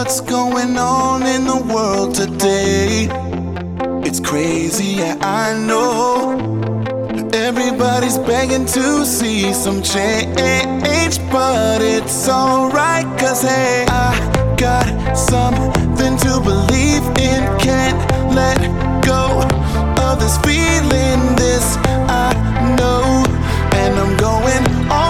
what's going on in the world today. It's crazy, yeah, I know. Everybody's begging to see some change, but it's alright, cause hey, I got something to believe in. Can't let go of this feeling, this I know. And I'm going all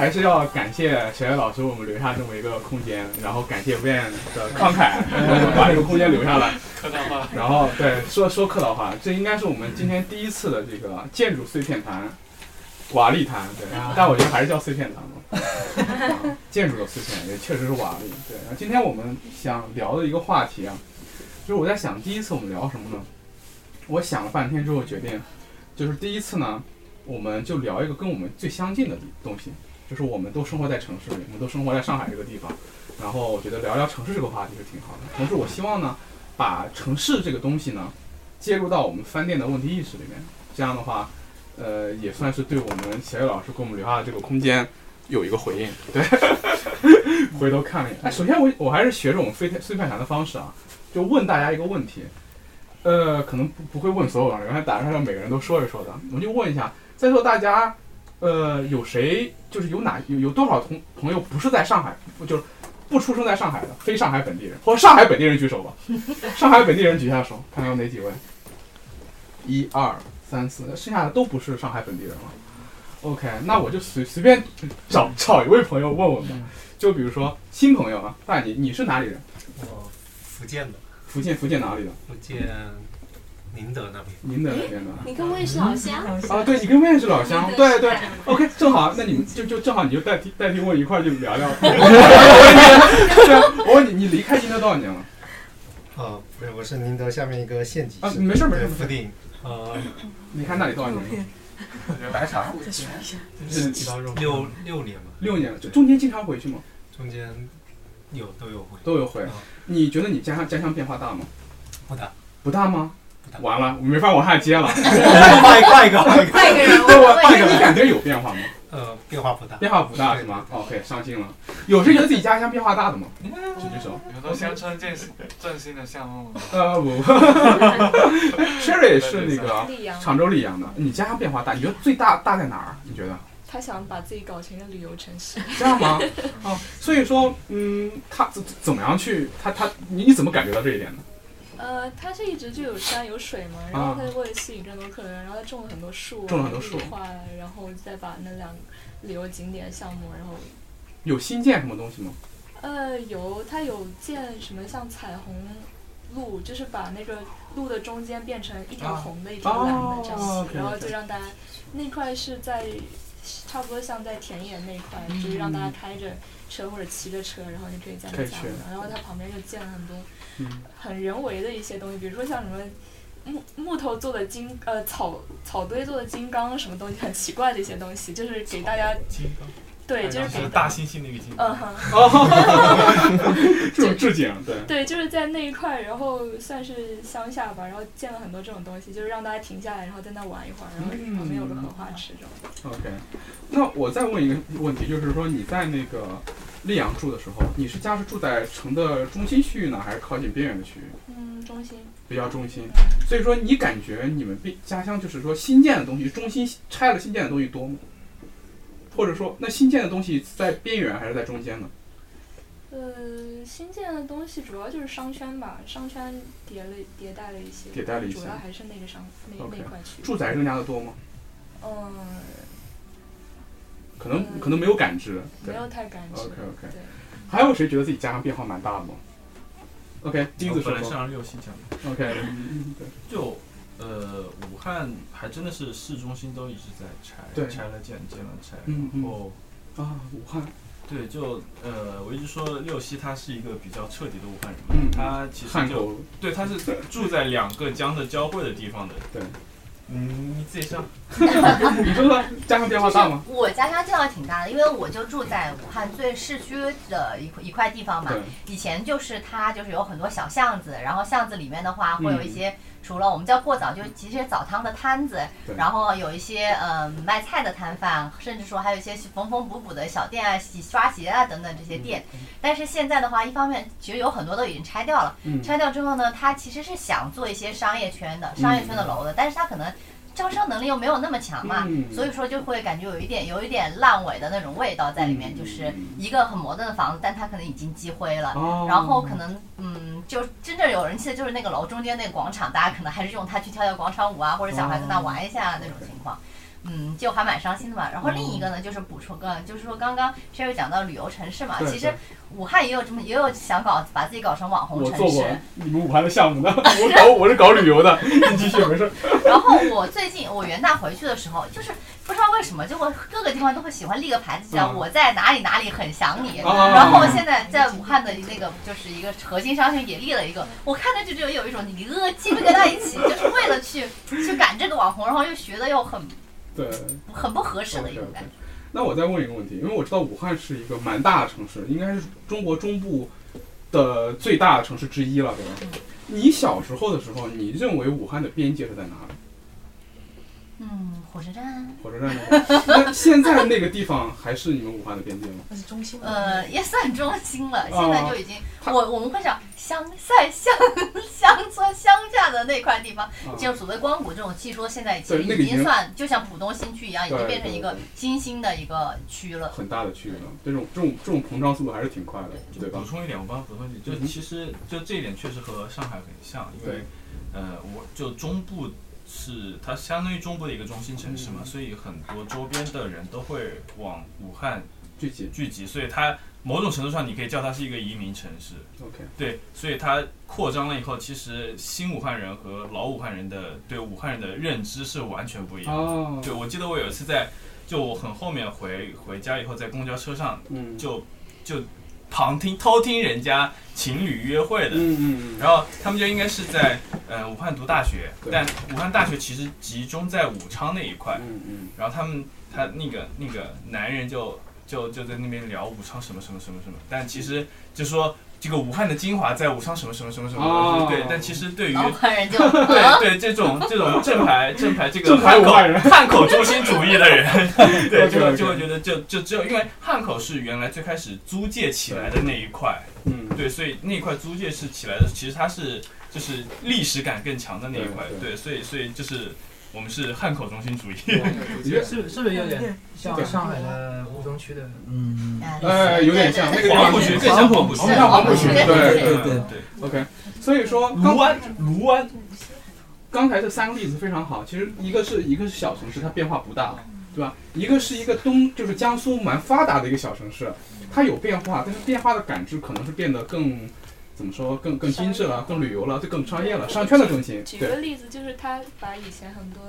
还是要感谢小叶老师，我们留下这么一个空间，然后感谢 Van 的慷慨，把这个空间留下来。客套话。然后对说说客套话，这应该是我们今天第一次的这个建筑碎片谈，瓦砾谈，对，但我觉得还是叫碎片谈嘛。啊 建筑的碎片也确实是瓦砾，对。然后今天我们想聊的一个话题啊，就是我在想第一次我们聊什么呢？我想了半天之后决定，就是第一次呢，我们就聊一个跟我们最相近的东西，就是我们都生活在城市里，我们都生活在上海这个地方。然后我觉得聊聊城市这个话题是挺好的。同时，我希望呢，把城市这个东西呢，接入到我们饭店的问题意识里面。这样的话，呃，也算是对我们小叶老师给我们留下的这个空间有一个回应。对，回头看了一眼。首先我我还是学着我们碎碎片谈的方式啊，就问大家一个问题。呃，可能不不会问所有人，然后打算让每个人都说一说的。我就问一下，在座大家，呃，有谁就是有哪有有多少同朋友不是在上海，不就是不出生在上海的非上海本地人，或者上海本地人举手吧。上海本地人举下手，看看有哪几位。一二三四，剩下的都不是上海本地人了。OK，那我就随随便找找一位朋友问问吧。就比如说新朋友啊，大你你是哪里人？我福建的，福建福建哪里的？福建宁德那边。宁德那边的。你跟我也是老乡，啊，对，你跟魏是老乡，对对，OK，正好，那你们就就正好，你就代替代替我一块儿就聊聊。对啊，我问你，你离开宁德多少年了？哦，不是，我是宁德下面一个县级啊，市。没事没事没事。对福鼎。呃，离开那里多少年了？白茶。是六六年吧，六年了，就中间经常回去吗？中间有都有回。都有回啊。你觉得你家乡家乡变化大吗？不大。不大吗？完了，我没法往下接了。换一个换一个换一个换一个人对，我我换一个，你感觉有变化吗？呃，变化不大。变化不大是吗？OK，伤心了。有谁觉得自己家乡变化大的吗？举举手。有的乡村振振兴的项目，呃不，Sherry 是那个溧阳常州溧阳的，你家乡变化大，你觉得最大大在哪儿？你觉得？他想把自己搞成一个旅游城市。这样吗？哦，所以说，嗯，他怎怎么样去？他他你你怎么感觉到这一点呢？呃，它是一直就有山有水嘛，然后它为了吸引更多客人，然后它种了很多树啊，种了很多树。绿化，然后再把那两个旅游景点项目，然后有新建什么东西吗？呃有它有建什么像彩虹路，就是把那个路的中间变成一条红的一条蓝的这样子，然后就让大家那块是在差不多像在田野那一块，就是让大家开着车或者骑着车，然后就可以在那下面，然后它旁边就建了很多。嗯很人为的一些东西，比如说像什么木木头做的金呃草草堆做的金刚什么东西，很奇怪的一些东西，就是给大家金刚对，就是给大猩猩那个金刚。嗯哼，这种致敬，对。对，就是在那一块，然后算是乡下吧，然后建了很多这种东西，就是让大家停下来，然后在那玩一会儿，然后嗯旁边有个荷花池这种。OK，那我再问一个问题，就是说你在那个溧阳住的时候，你是家是住在城的中心区域呢，还是靠近边缘的区域？嗯，中心。比较中心。所以说你感觉你们边家乡就是说新建的东西，中心拆了新建的东西多吗？或者说那新建的东西在边缘还是在中间呢？呃，新建的东西主要就是商圈吧，商圈迭了迭代了一些，迭代了一些主要还是那个商那那块区域。住宅更加的多吗？嗯，可能可能没有感知。对没有太感知。OK OK。还有谁觉得自己家乡变化蛮大的吗？OK，金子说说。我本来是让六西讲的。OK，嗯对。就呃，武汉还真的是市中心都一直在拆，对拆了建，建了拆，嗯嗯然后啊，武汉。对，就呃，我一直说六西他是一个比较彻底的武汉人嘛，嗯他其实就对，他是住在两个江的交汇的地方的，对，嗯，你自己上。你说说家乡变化大吗？我家乡变化挺大的，因为我就住在武汉最市区的一一块地方嘛。以前就是它就是有很多小巷子，然后巷子里面的话会有一些。除了我们叫过早，就其实澡堂的摊子，然后有一些嗯卖菜的摊贩，甚至说还有一些缝缝补补的小店啊，洗刷鞋啊等等这些店。但是现在的话，一方面其实有很多都已经拆掉了，拆掉之后呢，它其实是想做一些商业圈的商业圈的楼的，但是它可能。招商能力又没有那么强嘛，所以说就会感觉有一点有一点烂尾的那种味道在里面，就是一个很摩登的房子，但它可能已经积灰了，然后可能嗯，就真正有人气的就是那个楼中间那个广场，大家可能还是用它去跳跳广场舞啊，或者小孩子那玩一下那种情况。嗯，就还蛮伤心的嘛。然后另一个呢，就是补充个，就是说刚刚 Sherry 讲到旅游城市嘛，其实武汉也有这么也有想搞把自己搞成网红城市。我做过你们武汉的项目呢，我 搞我是搞旅游的，你继续没事。然后我最近我元旦回去的时候，就是不知道为什么，就我各个地方都会喜欢立个牌子，叫我在哪里哪里很想你。然后现在在武汉的那个就是一个核心商圈也立了一个，我看着就就有一种你呃鸡皮疙瘩一起，就是为了去去赶这个网红，然后又学的又很。对，很不合适的一种感觉。那我再问一个问题，因为我知道武汉是一个蛮大的城市，应该是中国中部的最大的城市之一了，对吧？你小时候的时候，你认为武汉的边界是在哪里？嗯，火车站。火车站那那现在那个地方还是你们武汉的边界吗？那是中心。呃，也算中心了。现在就已经，我我们会讲乡在乡乡村乡下的那块地方，就所谓光谷这种，据说现在已经已经算，就像浦东新区一样，已经变成一个新兴的一个区了。很大的区域了，这种这种这种膨胀速度还是挺快的，对吧？补充一点，我帮补充一点，就其实就这一点确实和上海很像，因为呃，我就中部。是它相当于中部的一个中心城市嘛，所以很多周边的人都会往武汉聚集聚集，所以它某种程度上你可以叫它是一个移民城市。OK，对，所以它扩张了以后，其实新武汉人和老武汉人的对武汉人的认知是完全不一样。哦，对，我记得我有一次在就我很后面回回家以后，在公交车上，嗯，就就。旁听、偷听人家情侣约会的，嗯嗯，然后他们就应该是在呃武汉读大学，但武汉大学其实集中在武昌那一块，嗯嗯，然后他们他那个那个男人就就就在那边聊武昌什么什么什么什么，但其实就说。这个武汉的精华在武昌什么什么什么什么，对，但其实对于对对这种这种正牌正牌这个汉口 汉口中心主义的人，对，就就会觉得就就只有因为汉口是原来最开始租界起来的那一块，嗯，对，所以那块租界是起来的，其实它是就是历史感更强的那一块，对，所以所以就是。我们是汉口中心主义，是是不是有点像上海的吴中区的？嗯，哎，有点像那个黄浦区，更像黄浦区，像黄浦区，对对对对。OK，所以说卢湾，卢湾，刚才这三个例子非常好。其实一个是一个是小城市，它变化不大，对吧？一个是一个东，就是江苏蛮发达的一个小城市，它有变化，但是变化的感知可能是变得更。怎么说更更精致了，更旅游了，就更商业了，商圈的中心。举个例子，就是他把以前很多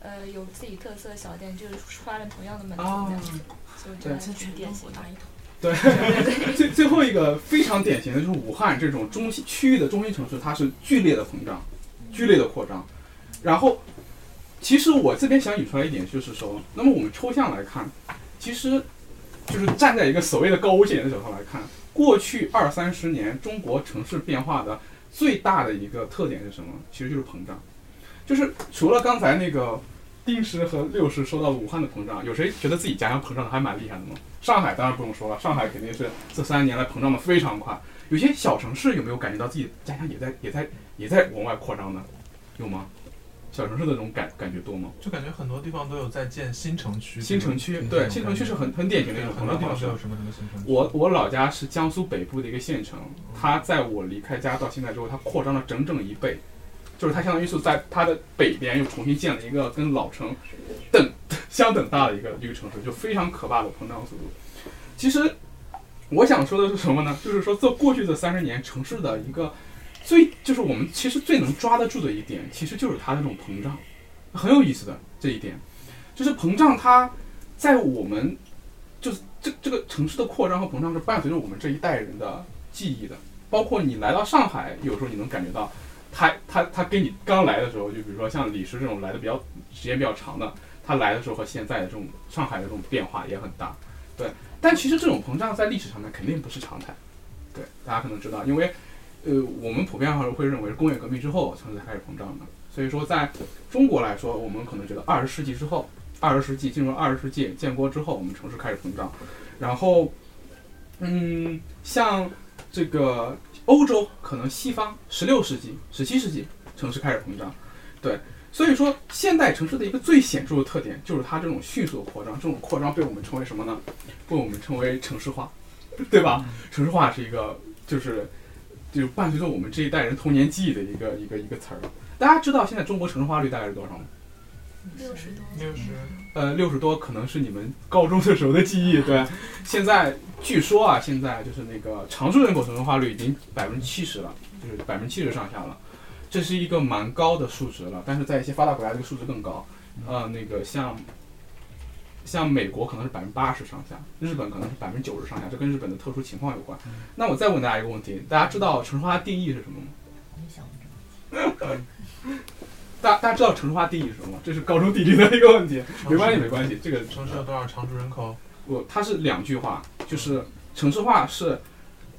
呃有自己特色的小店，就是刷了同样的门头，这样，就挺典型的。对，最最后一个非常典型的就是武汉这种中心区域的中心城市，它是剧烈的膨胀，剧烈的扩张。然后，其实我这边想引出来一点，就是说，那么我们抽象来看，其实就是站在一个所谓的高屋建瓴的角度来看。过去二三十年，中国城市变化的最大的一个特点是什么？其实就是膨胀。就是除了刚才那个丁石和六石说到武汉的膨胀，有谁觉得自己家乡膨胀的还蛮厉害的吗？上海当然不用说了，上海肯定是这三年来膨胀的非常快。有些小城市有没有感觉到自己家乡也在也在也在往外扩张呢？有吗？小城市的那种感感觉多吗？就感觉很多地方都有在建新城区。新城区，对，新城区是很很典型的一种。很多地方都有什么什么新城区。我我老家是江苏北部的一个县城，它在我离开家到现在之后，它扩张了整整一倍，就是它相当于是在它的北边又重新建了一个跟老城等 相等大的一个一个城市，就非常可怕的膨胀速度。其实我想说的是什么呢？就是说，这过去这三十年城市的一个。最就是我们其实最能抓得住的一点，其实就是它的这种膨胀，很有意思的这一点，就是膨胀它在我们就是这这个城市的扩张和膨胀是伴随着我们这一代人的记忆的，包括你来到上海，有时候你能感觉到他他他跟你刚来的时候，就比如说像李石这种来的比较时间比较长的，他来的时候和现在的这种上海的这种变化也很大，对。但其实这种膨胀在历史上面肯定不是常态，对，大家可能知道，因为呃我们普遍还是会认为工业革命之后城市才开始膨胀的，所以说在中国来说，我们可能觉得二十世纪之后，二十世纪进入二十世纪建国之后，我们城市开始膨胀，然后嗯像这个。欧洲可能西方十六世纪、十七世纪城市开始膨胀，对，所以说现代城市的一个最显著的特点就是它这种迅速的扩张，这种扩张被我们称为什么呢？被我们称为城市化，对吧？城市化是一个就是就是伴随着我们这一代人童年记忆的一个一个一个词儿。大家知道现在中国城市化率大概是多少吗？六十多，六十，呃，六十多可能是你们高中的时候的记忆，对。现在据说啊，现在就是那个常住人口城市化率已经百分之七十了，就是百分之七十上下了，这是一个蛮高的数值了。但是在一些发达国家，这个数值更高，呃，那个像像美国可能是百分之八十上下，日本可能是百分之九十上下，这跟日本的特殊情况有关。那我再问大家一个问题，大家知道城市化的定义是什么吗？大大家知道城市化定义是什么吗？这是高中地理的一个问题，没关系没关系。这个城市有多少常住人口？不，它是两句话，就是城市化是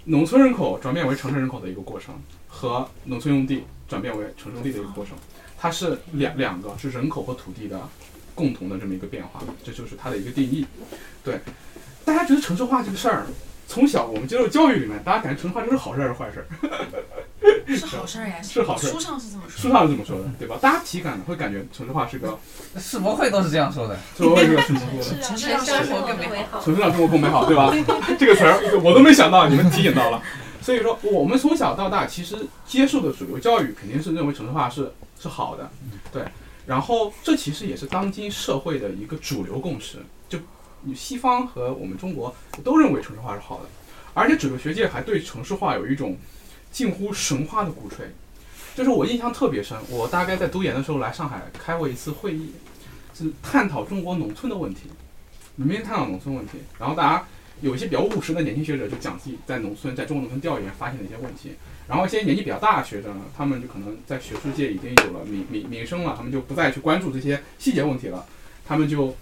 农村人口转变为城市人口的一个过程，和农村用地转变为城市用地的一个过程，它是两两个是人口和土地的共同的这么一个变化，这就是它的一个定义。对，大家觉得城市化这个事儿，从小我们接受教育里面，大家感觉城市化这是好事还是坏事？是好事呀，是好事。书上是这么说，书上是这么说的，对吧？大家体感会感觉城市化是个，世博会都是这样说的，世博会是这么说的。城市让生活更美好，城市让生活更美好，对吧？这个词儿我都没想到，你们提醒到了。所以说，我们从小到大其实接受的主流教育肯定是认为城市化是是好的，对。然后这其实也是当今社会的一个主流共识，就西方和我们中国都认为城市化是好的，而且主流学界还对城市化有一种。近乎神话的鼓吹，就是我印象特别深。我大概在读研的时候来上海开过一次会议，是探讨中国农村的问题，里面探讨农村问题。然后大家有一些比较务实的年轻学者就讲自己在农村，在中国农村调研发现的一些问题。然后一些年纪比较大的学生，他们就可能在学术界已经有了名名名声了，他们就不再去关注这些细节问题了。他们就，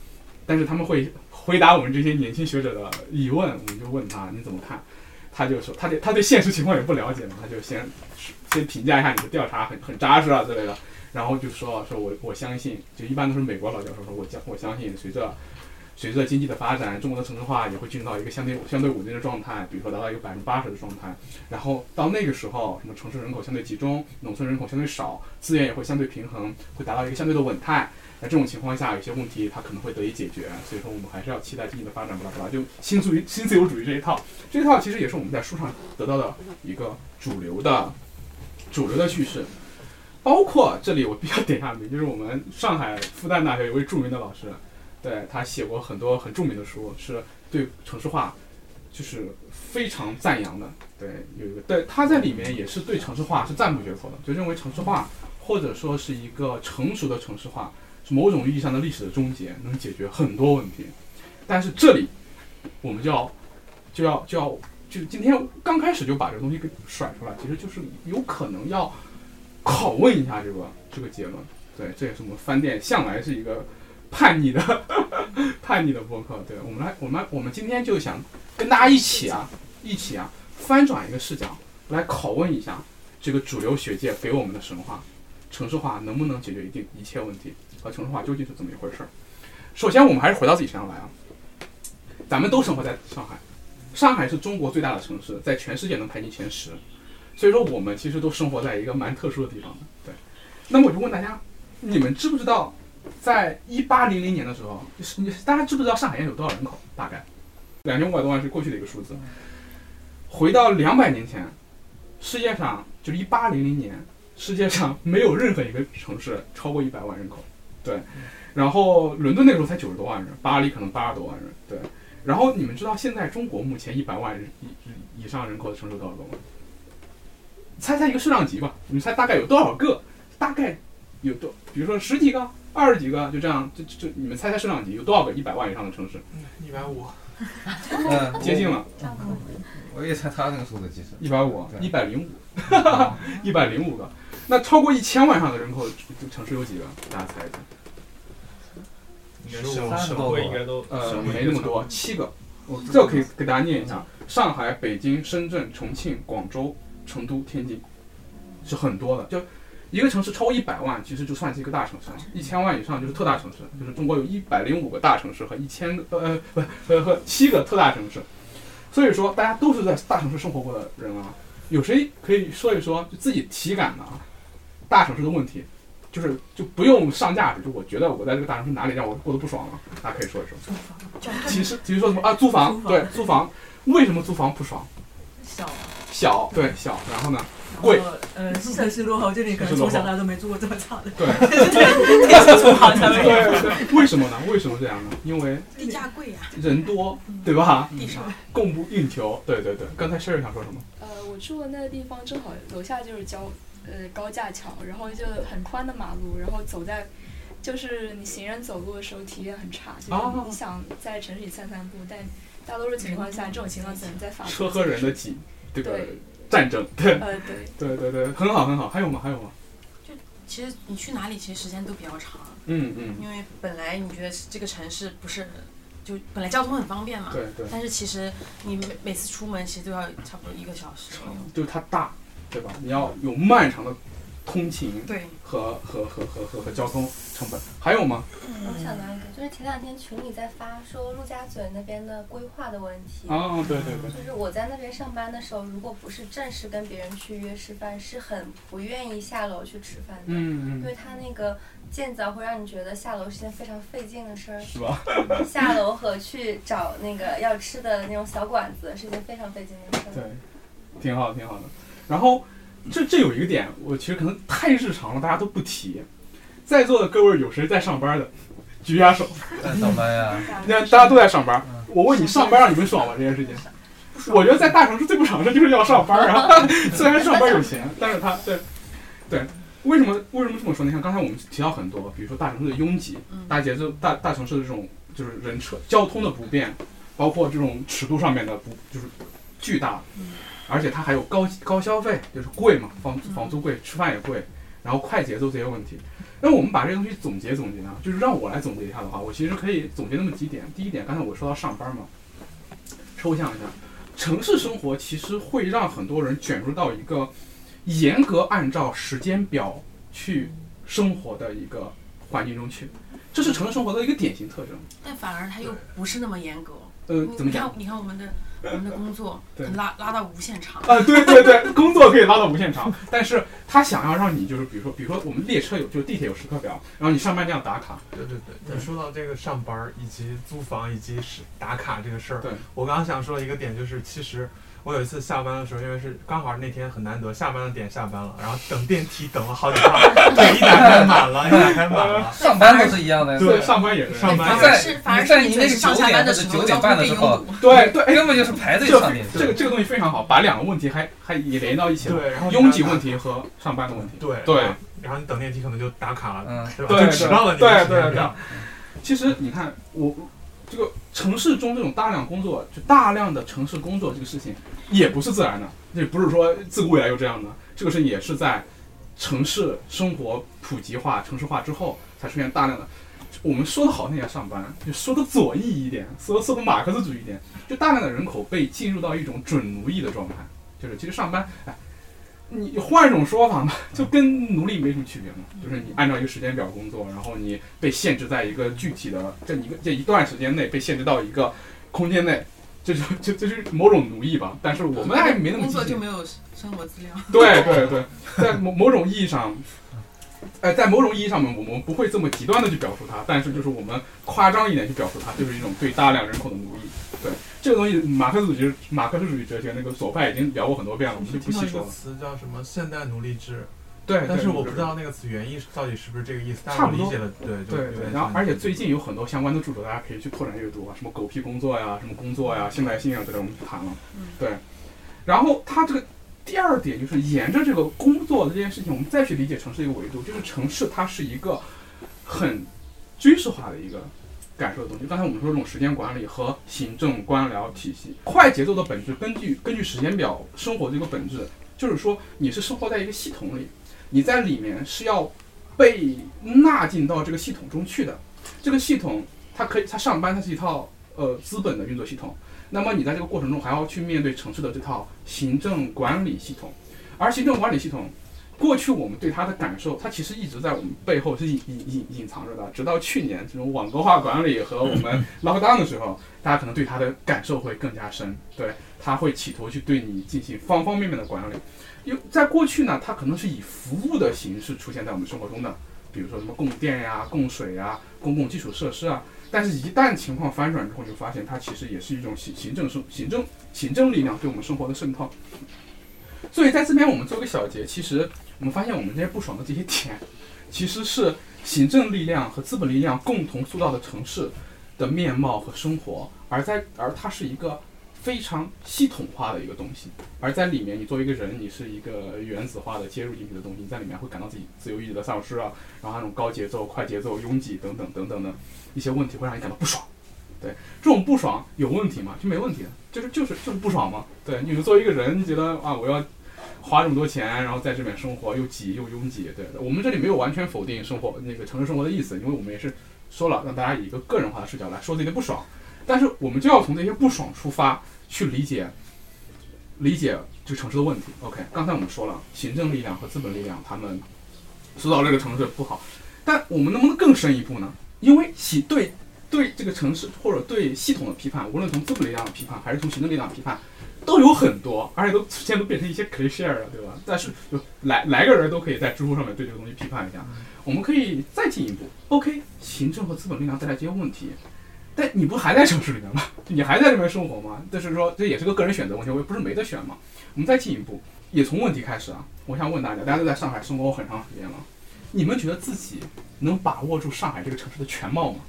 但是他们会 回答我们这些年轻学者的疑问。我们就问他你怎么看？他就说，他对他对现实情况也不了解嘛，他就先先评价一下你的调查很很扎实啊之类的，然后就说说我我相信，就一般都是美国老教授说，我相我相信随着随着经济的发展，中国的城市化也会进入到一个相对相对稳定的状态，比如说达到一个百分之八十的状态，然后到那个时候，什么城市人口相对集中，农村人口相对少，资源也会相对平衡，会达到一个相对的稳态。在这种情况下，有些问题它可能会得以解决，所以说我们还是要期待经济的发展，巴拉巴拉，就新自由新自由主义这一套，这一套其实也是我们在书上得到的一个主流的主流的叙事，包括这里我必须要点下名，就是我们上海复旦大学有位著名的老师，对他写过很多很著名的书，是对城市化就是非常赞扬的，对，有一个对他在里面也是对城市化是赞不绝口的，就认为城市化或者说是一个成熟的城市化是。某种意义上的历史的终结能解决很多问题，但是这里我们就要就要就要就今天刚开始就把这个东西给甩出来，其实就是有可能要拷问一下这个这个结论。对，这也是我们饭店向来是一个叛逆的 叛逆的博客。对我们来，我们我们今天就想跟大家一起啊，一起啊翻转一个视角，来拷问一下这个主流学界给我们的神话：城市化能不能解决一定一切问题？和城市化究竟是怎么一回事儿？首先，我们还是回到自己身上来啊。咱们都生活在上海，上海是中国最大的城市，在全世界能排进前十。所以说，我们其实都生活在一个蛮特殊的地方的。对。那么我就问大家，你们知不知道，在一八零零年的时候是，你大家知不知道上海现在有多少人口？大概两千五百多万是过去的一个数字。回到两百年前，世界上就是一八零零年，世界上没有任何一个城市超过一百万人口。对，然后伦敦那时候才九十多万人，巴黎可能八十多万人。对，然后你们知道现在中国目前一百万人以以上人口的城市多少个吗？猜猜一个数量级吧，你们猜大概有多少个？大概有多？比如说十几个、二十几个，就这样，就就你们猜猜数量级有多少个一百万以上的城市？一百五。嗯，接近了。我也猜他那个数字，其实一百五，一百零五，一百零五个。那超过一千万上的人口城市有几个？大家猜一下。省会应该都呃没那么多，七个。我这可以给大家念一下：上海、北京、深圳、重庆、广州、成都、天津，是很多的。就一个城市超过一百万，其实就算是一个大城市了。一千万以上就是特大城市，就是中国有一百零五个大城市和一千个呃不呃和七个特大城市。所以说，大家都是在大城市生活过的人啊。有谁可以说一说就自己体感的啊大城市的问题？就是就不用上价值，就我觉得我在这个大城市哪里让我过得不爽了，大家可以说一说。租房。其实其实说什么啊？租房对租房，为什么租房不爽？小。小对小，然后呢？贵。呃，设施落后，这里可能从小到大都没住过这么差的。对。对对。为什么呢？为什么这样呢？因为地价贵呀。人多，对吧？地少。供不应求。对对对。刚才 Sherry 想说什么？呃，我住的那个地方正好楼下就是交。呃，高架桥，然后就很宽的马路，然后走在，就是你行人走路的时候体验很差，就是你想在城市里散散步，但大多数情况下，这种情况只能在法车和人的挤，这个战争，对，呃 对，对对对，很好很好，还有吗？还有吗？就其实你去哪里，其实时间都比较长，嗯嗯，因为本来你觉得这个城市不是，就本来交通很方便嘛，对对，但是其实你每每次出门其实都要差不多一个小时左右，就是它大。对吧？你要有漫长的通勤，对，和和和和和和交通成本，还有吗？我想到一个，就是前两天群里在发说陆家嘴那边的规划的问题。哦，对对对。就是我在那边上班的时候，如果不是正式跟别人去约吃饭，是很不愿意下楼去吃饭的。嗯嗯。因为他那个建造会让你觉得下楼是件非常费劲的事儿。是吧？下楼和去找那个要吃的那种小馆子是件非常费劲的事儿。对，挺好，挺好的。然后，这这有一个点，我其实可能太日常了，大家都不提。在座的各位有谁在上班的？举下手。在上班呀。你看，大家都在上班。我问你，上班让你们爽吗？这件事情？我觉得在大城市最不爽的就是要上班啊。虽然上班有钱，但是他对对，为什么为什么这么说？你看刚才我们提到很多，比如说大城市的拥挤、大节奏、大大城市的这种就是人车交通的不便，包括这种尺度上面的不就是巨大。而且它还有高高消费，就是贵嘛，房房租贵，吃饭也贵，然后快节奏这些问题。那我们把这个东西总结总结啊，就是让我来总结一下的话，我其实可以总结那么几点。第一点，刚才我说到上班嘛，抽象一下，城市生活其实会让很多人卷入到一个严格按照时间表去生活的一个环境中去，这是城市生活的一个典型特征。但反而它又不是那么严格。呃，怎么讲？你看我们的。我们的工作 拉拉到无限长啊！对对对，工作可以拉到无限长，但是他想要让你就是，比如说，比如说我们列车有，就是地铁有时刻表，然后你上班这样打卡。对对对，你说到这个上班以及租房以及是打卡这个事儿，对我刚刚想说一个点就是，其实。我有一次下班的时候，因为是刚好那天很难得，下班的点下班了，然后等电梯等了好几趟，对，一打开满了，一打开满了。上班都是一样的，对，上班也是。上班在在在你那个九点或者九点半的时候，对对，根本就是排队上电梯。这个这个东西非常好，把两个问题还还也连到一起了。对，然后拥挤问题和上班的问题。对对，然后你等电梯可能就打卡了，嗯，对吧？就迟到了。对对对。其实你看我。这个城市中这种大量工作，就大量的城市工作这个事情，也不是自然的，也不是说自古以来就这样的。这个事情也是在城市生活普及化、城市化之后才出现大量的。我们说的好听点上班，就说的左翼一点，说说的马克思主义一点，就大量的人口被进入到一种准奴役的状态，就是其实上班，哎。你换一种说法嘛，就跟奴隶没什么区别嘛，就是你按照一个时间表工作，然后你被限制在一个具体的这一个这一段时间内，被限制到一个空间内，这就就就是某种奴役吧。但是我们还没那么工作就没有生活资料。对对对，在某某种意义上，呃，在某种意义上面，我们不会这么极端的去表述它，但是就是我们夸张一点去表述它，就是一种对大量人口的奴役。对这个东西，马克思主义、马克思主义哲学那个左派已经聊过很多遍了，我们就不细说了。词叫什么？现代奴隶制。对，但是我不知道那个词原意到底是不是这个意思。差不多。理解了，对对对。然后，而且最近有很多相关的著作，大家可以去拓展阅读啊，什么狗屁工作呀，什么工作呀，现代性啊，这类我们不谈了。对。然后，它这个第二点就是沿着这个工作的这件事情，我们再去理解城市一个维度，就是城市它是一个很军事化的一个。感受的东西。刚才我们说这种时间管理和行政官僚体系，快节奏的本质，根据根据时间表生活的一个本质，就是说你是生活在一个系统里，你在里面是要被纳进到这个系统中去的。这个系统它可以，它上班它是一套呃资本的运作系统。那么你在这个过程中还要去面对城市的这套行政管理系统，而行政管理系统。过去我们对它的感受，它其实一直在我们背后是隐隐隐隐藏着的。直到去年这种网格化管理和我们拉黑单的时候，大家可能对它的感受会更加深。对，它会企图去对你进行方方面面的管理。因为在过去呢，它可能是以服务的形式出现在我们生活中的，比如说什么供电呀、供水呀、公共基础设施啊。但是，一旦情况翻转之后，就发现它其实也是一种行行政生行政行政力量对我们生活的渗透。所以在这边我们做个小结，其实。我们发现，我们这些不爽的这些点，其实是行政力量和资本力量共同塑造的城市的面貌和生活，而在而它是一个非常系统化的一个东西，而在里面，你作为一个人，你是一个原子化的接入进去的东西，在里面会感到自己自由意志的丧失啊，然后那种高节奏、快节奏、拥挤等等等等的一些问题，会让你感到不爽。对，这种不爽有问题吗？就没问题的，就是就是就是不爽嘛。对，你们作为一个人，你觉得啊，我要。花这么多钱，然后在这边生活又挤又拥挤，对我们这里没有完全否定生活那个城市生活的意思，因为我们也是说了让大家以一个个人化的视角来说自己的不爽，但是我们就要从这些不爽出发去理解理解这个城市的问题。OK，刚才我们说了行政力量和资本力量他们塑造这个城市不好，但我们能不能更深一步呢？因为系对对这个城市或者对系统的批判，无论从资本力量的批判还是从行政力量批判。都有很多，而且都现在都变成一些 cliche 了，对吧？但是就来来个人都可以在知乎上面对这个东西批判一下。我们可以再进一步，OK，行政和资本力量带来这些问题，但你不还在城市里面吗？你还在这边生活吗？就是说这也是个个人选择问题，我也不是没得选嘛。我们再进一步，也从问题开始啊。我想问大家，大家都在上海生活过很长时间了，你们觉得自己能把握住上海这个城市的全貌吗？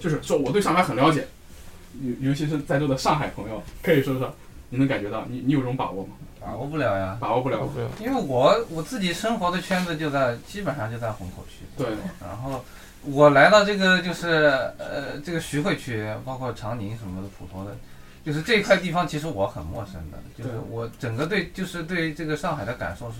就是说我对上海很了解，尤尤其是在座的上海朋友，可以说说。你能感觉到，你你有这种把握吗？把握不了呀，把握不了，因为我我自己生活的圈子就在，基本上就在虹口区。对。然后我来到这个就是呃这个徐汇区，包括长宁什么的，普陀的，就是这一块地方，其实我很陌生的，就是我整个对就是对这个上海的感受是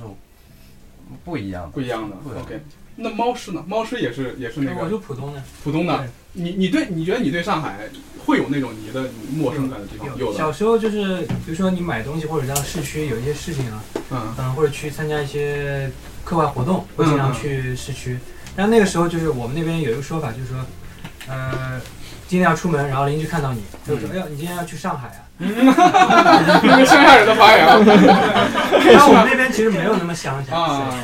不一样的。不一样的。OK。那猫师呢？猫师也是也是那个。我就普通的。普通的。你你对你觉得你对上海会有那种你的陌生感的地方？有。小时候就是，比如说你买东西或者到市区有一些事情啊，嗯嗯，或者去参加一些课外活动，会经常去市区。但那个时候就是我们那边有一个说法，就是说，呃，今天要出门，然后邻居看到你，就说：“哎呀，你今天要去上海啊。”哈哈哈哈哈！乡下人的发言。那我们那边其实没有那么乡下，啊，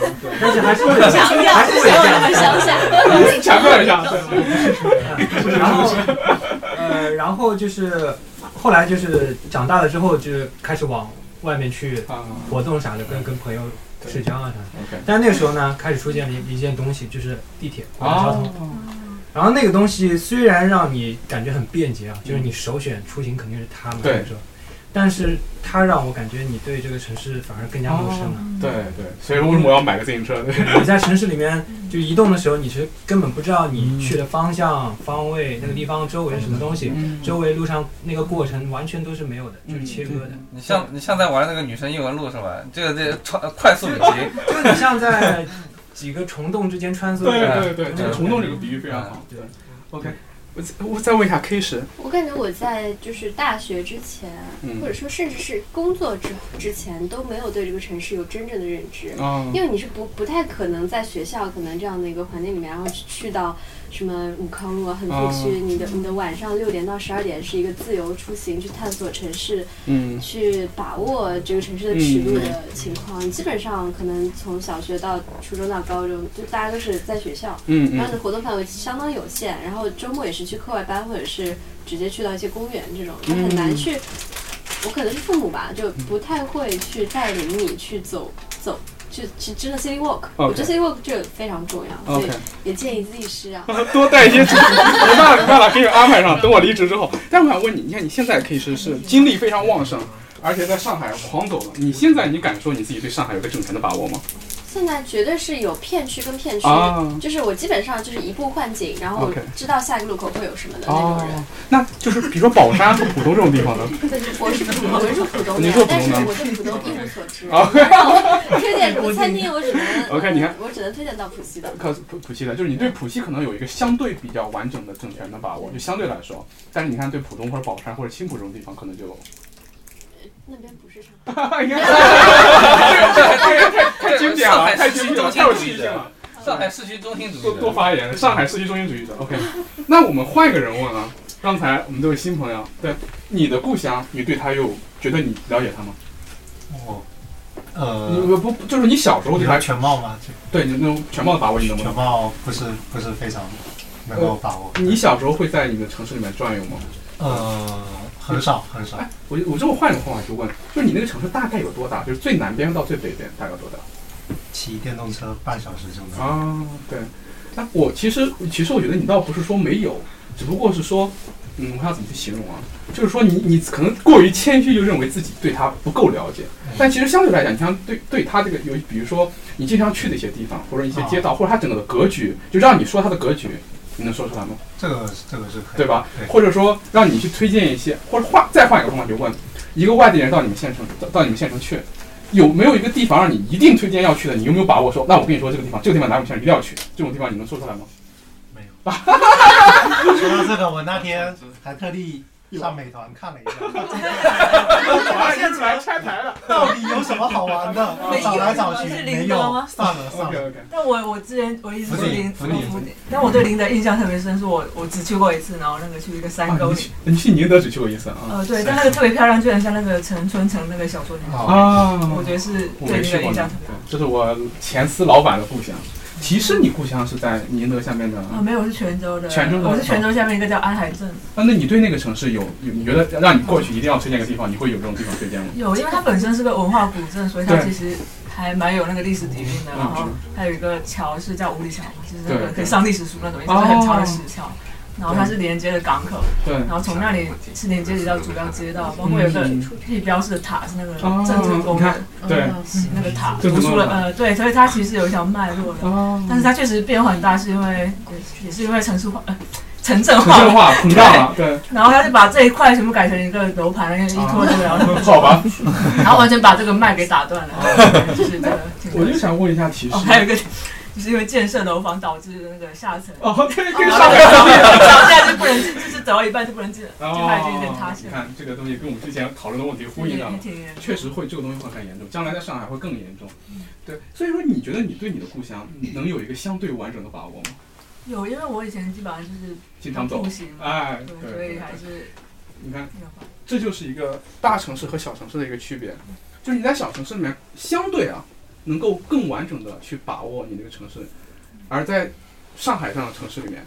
但是还是会强调，还是会那么乡下，强调一下。然后，呃，然后就是后来就是长大了之后，就开始往外面去活动啥的，跟跟朋友社交啊啥的。但是那个时候呢，开始出现了一一件东西，就是地铁公共交通。然后那个东西虽然让你感觉很便捷啊，就是你首选出行肯定是它嘛，对，但是它让我感觉你对这个城市反而更加陌生了。对对，所以为什么我要买个自行车？你在城市里面就移动的时候，你是根本不知道你去的方向、方位、那个地方周围是什么东西，周围路上那个过程完全都是没有的，就是切割的。你像你像在玩那个女神异闻录是吧？这个这快快速旅行，就你像在。几个虫洞之间穿梭，对对对，这个虫洞这个比喻非常好。对，OK，我我再问一下 K 十，我感觉我在就是大学之前，或者说甚至是工作之之前都没有对这个城市有真正的认知，因为你是不不太可能在学校可能这样的一个环境里面，然后去到。什么武康路啊，横幅区，你的你的晚上六点到十二点是一个自由出行，去探索城市，嗯，去把握这个城市的尺度的情况。基本上可能从小学到初中到高中，就大家都是在学校，嗯然后你的活动范围相当有限，然后周末也是去课外班，或者是直接去到一些公园这种，就很难去。我可能是父母吧，就不太会去带领你去走走。就去真的 city walk，我觉得 city walk 就非常重要，所以也建议自己是啊，多带一些。没办法，没办法，给你安排上。等我离职之后，但我想问你，你看你现在可以说是精力非常旺盛，而且在上海狂走了。你现在你敢说你自己对上海有个整全的把握吗？现在绝对是有片区跟片区，就是我基本上就是一步换景，然后知道下一个路口会有什么的那种人。那就是比如说宝山和浦东这种地方呢？我是浦我是浦东的，但是我对浦东一无所知。推 餐厅，我只能 OK，你看，我只能推荐到浦西的。可浦浦西的，就是你对浦西可能有一个相对比较完整的政权的把握，就相对来说。但是你看，对浦东或者宝山或者青浦这种地方，可能就。那边不是上海。太经典了，太经典了，太有气质了。上海市区中心主义多多发言，上海市区中心主义者。OK，那我们换一个人问啊，刚才我们这位新朋友，对你的故乡，你对他又觉得你了解他吗？哦，呃，你不就是你小时候对他全貌吗？对你那种全貌的把握，你能不能？全貌不是不是非常能够把握。你小时候会在你的城市里面转悠吗？呃。很少很少。哎，我我这么换一种方法去问，就是你那个城市大概有多大？就是最南边到最北边大概有多大？骑电动车半小时就能。啊，对。那我其实其实我觉得你倒不是说没有，只不过是说，嗯，我要怎么去形容啊？就是说你你可能过于谦虚，就认为自己对他不够了解。但其实相对来讲，你像对对他这个有，比如说你经常去的一些地方，或者一些街道，或者他整个的格局，就让你说他的格局。你能说出来吗？这个这个是可以，对吧？或者说让你去推荐一些，或者换再换一个方法，就问一个外地人到你们县城，到你们县城去，有没有一个地方让你一定推荐要去的？你有没有把握说，那我跟你说这个地方，这个地方来我们县城一定要去？这种地方你能说出来吗？说到这个，我那天还特地。上美团看了一下，发现出来拆台了，到底有什么好玩的？找来找去没有，算了算了。但我我之前我一直说林福林，但我对林德印象特别深，是我我只去过一次，然后那个去一个山沟里。你去宁德只去过一次啊？呃，对，但那个特别漂亮，就很像那个陈春成那个小说里面啊。我觉得是对那个印象特别。这是我前司老板的故乡。其实你故乡是在宁德下面的啊？没有，是泉州的。泉州的，我是泉州下面一个叫安海镇。啊，那你对那个城市有有？你觉得让你过去一定要推荐个地方，你会有这种地方推荐吗？有，因为它本身是个文化古镇，所以它其实还蛮有那个历史底蕴的。然后还有一个桥是叫五里桥，就是那个可以上历史书那种，就是很长的石桥。然后它是连接的港口，对，然后从那里是连接到主要街道，包括有个地标式的塔是那个郑成功的，对，那个塔，读书了，呃，对，所以它其实有一条脉络的，但是它确实变化很大，是因为也是因为城市化，呃，城镇化，城镇化 膨胀了，对，然后他就把这一块全部改成一个楼盘，一拖这个，然后 好吧，然后完全把这个脉给打断了，就是这个。我就想问一下，其实还有一个。就是因为建设楼房导致那个下层哦，对，跟上面涨价就不能进，就是走到一半就不能进，就开始有点塌陷。你看这个东西跟我们之前讨论的问题呼应了，确实会这个东西会很严重，将来在上海会更严重。对，所以说你觉得你对你的故乡能有一个相对完整的把握吗？有，因为我以前基本上就是经常走，哎，对，所以还是你看，这就是一个大城市和小城市的一个区别，就是你在小城市里面相对啊。能够更完整的去把握你那个城市，而在上海这样的城市里面，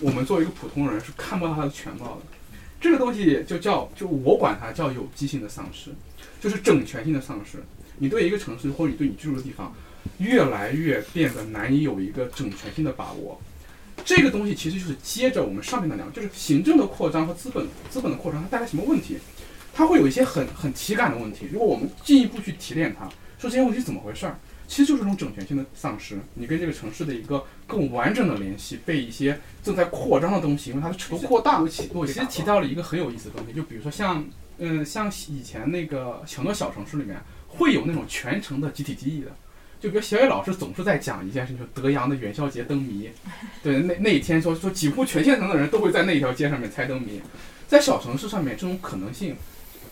我们作为一个普通人是看不到它的全貌的。这个东西就叫，就我管它叫有机性的丧失，就是整全性的丧失。你对一个城市或者你对你居住的地方，越来越变得难以有一个整全性的把握。这个东西其实就是接着我们上面的两，就是行政的扩张和资本资本的扩张，它带来什么问题？它会有一些很很体感的问题。如果我们进一步去提炼它。说这些问题怎么回事儿？其实就是一种整全性的丧失，你跟这个城市的一个更完整的联系被一些正在扩张的东西，因为它的尺度扩大。我我其实提到了一个很有意思的东西，就比如说像嗯像以前那个很多小城市里面会有那种全城的集体记忆的，就比如小野老师总是在讲一件事情，德阳的元宵节灯谜，对那那一天说说几乎全县城的人都会在那一条街上面猜灯谜，在小城市上面这种可能性。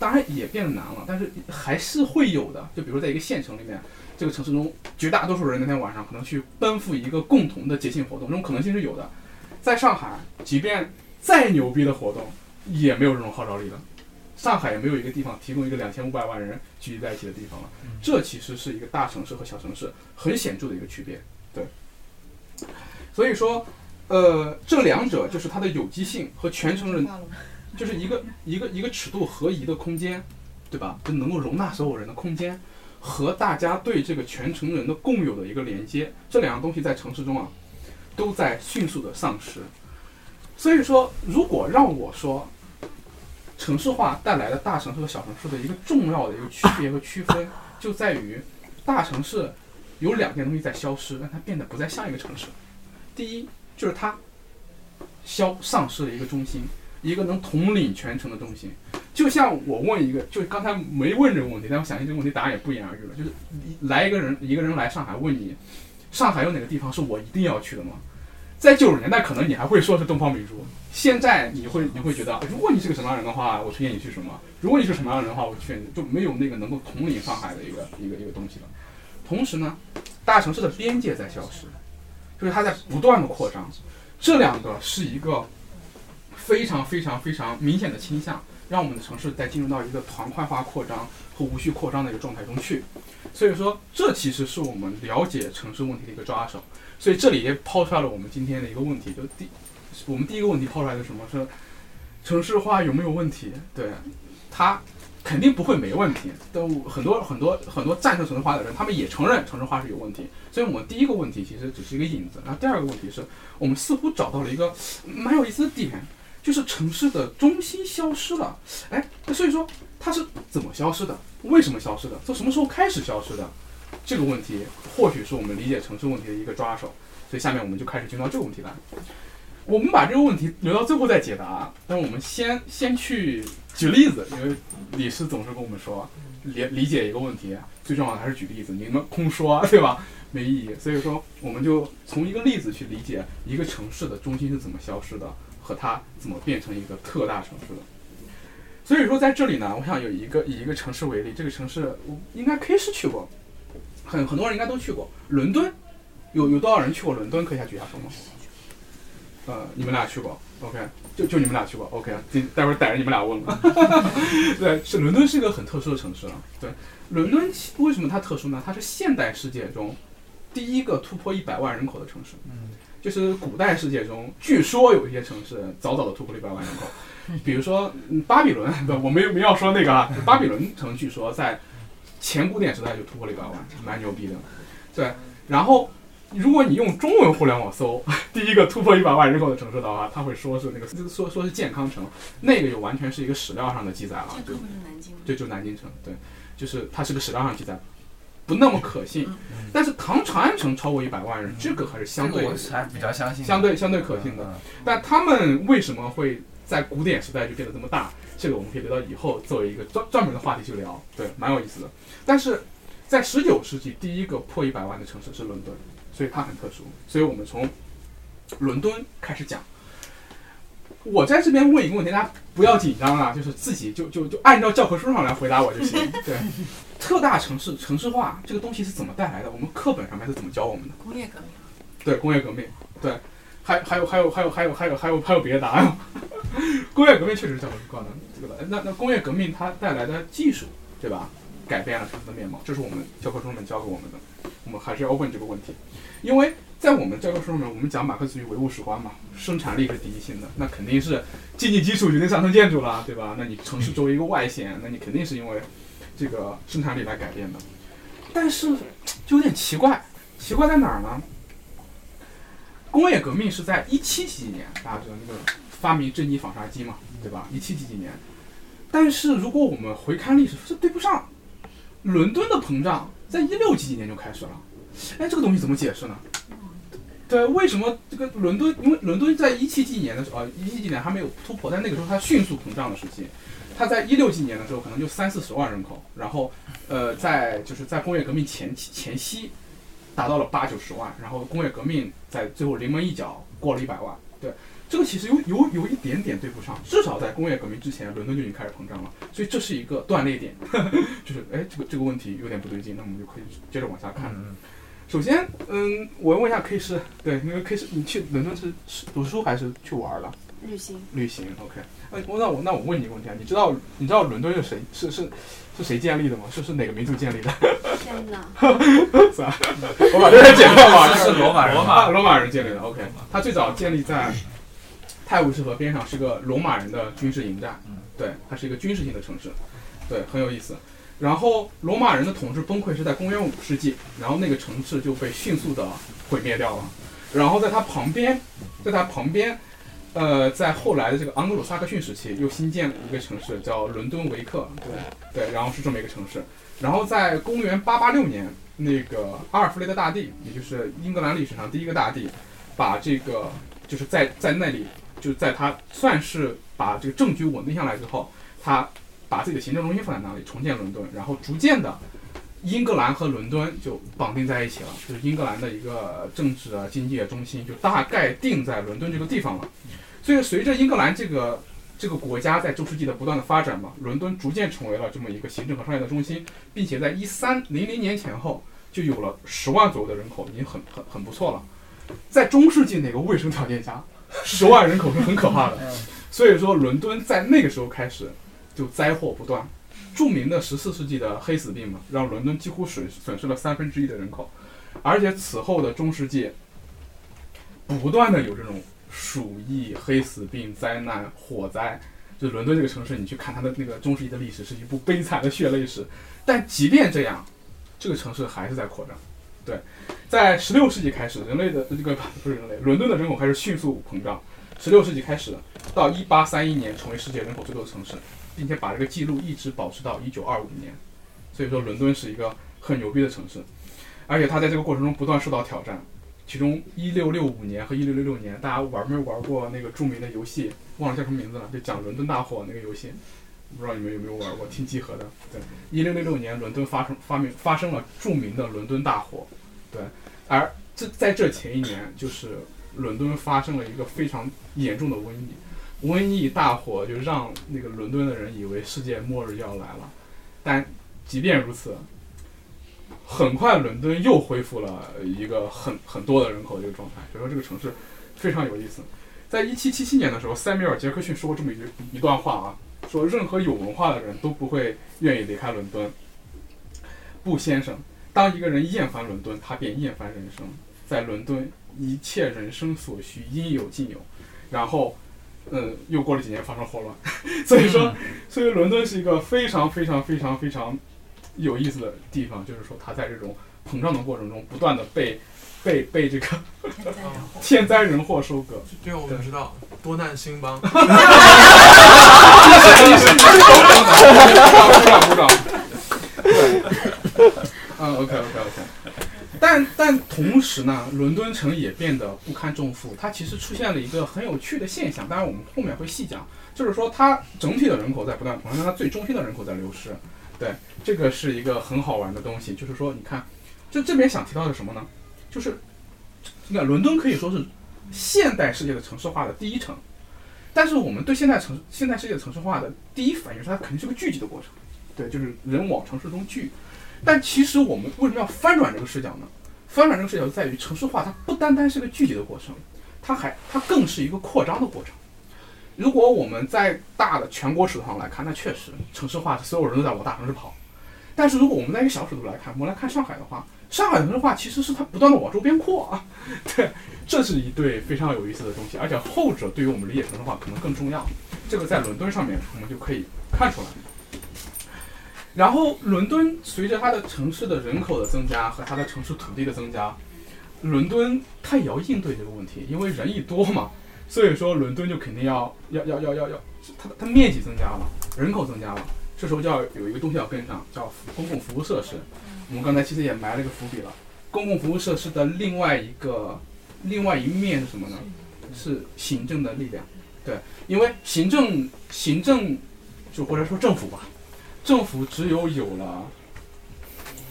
当然也变得难了，但是还是会有的。就比如在一个县城里面，这个城市中绝大多数人那天晚上可能去奔赴一个共同的节庆活动，这种可能性是有的。在上海，即便再牛逼的活动，也没有这种号召力了。上海也没有一个地方提供一个两千五百万人聚集在一起的地方了。这其实是一个大城市和小城市很显著的一个区别。对，所以说，呃，这两者就是它的有机性和全城人。就是一个一个一个尺度合宜的空间，对吧？就能够容纳所有人的空间，和大家对这个全城人的共有的一个连接，这两样东西在城市中啊，都在迅速的丧失。所以说，如果让我说，城市化带来的大城市和小城市的一个重要的一个区别和区分，就在于大城市有两件东西在消失，让它变得不再像一个城市。第一就是它消丧失了一个中心，一个能统领全城的中心。就像我问一个，就刚才没问这个问题，但我相信这个问题答案也不言而喻了。就是来一个人，一个人来上海问你，上海有哪个地方是我一定要去的吗？在九十年代，可能你还会说是东方明珠。现在你会你会觉得，如果你是个什么样人的话，我推荐你去什么？如果你是什么样人的话，我劝你就没有那个能够统领上海的一个一个一个东西了。同时呢，大城市的边界在消失，就是它在不断的扩张。这两个是一个非常非常非常明显的倾向，让我们的城市在进入到一个团块化扩张和无序扩张的一个状态中去。所以说，这其实是我们了解城市问题的一个抓手。所以这里也抛出来了我们今天的一个问题，就第我们第一个问题抛出来的什么是城市化有没有问题？对，它肯定不会没问题。都很多很多很多赞成城市化的人，他们也承认城市化是有问题。所以我们第一个问题其实只是一个引子。然后第二个问题是我们似乎找到了一个蛮有意思的点，就是城市的中心消失了。哎，所以说它是怎么消失的？为什么消失的？从什么时候开始消失的？这个问题或许是我们理解城市问题的一个抓手，所以下面我们就开始进入到这个问题来。我们把这个问题留到最后再解答，但是我们先先去举例子，因为李师总是跟我们说，理理解一个问题最重要的还是举例子，你们空说对吧？没意义。所以说，我们就从一个例子去理解一个城市的中心是怎么消失的，和它怎么变成一个特大城市的。所以说，在这里呢，我想有一个以一个城市为例，这个城市我应该 K 是去过。很很多人应该都去过伦敦，有有多少人去过伦敦？可以下举下手吗？呃，你们俩去过，OK，就就你们俩去过，OK，待会儿逮着你们俩问了。对，是伦敦是一个很特殊的城市了。对，伦敦为什么它特殊呢？它是现代世界中第一个突破一百万人口的城市。嗯，就是古代世界中，据说有一些城市早早的突破了一百万人口，比如说巴比伦，不，我没没要说那个啊，巴比伦城据说在。前古典时代就突破了一百万，蛮牛逼的。对，然后如果你用中文互联网搜 第一个突破一百万人口的城市的话，他会说是那个说说是健康城，那个就完全是一个史料上的记载了。就南京。就就南京城，对，就是它是个史料上记载，不那么可信。但是唐长安城超过一百万人，这个还是相对还比较相信，相对相对可信的。但他们为什么会在古典时代就变得这么大？这个我们可以留到以后作为一个专专门的话题去聊，对，蛮有意思的。但是在十九世纪，第一个破一百万的城市是伦敦，所以它很特殊。所以我们从伦敦开始讲。我在这边问一个问题，大家不要紧张啊，就是自己就就就按照教科书上来回答我就行。对，特大城市城市化这个东西是怎么带来的？我们课本上面是怎么教我们的？工业革命。对，工业革命。对，还还有还有还有还有还有还有还有别的答案。工业革命确实是教科书教的。那那工业革命它带来的技术，对吧？改变了城市的面貌，这是我们教科书里面教给我们的。我们还是要问这个问题，因为在我们教科书里面，我们讲马克思主义唯物史观嘛，生产力是第一性的，那肯定是经济基础决定上层建筑了，对吧？那你城市作为一个外显，那你肯定是因为这个生产力来改变的。但是就有点奇怪，奇怪在哪儿呢？工业革命是在一七几几年，大家知道那个发明蒸汽纺纱机嘛，对吧？一七几几年。但是如果我们回看历史，是对不上。伦敦的膨胀在一六几几年就开始了，哎，这个东西怎么解释呢？对，为什么这个伦敦？因为伦敦在一七几几年的时候，一七几年还没有突破，但那个时候它迅速膨胀的时期，它在一六几年的时候可能就三四十万人口，然后呃，在就是在工业革命前前夕达到了八九十万，然后工业革命在最后临门一脚过了一百万，对。这个其实有有有一点点对不上，至少在工业革命之前，伦敦就已经开始膨胀了，所以这是一个断裂点，就是哎，这个这个问题有点不对劲，那我们就可以接着往下看。首先，嗯，我问一下 K 师，对，因为 K 师你去伦敦是是读书还是去玩了？旅行。旅行，OK。哎，那我那我问你一个问题啊，你知道你知道伦敦是谁是是是谁建立的吗？是是哪个民族建立的？天哪！算了，我把这个简报嘛，是罗马人，罗马罗马人建立的，OK。他最早建立在。泰晤士河边上是个罗马人的军事营寨，对，它是一个军事性的城市，对，很有意思。然后罗马人的统治崩溃是在公元五世纪，然后那个城市就被迅速的毁灭掉了。然后在它旁边，在它旁边，呃，在后来的这个盎格鲁撒克逊时期，又新建了一个城市叫伦敦维克，对对，然后是这么一个城市。然后在公元886年，那个阿尔弗雷德大帝，也就是英格兰历史上第一个大帝，把这个就是在在那里，就在他算是把这个政局稳定下来之后，他把自己的行政中心放在那里，重建伦敦，然后逐渐的，英格兰和伦敦就绑定在一起了，就是英格兰的一个政治啊、经济啊中心就大概定在伦敦这个地方了。所以随着英格兰这个这个国家在中世纪的不断的发展嘛，伦敦逐渐成为了这么一个行政和商业的中心，并且在一三零零年前后就有了十万左右的人口，已经很很很不错了。在中世纪那个卫生条件下，十万人口是很可怕的。所以说，伦敦在那个时候开始就灾祸不断。著名的十四世纪的黑死病嘛，让伦敦几乎损损失了三分之一的人口，而且此后的中世纪不断的有这种。鼠疫、黑死病、灾难、火灾，就伦敦这个城市，你去看它的那个中世纪的历史，是一部悲惨的血泪史。但即便这样，这个城市还是在扩张。对，在十六世纪开始，人类的这个不是人类，伦敦的人口开始迅速膨胀。十六世纪开始，到一八三一年成为世界人口最多的城市，并且把这个记录一直保持到一九二五年。所以说，伦敦是一个很牛逼的城市，而且它在这个过程中不断受到挑战。其中，一六六五年和一六六六年，大家玩没玩过那个著名的游戏？忘了叫什么名字了，就讲伦敦大火那个游戏，不知道你们有没有玩过？挺集合的。对，一六六六年，伦敦发生发明发生了著名的伦敦大火。对，而这在这前一年，就是伦敦发生了一个非常严重的瘟疫。瘟疫大火就让那个伦敦的人以为世界末日要来了，但即便如此。很快，伦敦又恢复了一个很很多的人口的这个状态，所以说这个城市非常有意思。在一七七七年的时候，塞缪尔·杰克逊说过这么一一段话啊，说任何有文化的人都不会愿意离开伦敦。布，先生，当一个人厌烦伦敦，他便厌烦人生。在伦敦，一切人生所需应有尽有。然后，嗯，又过了几年，发生霍乱。所以说，所以伦敦是一个非常非常非常非常。有意思的地方就是说，它在这种膨胀的过程中，不断的被被被这个天灾人祸 收割。这个我们知道，多难兴邦。鼓 掌鼓掌。对，嗯 OK OK。但但同时呢，伦敦城也变得不堪重负。它其实出现了一个很有趣的现象，当然我们后面会细讲，就是说它整体的人口在不断膨胀，它最中心的人口在流失。对，这个是一个很好玩的东西，就是说，你看，这这边想提到的什么呢？就是，你看，伦敦可以说是现代世界的城市化的第一城，但是我们对现代城现代世界城市化的第一反应是它肯定是个聚集的过程，对，就是人往城市中聚。但其实我们为什么要翻转这个视角呢？翻转这个视角在于城市化它不单单是个聚集的过程，它还它更是一个扩张的过程。如果我们在大的全国尺度上来看，那确实城市化，所有人都在往大城市跑。但是如果我们在一个小尺度来看，我们来看上海的话，上海城市化其实是它不断的往周边扩啊。对，这是一对非常有意思的东西，而且后者对于我们理解城市化可能更重要。这个在伦敦上面我们就可以看出来。然后伦敦随着它的城市的人口的增加和它的城市土地的增加，伦敦它也要应对这个问题，因为人一多嘛。所以说，伦敦就肯定要要要要要要，它它面积增加了，人口增加了，这时候就要有一个东西要跟上，叫公共服务设施。我们刚才其实也埋了一个伏笔了，公共服务设施的另外一个另外一面是什么呢？是行政的力量。对，因为行政行政就或者说政府吧，政府只有有了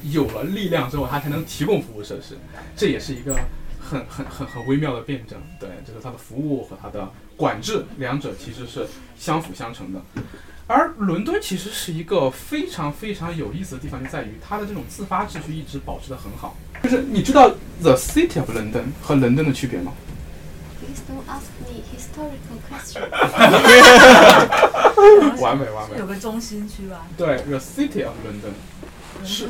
有了力量之后，它才能提供服务设施，这也是一个。很很很很微妙的辩证，对，就是它的服务和它的管制，两者其实是相辅相成的。而伦敦其实是一个非常非常有意思的地方，就在于它的这种自发秩序一直保持的很好。就是你知道 The City of London 和伦敦的区别吗？Please don't ask me historical question. 完美完美。有个中心区吧？对，The City of London 是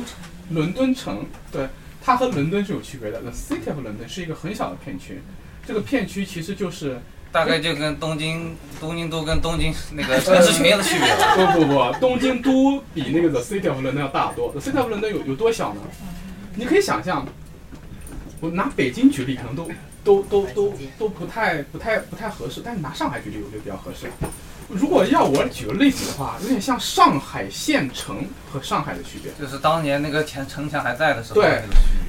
伦敦城，对。它和伦敦是有区别的。The City of London 是一个很小的片区，这个片区其实就是大概就跟东京东京都跟东京 那个城市群的区别。不不不，东京都比那个 The City of London 要大得多。The City of London 有有多小呢？你可以想象，我拿北京举例可能都都都都都不太不太不太合适，但是拿上海举例我觉得比较合适。如果要我举个例子的话，有点像上海县城和上海的区别，就是当年那个城城墙还在的时候。对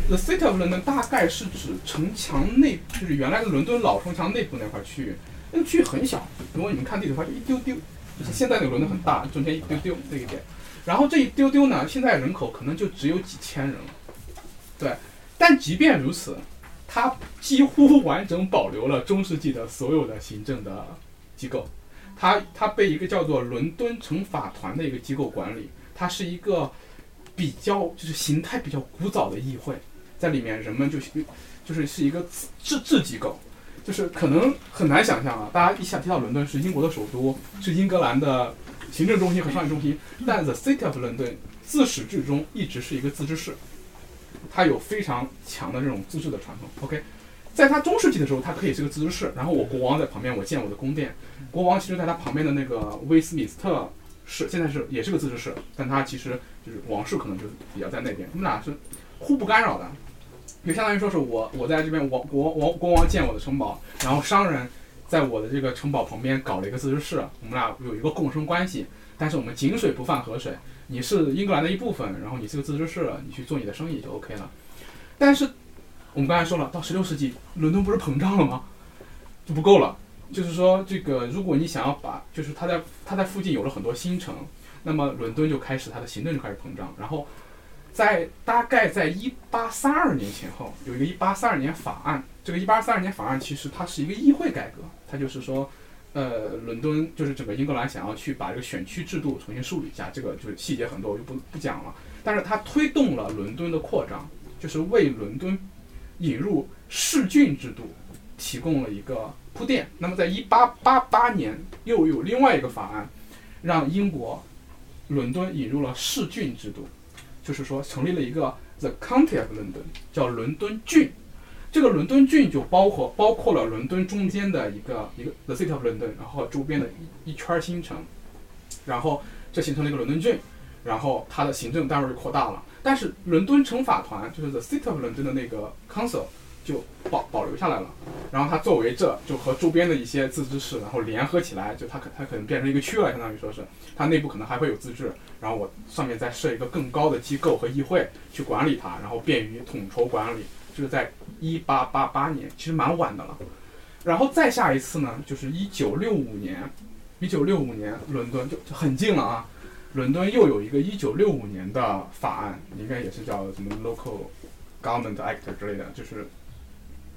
，The City of London 大概是指城墙内，就是原来的伦敦老城墙内部那块区域，那个区域很小。如果你们看地图的话，就一丢丢，就是现在那个伦敦很大，中间一丢丢那一点。然后这一丢丢呢，现在人口可能就只有几千人了。对，但即便如此，它几乎完整保留了中世纪的所有的行政的机构。它它被一个叫做伦敦城法团的一个机构管理，它是一个比较就是形态比较古早的议会，在里面人们就就是是一个自治机构，就是可能很难想象啊，大家一想提到伦敦是英国的首都，是英格兰的行政中心和商业中心，但 The City of London 自始至终一直是一个自治市，它有非常强的这种自治的传统。OK。在他中世纪的时候，他可以是个自治市，然后我国王在旁边，我建我的宫殿。国王其实在他旁边的那个威斯敏斯特市，现在是也是个自治市，但他其实就是王室可能就比较在那边，他们俩是互不干扰的，就相当于说是我我在这边王国王国王建我的城堡，然后商人在我的这个城堡旁边搞了一个自治市，我们俩有一个共生关系，但是我们井水不犯河水，你是英格兰的一部分，然后你是个自治市，你去做你的生意就 OK 了，但是。我们刚才说了，到十六世纪，伦敦不是膨胀了吗？就不够了。就是说，这个如果你想要把，就是它在它在附近有了很多新城，那么伦敦就开始它的行政就开始膨胀。然后，在大概在一八三二年前后，有一个一八三二年法案。这个一八三二年法案其实它是一个议会改革，它就是说，呃，伦敦就是整个英格兰想要去把这个选区制度重新梳理一下。这个就是细节很多，我就不不讲了。但是它推动了伦敦的扩张，就是为伦敦。引入市郡制度，提供了一个铺垫。那么，在一八八八年，又有另外一个法案，让英国伦敦引入了市郡制度，就是说成立了一个 The County of London，叫伦敦郡。这个伦敦郡就包括包括了伦敦中间的一个一个 The City of London，然后周边的一一圈新城，然后这形成了一个伦敦郡，然后它的行政单位就扩大了。但是伦敦城法团就是 The City of London 的那个 Council 就保保留下来了，然后它作为这就和周边的一些自治市，然后联合起来，就它可它可能变成一个区了，相当于说是它内部可能还会有自治，然后我上面再设一个更高的机构和议会去管理它，然后便于统筹管理。就是在一八八八年，其实蛮晚的了。然后再下一次呢，就是一九六五年，一九六五年伦敦就就很近了啊。伦敦又有一个一九六五年的法案，应该也是叫什么 Local Government Act 之类的，就是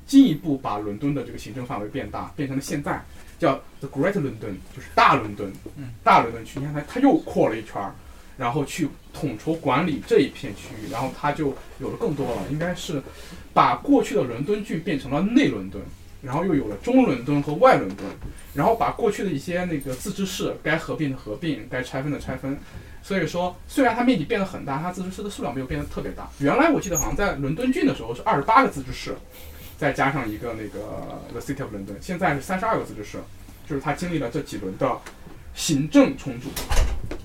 进一步把伦敦的这个行政范围变大，变成了现在叫 The Great London，就是大伦敦，大伦敦区。你看它，它又扩了一圈儿，然后去统筹管理这一片区域，然后它就有了更多了，应该是把过去的伦敦郡变成了内伦敦。然后又有了中伦敦和外伦敦，然后把过去的一些那个自治市该合并的合并，该拆分的拆分。所以说，虽然它面积变得很大，它自治市的数量没有变得特别大。原来我记得好像在伦敦郡的时候是二十八个自治市，再加上一个那个 The City of London，现在是三十二个自治市，就是它经历了这几轮的行政重组。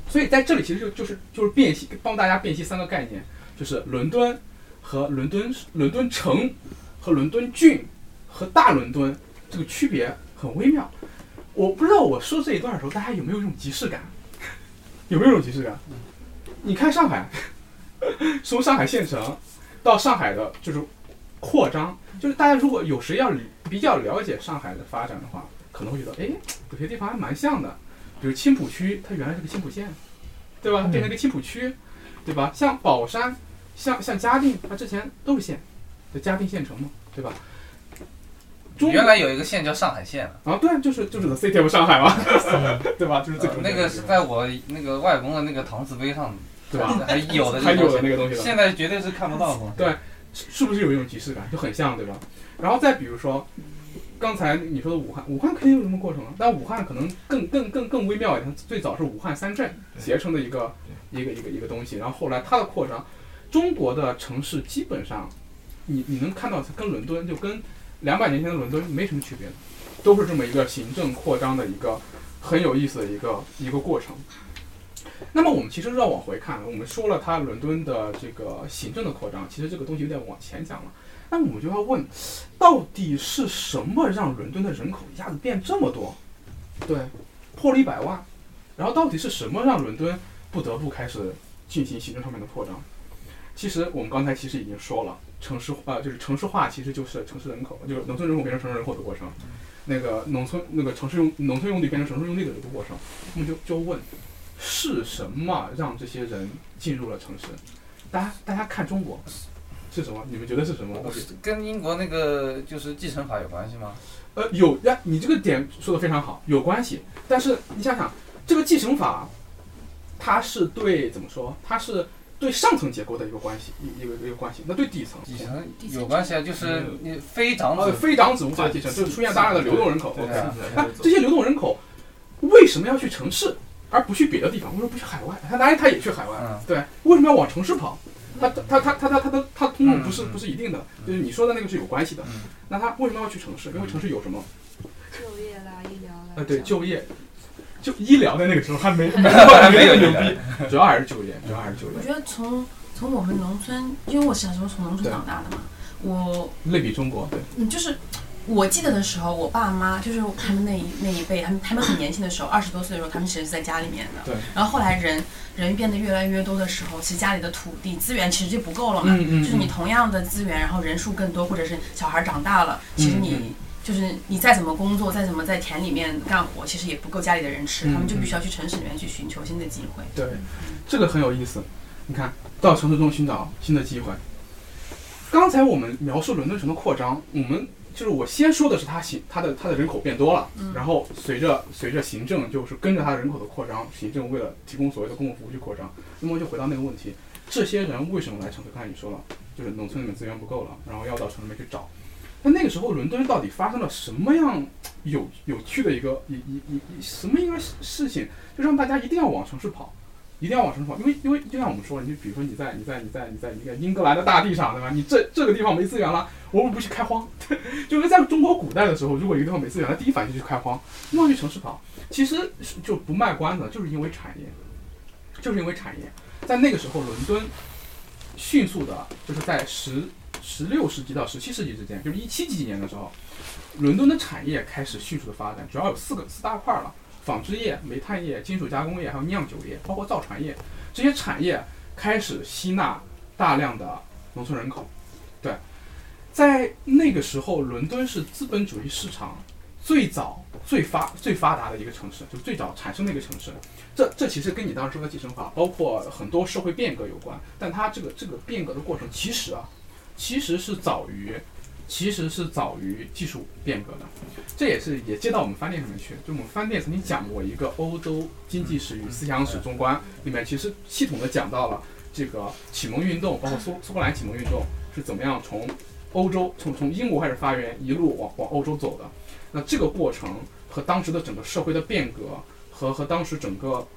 所以在这里其实就就是就是辨析，帮大家辨析三个概念，就是伦敦和伦敦伦敦城和伦敦郡。和大伦敦这个区别很微妙，我不知道我说这一段的时候，大家有没有一种即视感？有没有一种即视感？你看上海，从上海县城到上海的，就是扩张，就是大家如果有谁要比较了解上海的发展的话，可能会觉得，哎，有些地方还蛮像的。比如青浦区，它原来是个青浦县，对吧？变成一个青浦区，对吧？像宝山，像像嘉定，它之前都是县，就嘉定县城嘛，对吧？原来有一个县叫上海县啊，对，就是就是 The City of 上海嘛 对吧？就是这种。那个是在我那个外公的那个唐字碑上，对吧？还有的还有的那个东西。现在绝对是看不到的。对，是不是有一种即视感？就很像，对吧？然后再比如说，刚才你说的武汉，武汉肯定有什么过程啊？但武汉可能更更更更微妙一点，最早是武汉三镇结成的一个一个一个一个东西，然后后来它的扩张，中国的城市基本上，你你能看到跟伦敦就跟。两百年前的伦敦没什么区别，都是这么一个行政扩张的一个很有意思的一个一个过程。那么我们其实要往回看，我们说了它伦敦的这个行政的扩张，其实这个东西有点往前讲了。那我们就要问，到底是什么让伦敦的人口一下子变这么多？对，破了一百万。然后到底是什么让伦敦不得不开始进行行政上面的扩张？其实我们刚才其实已经说了，城市呃就是城市化其实就是城市人口，就是农村人口变成城市人口的过程。那个农村那个城市用农村用地变成城市用地的这个过程，那么就就问，是什么让这些人进入了城市？大家大家看中国是什么？你们觉得是什么？跟英国那个就是继承法有关系吗？呃，有呀，你这个点说的非常好，有关系。但是你想想。这个继承法，它是对怎么说？它是对上层结构的一个关系，一一个一个关系。那对底层底层有关系啊，就是你非长子，非长子无法继承，就是出现大量的流动人口。那这些流动人口为什么要去城市，而不去别的地方？为什么不去海外？他当然他也去海外，对，为什么要往城市跑？他他他他他他的他通路不是不是一定的，就是你说的那个是有关系的。那他为什么要去城市？因为城市有什么？就业啦，医疗啦。呃，对，就业。就医疗的那个时候还没还 没有牛逼，主要还是就业，主要还是就业。我觉得从从我们农村，因为我小时候从农村长大的嘛，我类比中国，对，嗯，就是我记得的时候，我爸妈就是他们那一那一辈，他们他们很年轻的时候，二十多岁的时候，他们其实是在家里面的。对。然后后来人人变得越来越多的时候，其实家里的土地资源其实就不够了嘛。嗯嗯。就是你同样的资源，然后人数更多，或者是小孩长大了，其实你。就是你再怎么工作，再怎么在田里面干活，其实也不够家里的人吃，他们就必须要去城市里面去寻求新的机会。对，这个很有意思。你看到城市中寻找新的机会。刚才我们描述伦敦城的扩张，我们就是我先说的是它行，它的它的人口变多了，然后随着随着行政就是跟着它人口的扩张，行政为了提供所谓的公共服务去扩张，那么就回到那个问题，这些人为什么来城市？刚才你说了，就是农村里面资源不够了，然后要到城里面去找。那那个时候，伦敦到底发生了什么样有有趣的一个一一一一什么一个事情，就让大家一定要往城市跑，一定要往城市跑？因为因为就像我们说，你比如说你在你在你在你在一个英格兰的大地上，对吧？你这这个地方没资源了，我们不去开荒？就是在中国古代的时候，如果一个地方没资源，那第一反应就去开荒，要去城市跑。其实就不卖关子，就是因为产业，就是因为产业，在那个时候，伦敦迅速的就是在十。十六世纪到十七世纪之间，就是一七几几年的时候，伦敦的产业开始迅速的发展，主要有四个四大块了：纺织业、煤炭业、金属加工业，还有酿酒业，包括造船业。这些产业开始吸纳大量的农村人口。对，在那个时候，伦敦是资本主义市场最早、最发、最发达的一个城市，就最早产生的一个城市。这这其实跟你当时说的继承法，包括很多社会变革有关。但它这个这个变革的过程，其实啊。其实是早于，其实是早于技术变革的，这也是也接到我们饭店上面去。就我们饭店曾经讲过一个欧洲经济史与思想史中观，里面其实系统的讲到了这个启蒙运动，包括苏苏格兰启蒙运动是怎么样从欧洲从从英国开始发源，一路往往欧洲走的。那这个过程和当时的整个社会的变革和和当时整个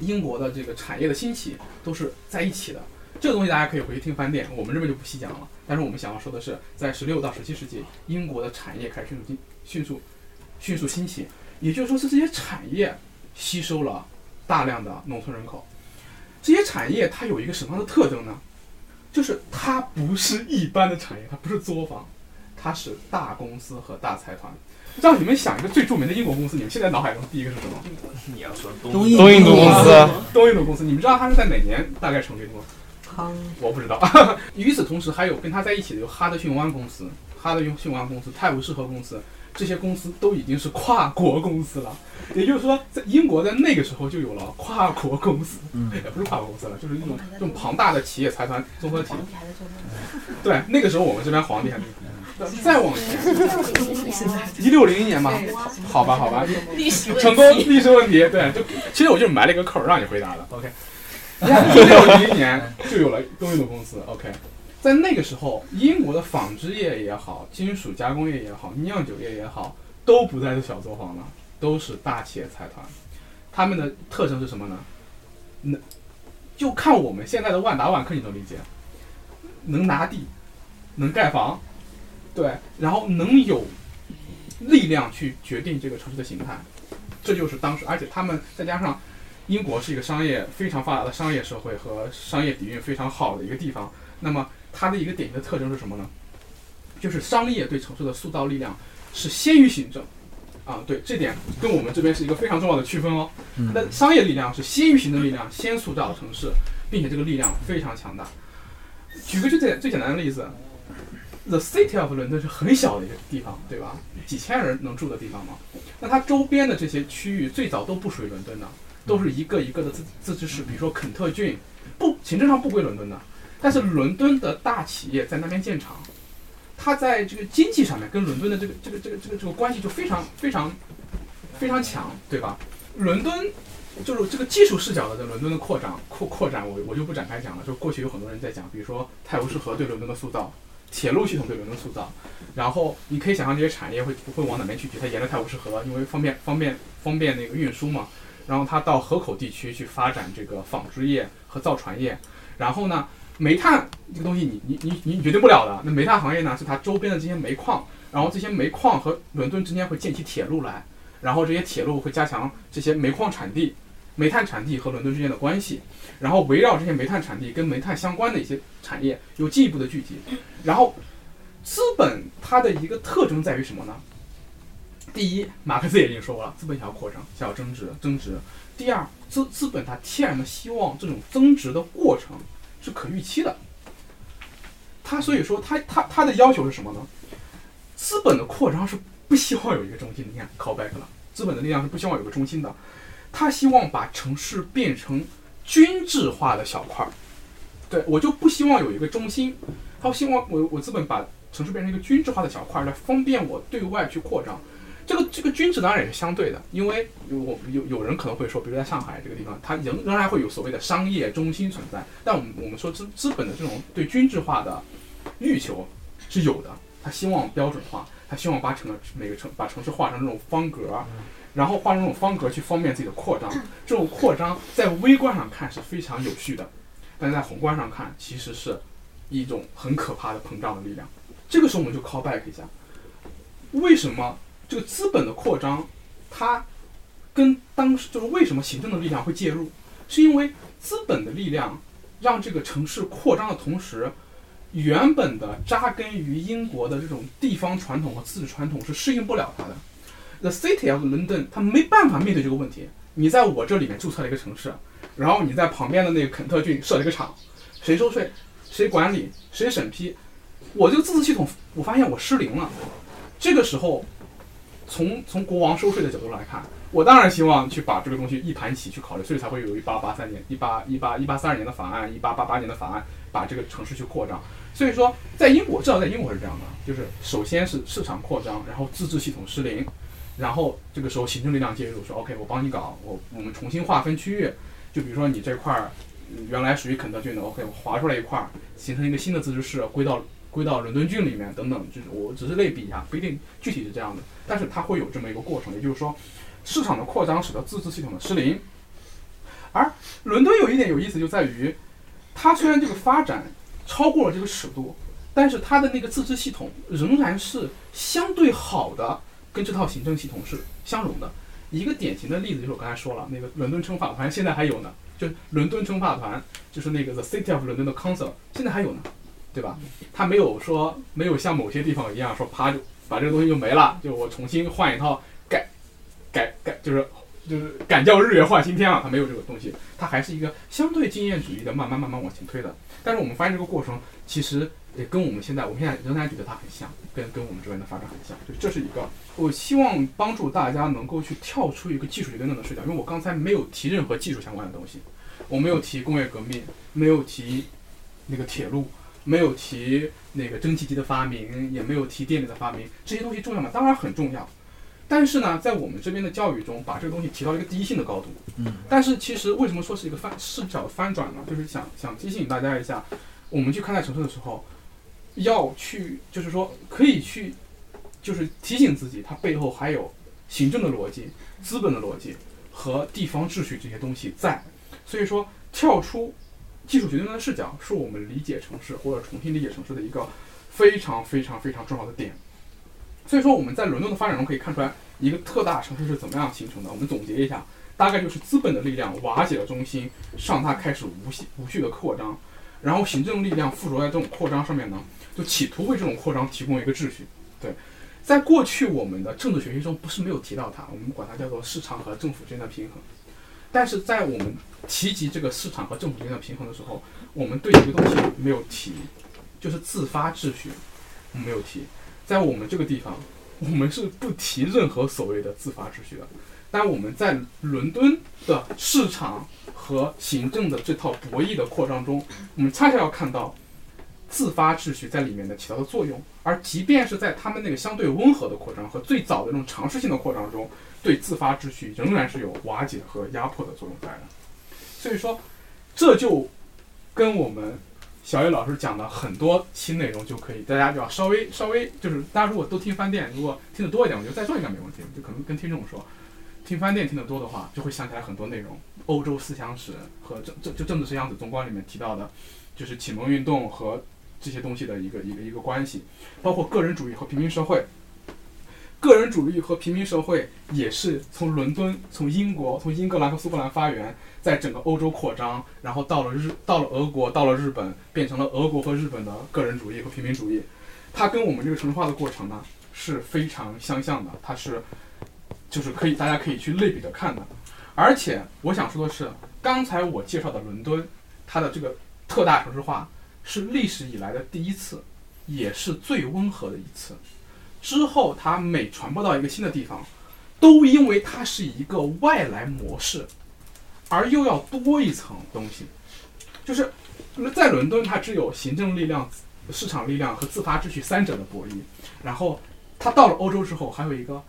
英国的这个产业的兴起都是在一起的。这个东西大家可以回去听翻店，我们这边就不细讲了。但是我们想要说的是，在十六到十七世纪，英国的产业开始迅速进、迅速、迅速兴起，也就是说是这些产业吸收了大量的农村人口。这些产业它有一个什么样的特征呢？就是它不是一般的产业，它不是作坊，它是大公司和大财团。让你们想一个最著名的英国公司，你们现在脑海中第一个是什么？你要说东印度公司，东印度公司，你们知道它是在哪年大概成立的吗？我不知道。与此同时，还有跟他在一起的有哈德逊湾公司、哈德逊湾公司、泰晤士河公司，这些公司都已经是跨国公司了。也就是说，在英国在那个时候就有了跨国公司，也不是跨国公司了，就是一种这种庞大的企业财团综合体。对，那个时候我们这边皇帝还没。再往前，一六零一年吧，好吧，好吧，成功历史问题，对，就其实我就是埋了一个扣让你回答的，OK。一六零一年 就有了东印度公司。OK，在那个时候，英国的纺织业也好，金属加工业也好，酿酒业也好，都不再是小作坊了，都是大企业财团。他们的特征是什么呢？能就看我们现在的万达万科，你能理解？能拿地，能盖房，对，然后能有力量去决定这个城市的形态。这就是当时，而且他们再加上。英国是一个商业非常发达的商业社会和商业底蕴非常好的一个地方。那么它的一个典型的特征是什么呢？就是商业对城市的塑造力量是先于行政。啊，对，这点跟我们这边是一个非常重要的区分哦。那商业力量是先于行政力量，先塑造城市，并且这个力量非常强大。举个最简最简单的例子，The City of London 是很小的一个地方，对吧？几千人能住的地方嘛。那它周边的这些区域最早都不属于伦敦的，都是一个一个的自自治市，比如说肯特郡，不行政上不归伦敦的，但是伦敦的大企业在那边建厂。它在这个经济上面跟伦敦的这个这个这个这个这个关系就非常非常非常强，对吧？伦敦就是这个技术视角的在伦敦的扩张扩扩展，我我就不展开讲了。就过去有很多人在讲，比如说泰晤士河对伦敦的塑造，铁路系统对伦敦塑造，然后你可以想象这些产业会会往哪边去？它沿着泰晤士河，因为方便方便方便那个运输嘛。然后它到河口地区去发展这个纺织业和造船业，然后呢？煤炭这个东西，你你你你决定不了的。那煤炭行业呢，是它周边的这些煤矿，然后这些煤矿和伦敦之间会建起铁路来，然后这些铁路会加强这些煤矿产地、煤炭产地和伦敦之间的关系，然后围绕这些煤炭产地跟煤炭相关的一些产业有进一步的聚集。然后，资本它的一个特征在于什么呢？第一，马克思也已经说过了，资本想要扩张，想要增值，增值。第二，资资本它天然的希望这种增值的过程。是可预期的，他所以说他他他的要求是什么呢？资本的扩张是不希望有一个中心，你看 callback 了，资本的力量是不希望有个中心的，他希望把城市变成均质化的小块儿，对我就不希望有一个中心，他希望我我资本把城市变成一个均质化的小块儿，来方便我对外去扩张。这个这个均值当然也是相对的，因为我有有人可能会说，比如在上海这个地方，它仍仍然会有所谓的商业中心存在。但我们我们说资资本的这种对均质化的欲求是有的，他希望标准化，他希望把整个每个城把城市画成这种方格，然后画成这种方格去方便自己的扩张。这种扩张在微观上看是非常有序的，但在宏观上看其实是一种很可怕的膨胀的力量。这个时候我们就 call back 一下，为什么？这个资本的扩张，它跟当时就是为什么行政的力量会介入，是因为资本的力量让这个城市扩张的同时，原本的扎根于英国的这种地方传统和自治传统是适应不了它的。The City of London，它没办法面对这个问题。你在我这里面注册了一个城市，然后你在旁边的那个肯特郡设了一个厂，谁收税，谁管理，谁审批，我这个自治系统，我发现我失灵了。这个时候。从从国王收税的角度来看，我当然希望去把这个东西一盘棋去考虑，所以才会有一八八三年、一八一八一八三二年的法案，一八八八年的法案，把这个城市去扩张。所以说，在英国，至少在英国是这样的，就是首先是市场扩张，然后自治系统失灵，然后这个时候行政力量介入，说 OK，我帮你搞，我我们重新划分区域，就比如说你这块儿原来属于肯特郡的，OK，我划出来一块儿，形成一个新的自治市，归到。归到伦敦郡里面等等，就是我只是类比一下，不一定具体是这样的，但是它会有这么一个过程，也就是说，市场的扩张使得自治系统的失灵。而伦敦有一点有意思，就在于它虽然这个发展超过了这个尺度，但是它的那个自治系统仍然是相对好的，跟这套行政系统是相容的。一个典型的例子就是我刚才说了，那个伦敦称法团现在还有呢，就伦敦称法团，就是那个 The City of London 的 Council，现在还有呢。对吧？他没有说没有像某些地方一样说啪就把这个东西就没了，就我重新换一套改改改，就是就是敢叫日月换新天了。他没有这个东西，他还是一个相对经验主义的，慢慢慢慢往前推的。但是我们发现这个过程其实也跟我们现在，我们现在仍然觉得它很像，跟跟我们这边的发展很像。就这是一个，我希望帮助大家能够去跳出一个技术理论的视角，因为我刚才没有提任何技术相关的东西，我没有提工业革命，没有提那个铁路。没有提那个蒸汽机的发明，也没有提电力的发明，这些东西重要吗？当然很重要。但是呢，在我们这边的教育中，把这个东西提到一个第一性的高度。嗯。但是其实为什么说是一个翻视角翻转呢？就是想想提醒大家一下，我们去看待城市的时候，要去就是说可以去，就是提醒自己，它背后还有行政的逻辑、资本的逻辑和地方秩序这些东西在。所以说跳出。技术决定论的视角是我们理解城市或者重新理解城市的一个非常非常非常重要的点。所以说我们在伦敦的发展中可以看出来一个特大城市是怎么样形成的。我们总结一下，大概就是资本的力量瓦解了中心，上它开始无序无序的扩张。然后行政力量附着在这种扩张上面呢，就企图为这种扩张提供一个秩序。对，在过去我们的政治学习中不是没有提到它，我们管它叫做市场和政府之间的平衡。但是在我们提及这个市场和政府之间的平衡的时候，我们对一个东西没有提，就是自发秩序，没有提。在我们这个地方，我们是不提任何所谓的自发秩序的。但我们在伦敦的市场和行政的这套博弈的扩张中，我们恰恰要看到自发秩序在里面的起到的作用。而即便是在他们那个相对温和的扩张和最早的那种尝试性的扩张中，对自发秩序仍然是有瓦解和压迫的作用在的。所以说，这就跟我们小野老师讲的很多新内容就可以，大家就要稍微稍微就是，大家如果都听饭店，如果听得多一点，我觉得再做应该没问题。就可能跟听众说。听饭店听得多的话，就会想起来很多内容。欧洲思想史和政政就政治思想史总观里面提到的，就是启蒙运动和这些东西的一个一个一个关系，包括个人主义和平民社会。个人主义和平民社会也是从伦敦、从英国、从英格兰和苏格兰发源，在整个欧洲扩张，然后到了日到了俄国，到了日本，变成了俄国和日本的个人主义和平民主义。它跟我们这个城市化的过程呢是非常相像的，它是。就是可以，大家可以去类比着看的，而且我想说的是，刚才我介绍的伦敦，它的这个特大城市化是历史以来的第一次，也是最温和的一次。之后它每传播到一个新的地方，都因为它是一个外来模式，而又要多一层东西，就是在伦敦它只有行政力量、市场力量和自发秩序三者的博弈，然后它到了欧洲之后还有一个。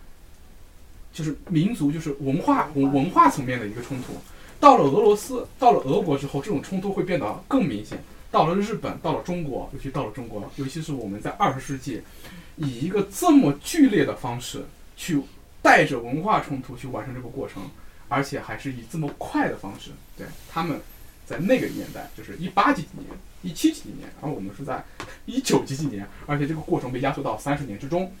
就是民族，就是文化文文化层面的一个冲突。到了俄罗斯，到了俄国之后，这种冲突会变得更明显。到了日本，到了中国，尤其到了中国，尤其是我们在二十世纪，以一个这么剧烈的方式去带着文化冲突去完成这个过程，而且还是以这么快的方式。对，他们在那个年代，就是一八几几年、一七几几年，而我们是在一九几几年，而且这个过程被压缩到三十年之中。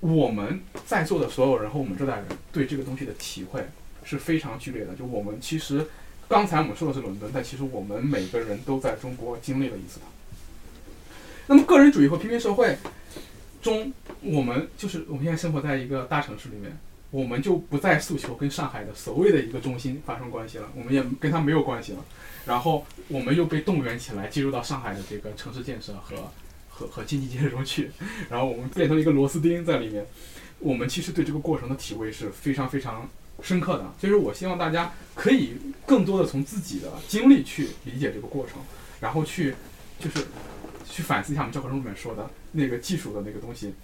我们在座的所有人和我们这代人对这个东西的体会是非常剧烈的。就我们其实刚才我们说的是伦敦，但其实我们每个人都在中国经历了一次它。那么个人主义和平民社会中，我们就是我们现在生活在一个大城市里面，我们就不再诉求跟上海的所谓的一个中心发生关系了，我们也跟它没有关系了。然后我们又被动员起来进入到上海的这个城市建设和。和和经济建设中去，然后我们变成了一个螺丝钉在里面。我们其实对这个过程的体会是非常非常深刻的。所以说我希望大家可以更多的从自己的经历去理解这个过程，然后去就是去反思一下我们教科书里面说的那个技术的那个东西，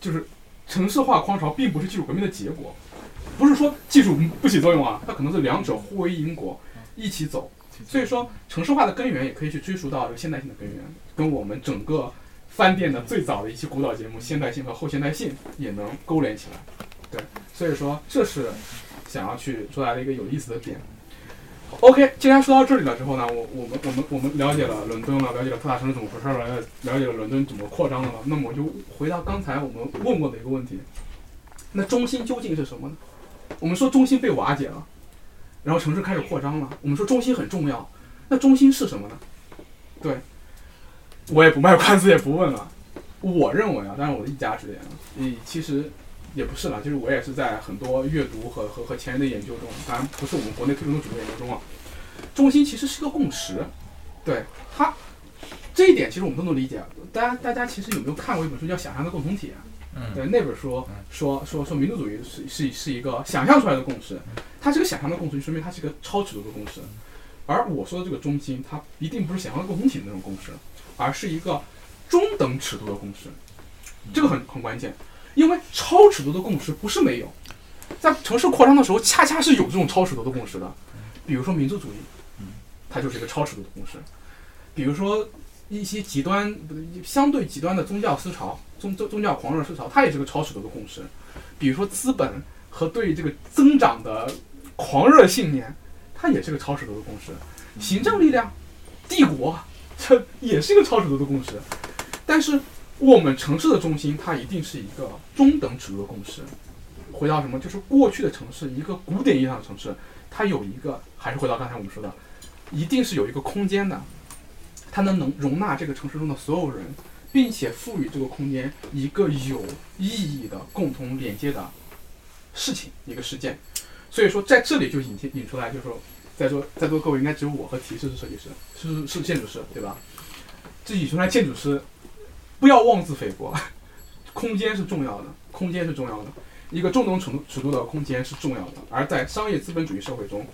就是城市化框潮并不是技术革命的结果，不是说技术不起作用啊，它可能是两者互为因果，一起走。所以说，城市化的根源也可以去追溯到这个现代性的根源，跟我们整个饭店的最早的一期古早节目现代性和后现代性也能勾连起来。对，所以说这是想要去出来的一个有意思的点。OK，既然说到这里了之后呢，我我们我们我们了解了伦敦了，了解了特大城市怎么回事了，了解了伦敦怎么扩张的了，那么我就回到刚才我们问过的一个问题：那中心究竟是什么呢？我们说中心被瓦解了。然后城市开始扩张了。我们说中心很重要，那中心是什么呢？对，我也不卖关子，也不问了。我认为啊，当然我的一家之言啊，你，其实也不是啦，就是我也是在很多阅读和和和前人的研究中，当然不是我们国内推崇的主流研究中啊。中心其实是个共识，对它这一点其实我们都能理解。大家大家其实有没有看过一本书叫《想象的共同体》？嗯，对，那本书说说说民族主义是是是一个想象出来的共识。它是个想象的共识，就说明它是一个超尺度的共识，而我说的这个中心，它一定不是想象的共同体的那种共识，而是一个中等尺度的共识，这个很很关键，因为超尺度的共识不是没有，在城市扩张的时候，恰恰是有这种超尺度的共识的，比如说民族主义，它就是一个超尺度的共识，比如说一些极端相对极端的宗教思潮，宗宗宗教狂热思潮，它也是个超尺度的共识，比如说资本和对这个增长的。狂热信念，它也是个超尺度的共识。行政力量、帝国，这也是一个超尺度的共识。但是我们城市的中心，它一定是一个中等尺度的共识。回到什么？就是过去的城市，一个古典意义上的城市，它有一个，还是回到刚才我们说的，一定是有一个空间的。它能能容纳这个城市中的所有人，并且赋予这个空间一个有意义的共同连接的事情，一个事件。所以说，在这里就引引出来，就是说，在座在座各位应该只有我和提示是设计师，是是建筑师，对吧？这引出来建筑师，不要妄自菲薄，空间是重要的，空间是重要的，一个中等尺度尺度的空间是重要的。而在商业资本主义社会中，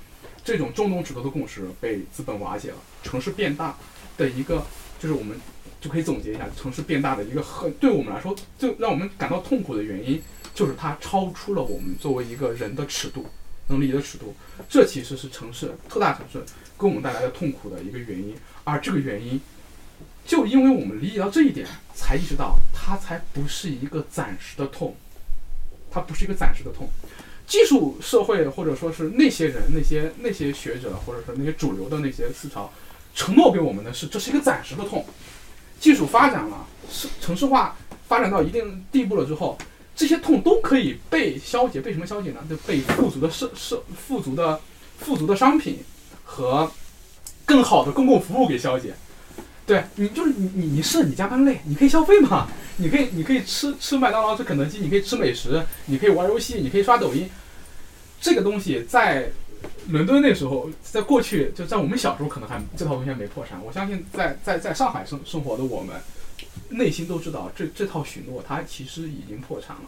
这种中等尺度的共识被资本瓦解了，城市变大的一个，就是我们就可以总结一下，城市变大的一个很对我们来说，就让我们感到痛苦的原因，就是它超出了我们作为一个人的尺度。能理解的尺度，这其实是城市特大城市给我们带来的痛苦的一个原因，而这个原因，就因为我们理解到这一点，才意识到它才不是一个暂时的痛，它不是一个暂时的痛。技术社会或者说是那些人、那些那些学者或者说那些主流的那些思潮，承诺给我们的是这是一个暂时的痛。技术发展了，是城市化发展到一定地步了之后。这些痛都可以被消解，被什么消解呢？就被富足的社社富足的富足的商品和更好的公共服务给消解。对你就是你你你是你加班累，你可以消费嘛？你可以你可以吃吃麦当劳吃肯德基，你可以吃美食，你可以玩游戏，你可以刷抖音。这个东西在伦敦那时候，在过去就在我们小时候可能还这套东西还没破产。我相信在在在上海生生活的我们。内心都知道，这这套许诺它其实已经破产了，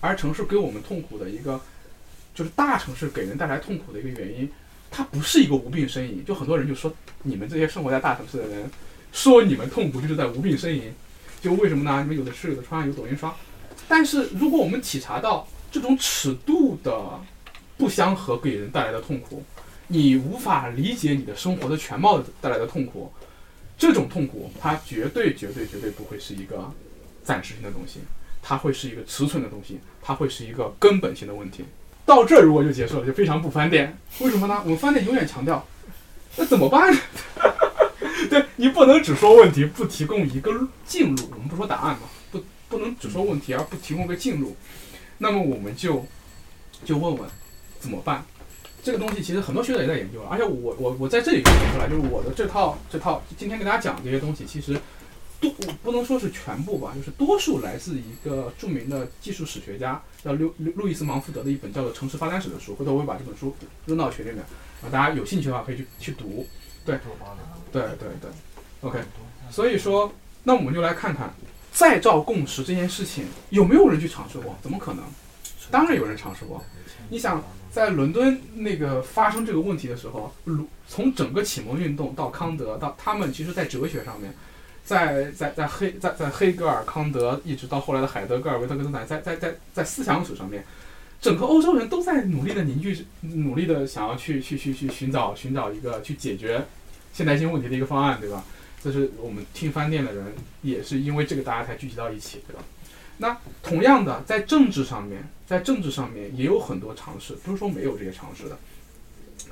而城市给我们痛苦的一个，就是大城市给人带来痛苦的一个原因，它不是一个无病呻吟。就很多人就说，你们这些生活在大城市的人，说你们痛苦就是在无病呻吟。就为什么呢？你们有的吃有的穿有抖音刷。但是如果我们体察到这种尺度的不相合给人带来的痛苦，你无法理解你的生活的全貌带来的痛苦。这种痛苦，它绝对、绝对、绝对不会是一个暂时性的东西，它会是一个持存的东西，它会是一个根本性的问题。到这儿如果就结束了，就非常不翻店。为什么呢？我们翻店永远强调，那怎么办？对你不能只说问题，不提供一个进路。我们不说答案嘛，不不能只说问题而不提供个进路。那么我们就就问问怎么办。这个东西其实很多学者也在研究，而且我我我在这里就提出来，就是我的这套这套今天跟大家讲这些东西，其实多我不能说是全部吧，就是多数来自一个著名的技术史学家叫路路路易斯芒福德的一本叫做《城市发展史》的书，回头我会把这本书扔到群里面，啊，大家有兴趣的话可以去去读。对，对对对，OK。所以说，那我们就来看看再造共识这件事情有没有人去尝试过？怎么可能？当然有人尝试过。你想。在伦敦那个发生这个问题的时候，从整个启蒙运动到康德，到他们其实，在哲学上面，在在在黑在在黑格尔、康德，一直到后来的海德格尔、维特根斯坦，在在在在思想史上面，整个欧洲人都在努力的凝聚，努力的想要去去去去寻找寻找一个去解决现代性问题的一个方案，对吧？这是我们听翻店的人，也是因为这个大家才聚集到一起，对吧？那同样的，在政治上面，在政治上面也有很多尝试，不是说没有这些尝试的。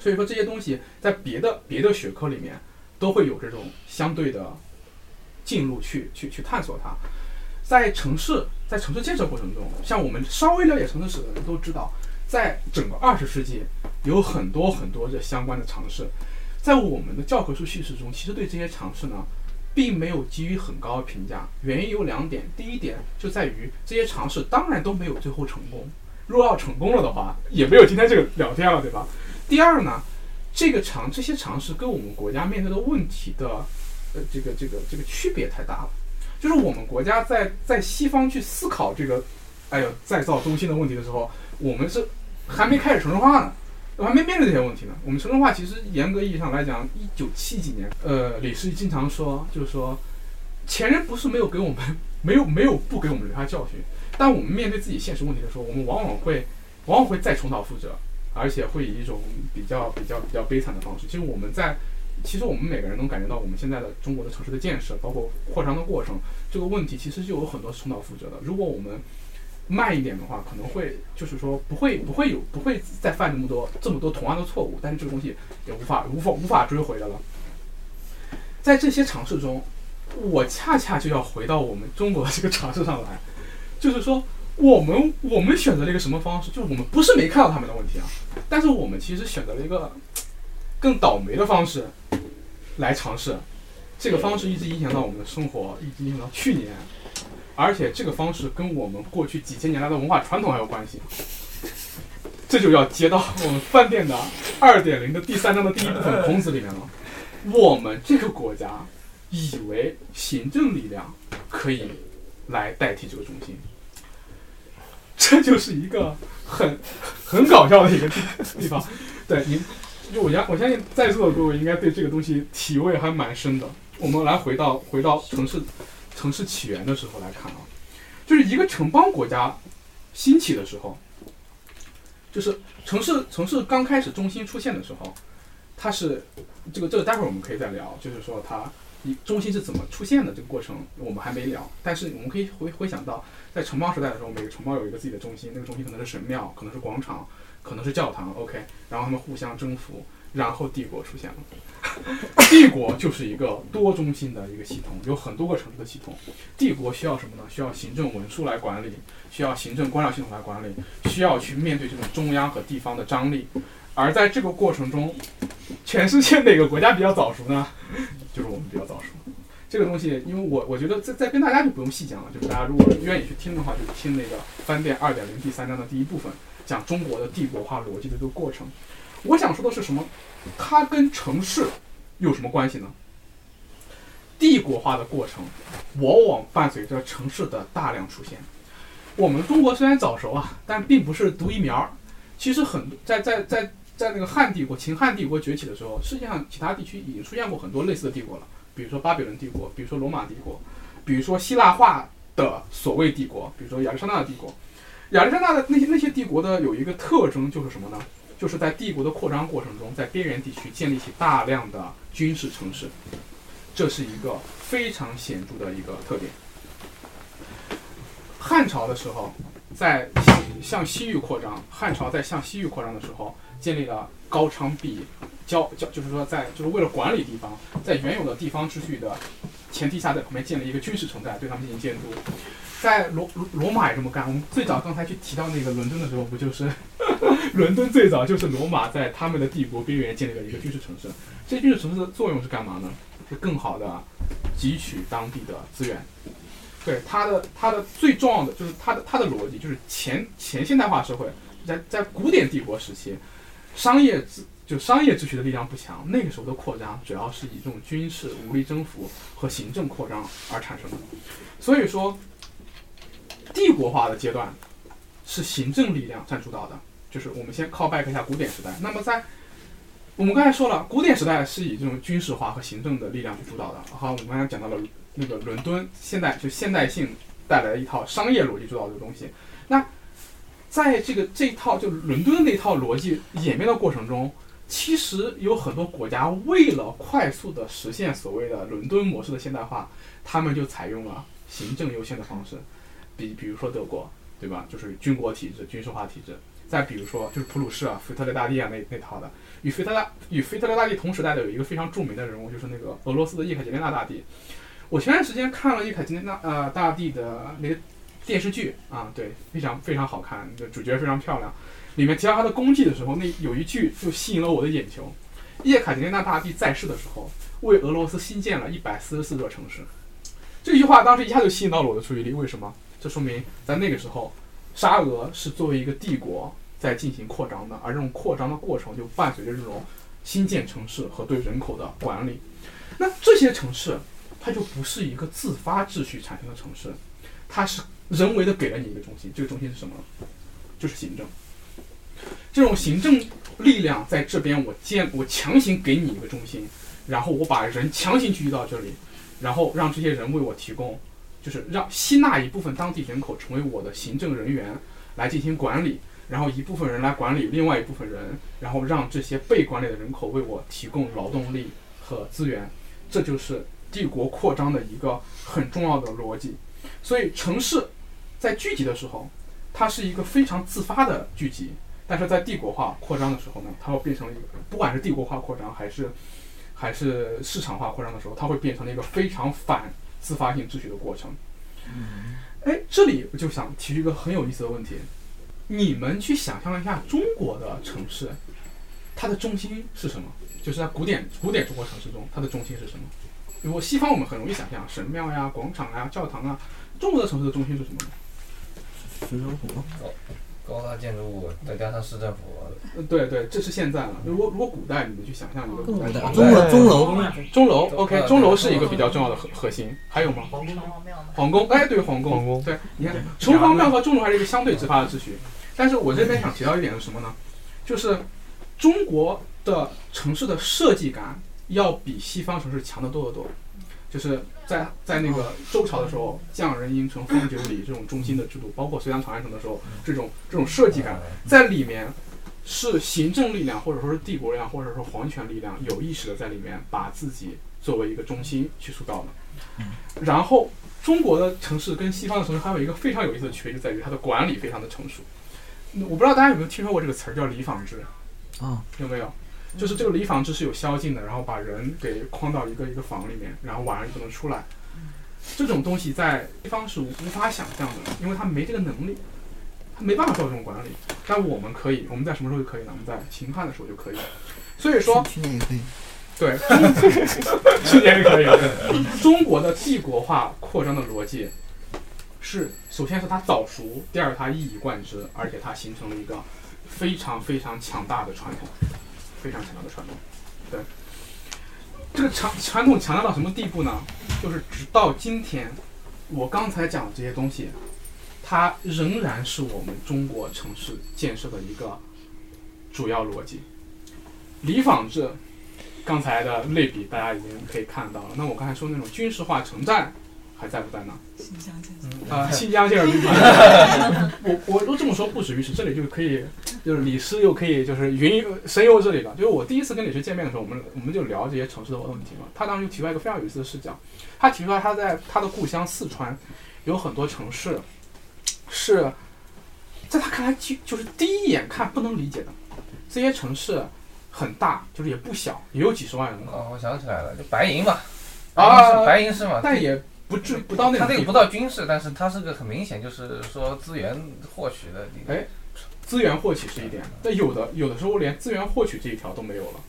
所以说这些东西在别的别的学科里面都会有这种相对的进入去去去探索它。在城市在城市建设过程中，像我们稍微了解城市史的人都知道，在整个二十世纪有很多很多这相关的尝试。在我们的教科书叙事中，其实对这些尝试呢。并没有给予很高的评价，原因有两点。第一点就在于这些尝试当然都没有最后成功。若要成功了的话，也没有今天这个聊天了，对吧？第二呢，这个尝这些尝试跟我们国家面对的问题的，呃，这个这个这个区别太大了。就是我们国家在在西方去思考这个，哎呦再造中心的问题的时候，我们是还没开始城市化呢。我还没面对这些问题呢。我们城镇化其实严格意义上来讲，一九七几年，呃，李世经常说，就是说，前人不是没有给我们，没有没有不给我们留下教训，但我们面对自己现实问题的时候，我们往往会，往往会再重蹈覆辙，而且会以一种比较比较比较悲惨的方式。其实我们在，其实我们每个人能感觉到，我们现在的中国的城市的建设，包括扩张的过程，这个问题其实就有很多重蹈覆辙的。如果我们慢一点的话，可能会就是说不会不会有不会再犯那么多这么多同样的错误，但是这个东西也无法无法无法追回的了。在这些尝试中，我恰恰就要回到我们中国的这个尝试上来，就是说我们我们选择了一个什么方式？就我们不是没看到他们的问题啊，但是我们其实选择了一个更倒霉的方式来尝试。这个方式一直影响到我们的生活，一直影响到去年，而且这个方式跟我们过去几千年来的文化传统还有关系。这就要接到我们饭店的二点零的第三章的第一部分孔子里面了。我们这个国家以为行政力量可以来代替这个中心，这就是一个很很搞笑的一个地地方。对，您，就我相我相信在座的各位应该对这个东西体味还蛮深的。我们来回到回到城市城市起源的时候来看啊，就是一个城邦国家兴起的时候。就是城市城市刚开始中心出现的时候，它是这个这个待会儿我们可以再聊，就是说它一中心是怎么出现的这个过程我们还没聊，但是我们可以回回想到在城邦时代的时候，每个城邦有一个自己的中心，那个中心可能是神庙，可能是广场，可能是教堂，OK，然后他们互相征服。然后帝国出现了，帝国就是一个多中心的一个系统，有很多个城市的系统。帝国需要什么呢？需要行政文书来管理，需要行政官僚系统来管理，需要去面对这种中央和地方的张力。而在这个过程中，全世界哪个国家比较早熟呢？就是我们比较早熟。这个东西，因为我我觉得在在跟大家就不用细讲了，就是大家如果愿意去听的话，就听那个翻遍二点零第三章的第一部分，讲中国的帝国化逻辑的这个过程。我想说的是什么？它跟城市有什么关系呢？帝国化的过程往往伴随着城市的大量出现。我们中国虽然早熟啊，但并不是独一苗儿。其实很在在在在那个汉帝国、秦汉帝国崛起的时候，世界上其他地区已经出现过很多类似的帝国了。比如说巴比伦帝国，比如说罗马帝国，比如说希腊化的所谓帝国，比如说亚历山大的帝国。亚历山大的那些那些帝国的有一个特征就是什么呢？就是在帝国的扩张过程中，在边缘地区建立起大量的军事城市，这是一个非常显著的一个特点。汉朝的时候，在向西域扩张，汉朝在向西域扩张的时候，建立了高昌壁，交交就是说在就是为了管理地方，在原有的地方秩序的前提下，在旁边建立一个军事城寨，对他们进行监督。在罗罗马也这么干。我们最早刚才去提到那个伦敦的时候，不就是 伦敦最早就是罗马在他们的帝国边缘建立了一个军事城市。这军事城市的作用是干嘛呢？是更好的汲取当地的资源。对它的它的最重要的就是它的它的逻辑就是前前现代化社会在在古典帝国时期，商业就商业秩序的力量不强，那个时候的扩张主要是以这种军事武力征服和行政扩张而产生的。所以说。帝国化的阶段是行政力量占主导的，就是我们先靠 back 一下古典时代。那么在我们刚才说了，古典时代是以这种军事化和行政的力量去主导的。好，我们刚才讲到了那个伦敦现代就现代性带来的一套商业逻辑主导的东西。那在这个这套就伦敦那套逻辑演变的过程中，其实有很多国家为了快速的实现所谓的伦敦模式的现代化，他们就采用了行政优先的方式。比比如说德国，对吧？就是军国体制、军事化体制。再比如说，就是普鲁士啊、腓特烈大帝啊那那套的。与腓特大与腓特烈大帝同时代的有一个非常著名的人物，就是那个俄罗斯的叶卡捷琳娜大帝。我前段时间看了叶卡捷琳娜呃大帝的那个电视剧啊，对，非常非常好看，主角非常漂亮。里面提到他的功绩的时候，那有一句就吸引了我的眼球：叶卡捷琳娜大帝在世的时候，为俄罗斯新建了一百四十四座城市。这句话当时一下就吸引到了我的注意力，为什么？这说明在那个时候，沙俄是作为一个帝国在进行扩张的，而这种扩张的过程就伴随着这种新建城市和对人口的管理。那这些城市，它就不是一个自发秩序产生的城市，它是人为的给了你一个中心。这个中心是什么？就是行政。这种行政力量在这边，我建，我强行给你一个中心，然后我把人强行聚集到这里，然后让这些人为我提供。就是让吸纳一部分当地人口成为我的行政人员来进行管理，然后一部分人来管理另外一部分人，然后让这些被管理的人口为我提供劳动力和资源，这就是帝国扩张的一个很重要的逻辑。所以城市在聚集的时候，它是一个非常自发的聚集，但是在帝国化扩张的时候呢，它会变成一个不管是帝国化扩张还是还是市场化扩张的时候，它会变成了一个非常反。自发性秩序的过程。哎，这里我就想提一个很有意思的问题：你们去想象一下中国的城市，它的中心是什么？就是在古典古典中国城市中，它的中心是什么？如果西方我们很容易想象神庙呀、广场呀、教堂啊，中国的城市的中心是什么呢？市政府。高大建筑物再加上市政府。呃，对对，这是现在了。如果如果古代，你们去想象一个古代钟楼钟楼钟楼，OK，钟楼是一个比较重要的核核心。还有吗？皇宫皇宫，哎，对，皇宫。皇宫。对，你看，城隍庙和钟楼还是一个相对直发的秩序。但是我这边想提到一点是什么呢？就是中国的城市的设计感要比西方城市强得多得多。就是在在那个周朝的时候，匠人应城，风九里这种中心的制度，包括隋唐长安城的时候，这种这种设计感在里面，是行政力量或者说是帝国力量或者说皇权力量有意识的在里面把自己作为一个中心去塑造的。然后中国的城市跟西方的城市还有一个非常有意思的区别，就在于它的管理非常的成熟。我不知道大家有没有听说过这个词儿叫里坊制啊？有没有？就是这个里房制是有宵禁的，然后把人给框到一个一个房里面，然后晚上就不能出来。这种东西在西方是无法想象的，因为他没这个能力，他没办法做这种管理。但我们可以，我们在什么时候就可以呢？我们在秦汉的时候就可以。所以说，去年也可以。对，去年也可以。中国的帝国化扩张的逻辑是：首先是它早熟，第二它一以贯之，而且它形成了一个非常非常强大的传统。非常强大的传统，对，这个传传统强大到什么地步呢？就是直到今天，我刚才讲的这些东西，它仍然是我们中国城市建设的一个主要逻辑。里坊制，刚才的类比大家已经可以看到了。那我刚才说那种军事化城寨。还在不在呢？新疆建设啊，新疆建设。我我都这么说不止于此，这里就可以，就是李师又可以就是云神游这里了。就是我第一次跟李师见面的时候，我们我们就聊这些城市的问题嘛。他当时就提出来一个非常有意思的视角，他提出来他在他的故乡四川有很多城市是在他看来就就是第一眼看不能理解的。这些城市很大，就是也不小，也有几十万人口。哦，我想起来了，就白银嘛，啊，白银是嘛，但也。不至不到那个，它那个不到军事，但是它是个很明显，就是说资源获取的。哎，资源获取是一点，但有的有的时候连资源获取这一条都没有了。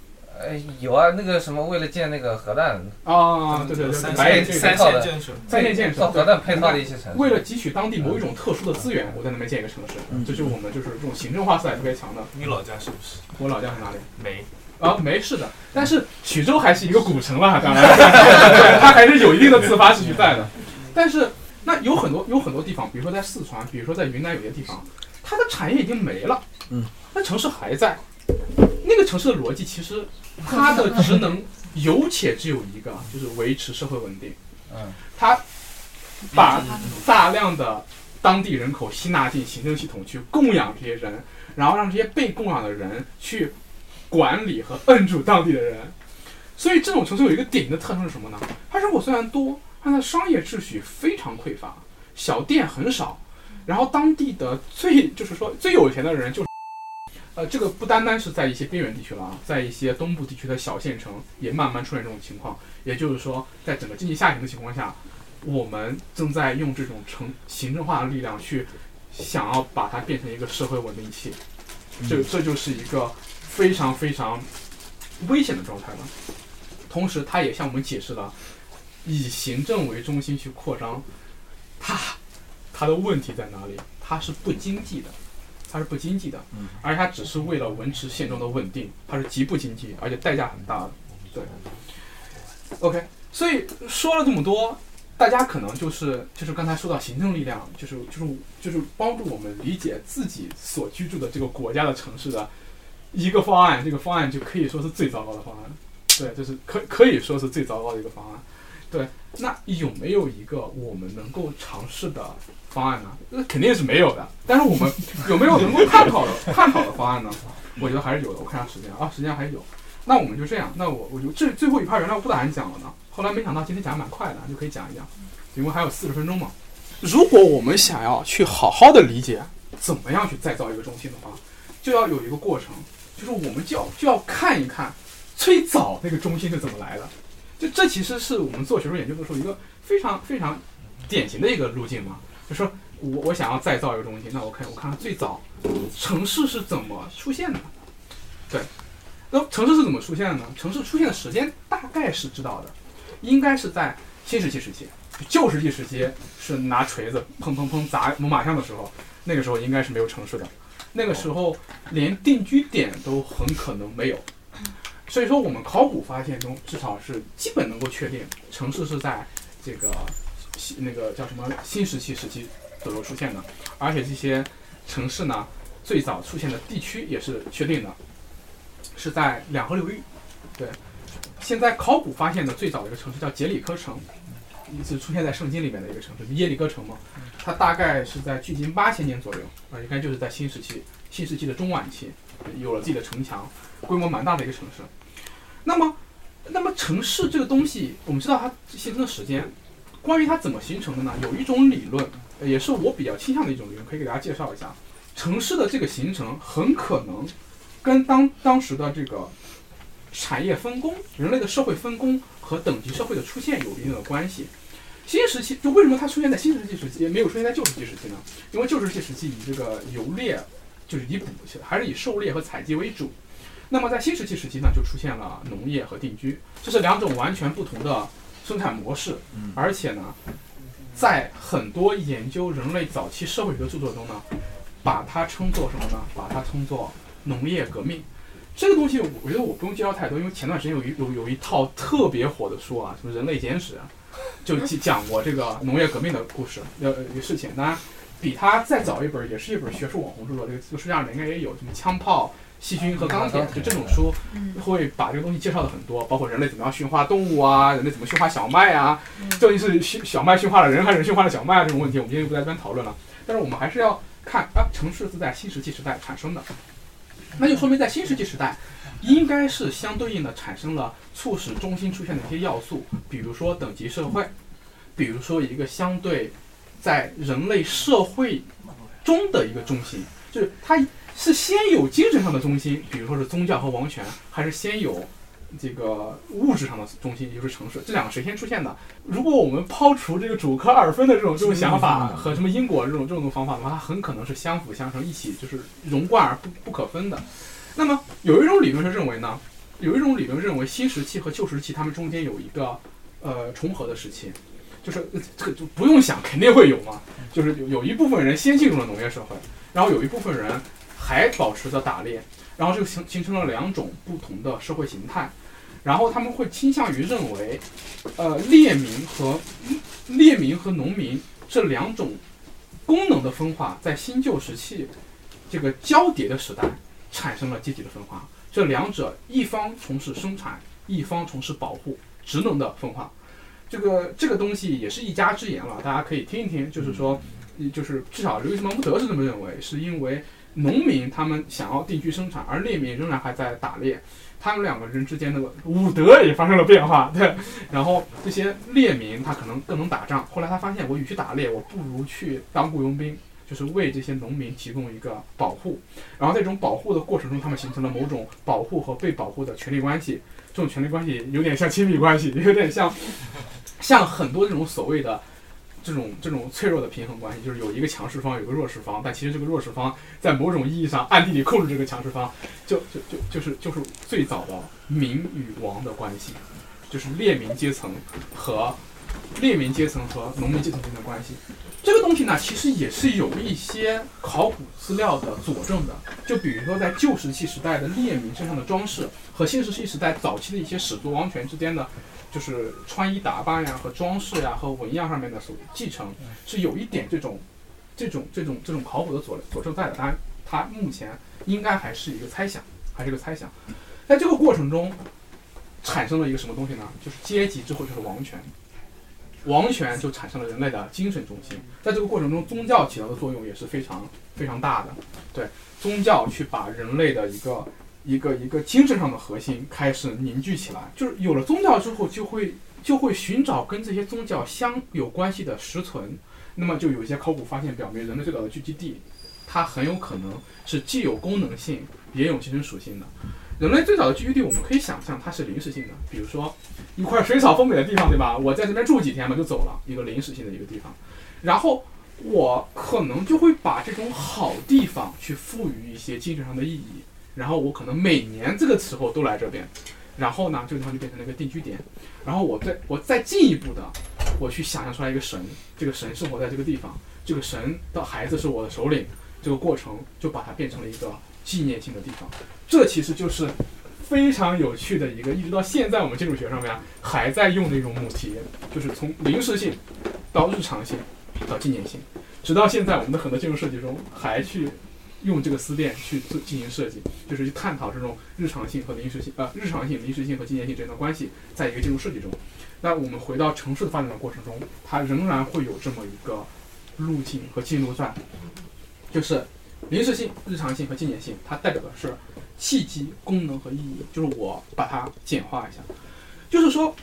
哎，有啊，那个什么，为了建那个核弹啊，对对对，三三线建设，三线建设，核弹配套的一些城市。为了汲取当地某一种特殊的资源，我在那边建一个城市，这就是我们就是这种行政化色彩特别强的。你老家是不是？我老家是哪里？没。啊，没事的，但是徐州还是一个古城了，当然，对，它还是有一定的自发秩序在的。但是，那有很多有很多地方，比如说在四川，比如说在云南，有些地方，它的产业已经没了，嗯，那城市还在。那个城市的逻辑其实，它的职能有且只有一个，就是维持社会稳定。嗯，它把大量的当地人口吸纳进行政系统去供养这些人，然后让这些被供养的人去管理和摁住当地的人。所以这种城市有一个典型的特征是什么呢？它人口虽然多。但它的商业秩序非常匮乏，小店很少，然后当地的最就是说最有钱的人就，呃，这个不单单是在一些边缘地区了啊，在一些东部地区的小县城也慢慢出现这种情况。也就是说，在整个经济下行的情况下，我们正在用这种城行政化的力量去想要把它变成一个社会稳定器，这这就是一个非常非常危险的状态了。同时，他也向我们解释了。以行政为中心去扩张，它它的问题在哪里？它是不经济的，它是不经济的，而且它只是为了维持现状的稳定，它是极不经济，而且代价很大的。对，OK，所以说了这么多，大家可能就是就是刚才说到行政力量，就是就是就是帮助我们理解自己所居住的这个国家的城市的一个方案，这个方案就可以说是最糟糕的方案。对，就是可可以说是最糟糕的一个方案。对，那有没有一个我们能够尝试的方案呢？那肯定是没有的。但是我们 有没有能够探讨的探讨的方案呢？我觉得还是有的。我看下时间啊，时间还有。那我们就这样。那我我就这最后一趴原来我不打算讲了呢，后来没想到今天讲的蛮快的，就可以讲一讲，因为还有四十分钟嘛。如果我们想要去好好的理解怎么样去再造一个中心的话，就要有一个过程，就是我们就要就要看一看最早那个中心是怎么来的。就这其实是我们做学术研究的时候一个非常非常典型的一个路径嘛，就说我我想要再造一个中心，那我看我看看最早城市是怎么出现的，对，那城市是怎么出现的呢？城市出现的时间大概是知道的，应该是在新石器时期。旧石器时期是拿锤子砰砰砰砸猛犸象的时候，那个时候应该是没有城市的，那个时候连定居点都很可能没有。所以说，我们考古发现中至少是基本能够确定城市是在这个新那个叫什么新石器时期左右出现的，而且这些城市呢，最早出现的地区也是确定的，是在两河流域。对，现在考古发现的最早的一个城市叫杰里科城，是出现在圣经里面的一个城市，耶利哥城嘛。它大概是在距今八千年左右，啊，应该就是在新时期新时期的中晚期，有了自己的城墙，规模蛮大的一个城市。那么，那么城市这个东西，我们知道它形成的时间，关于它怎么形成的呢？有一种理论，也是我比较倾向的一种理论，可以给大家介绍一下。城市的这个形成很可能跟当当时的这个产业分工、人类的社会分工和等级社会的出现有一定的关系。新石器就为什么它出现在新石器时期，没有出现在旧石器时期呢？因为旧石器时期以这个游猎，就是以捕，还是以狩猎和采集为主。那么在新石器时期呢，就出现了农业和定居，这是两种完全不同的生产模式。而且呢，在很多研究人类早期社会学的著作中呢，把它称作什么呢？把它称作农业革命。这个东西我觉得我不用介绍太多，因为前段时间有一有有一套特别火的书啊，什么《人类简史》，就讲过这个农业革命的故事，呃，一个事情。当然，比它再早一本，也是一本学术网红著作，这个这个书架上面应该也有什么枪炮。细菌和钢铁，就这种书，会把这个东西介绍的很多，包括人类怎么样驯化动物啊，人类怎么驯化小麦啊，究竟是驯小麦驯化了人，还是人驯化了小麦啊？这种问题，我们今天就不在这边讨论了。但是我们还是要看啊，城市是在新石器时代产生的，那就说明在新石器时代，应该是相对应的产生了促使中心出现的一些要素，比如说等级社会，比如说一个相对在人类社会中的一个中心，就是它。是先有精神上的中心，比如说是宗教和王权，还是先有这个物质上的中心，也就是城市？这两个谁先出现的？如果我们抛除这个主科二分的这种这种想法和什么因果这种这种方法的话，它很可能是相辅相成，一起就是融贯而不不可分的。那么有一种理论是认为呢，有一种理论认为新石器和旧石器它们中间有一个呃重合的时期，就是这个就不用想，肯定会有嘛。就是有有一部分人先进入了农业社会，然后有一部分人。还保持着打猎，然后就形形成了两种不同的社会形态，然后他们会倾向于认为，呃，猎民和猎民和农民这两种功能的分化，在新旧时期这个交叠的时代产生了阶级的分化。这两者一方从事生产，一方从事保护，职能的分化。这个这个东西也是一家之言了，大家可以听一听。就是说，就是至少刘易斯·蒙福德是这么认为，是因为。农民他们想要定居生产，而猎民仍然还在打猎，他们两个人之间的武德也发生了变化，对。然后这些猎民他可能更能打仗，后来他发现我与其打猎，我不如去当雇佣兵，就是为这些农民提供一个保护。然后在这种保护的过程中，他们形成了某种保护和被保护的权利关系，这种权利关系有点像亲密关系，有点像，像很多这种所谓的。这种这种脆弱的平衡关系，就是有一个强势方，有个弱势方，但其实这个弱势方在某种意义上暗地里控制这个强势方，就就就就是就是最早的民与王的关系，就是列民阶层和列民阶层和农民阶层之间的关系。这个东西呢，其实也是有一些考古资料的佐证的。就比如说在旧石器时代的猎民身上的装饰，和新石器时代早期的一些始祖王权之间的。就是穿衣打扮呀，和装饰呀，和纹样上面的所继承，是有一点这种，这种这种这种考古的佐佐证在的。当然，它目前应该还是一个猜想，还是一个猜想。在这个过程中，产生了一个什么东西呢？就是阶级之后就是王权，王权就产生了人类的精神中心。在这个过程中，宗教起到的作用也是非常非常大的。对，宗教去把人类的一个。一个一个精神上的核心开始凝聚起来，就是有了宗教之后，就会就会寻找跟这些宗教相有关系的实存。那么就有一些考古发现表明，人类最早的聚集地，它很有可能是既有功能性也有精神属性的。人类最早的聚居地，我们可以想象它是临时性的，比如说一块水草丰美的地方，对吧？我在这边住几天嘛，就走了，一个临时性的一个地方。然后我可能就会把这种好地方去赋予一些精神上的意义。然后我可能每年这个时候都来这边，然后呢，这个地方就变成了一个定居点。然后我再我再进一步的，我去想象出来一个神，这个神生活在这个地方，这个神的孩子是我的首领，这个过程就把它变成了一个纪念性的地方。这其实就是非常有趣的一个，一直到现在我们建筑学上面还在用的一种母题，就是从临时性到日常性到纪念性，直到现在我们的很多建筑设计中还去。用这个思辨去做进行设计，就是去探讨这种日常性和临时性，呃，日常性、临时性和纪念性之间的关系，在一个建筑设计中。那我们回到城市的发展的过程中，它仍然会有这么一个路径和进路在，就是临时性、日常性和纪念性，它代表的是契机、功能和意义。就是我把它简化一下，就是说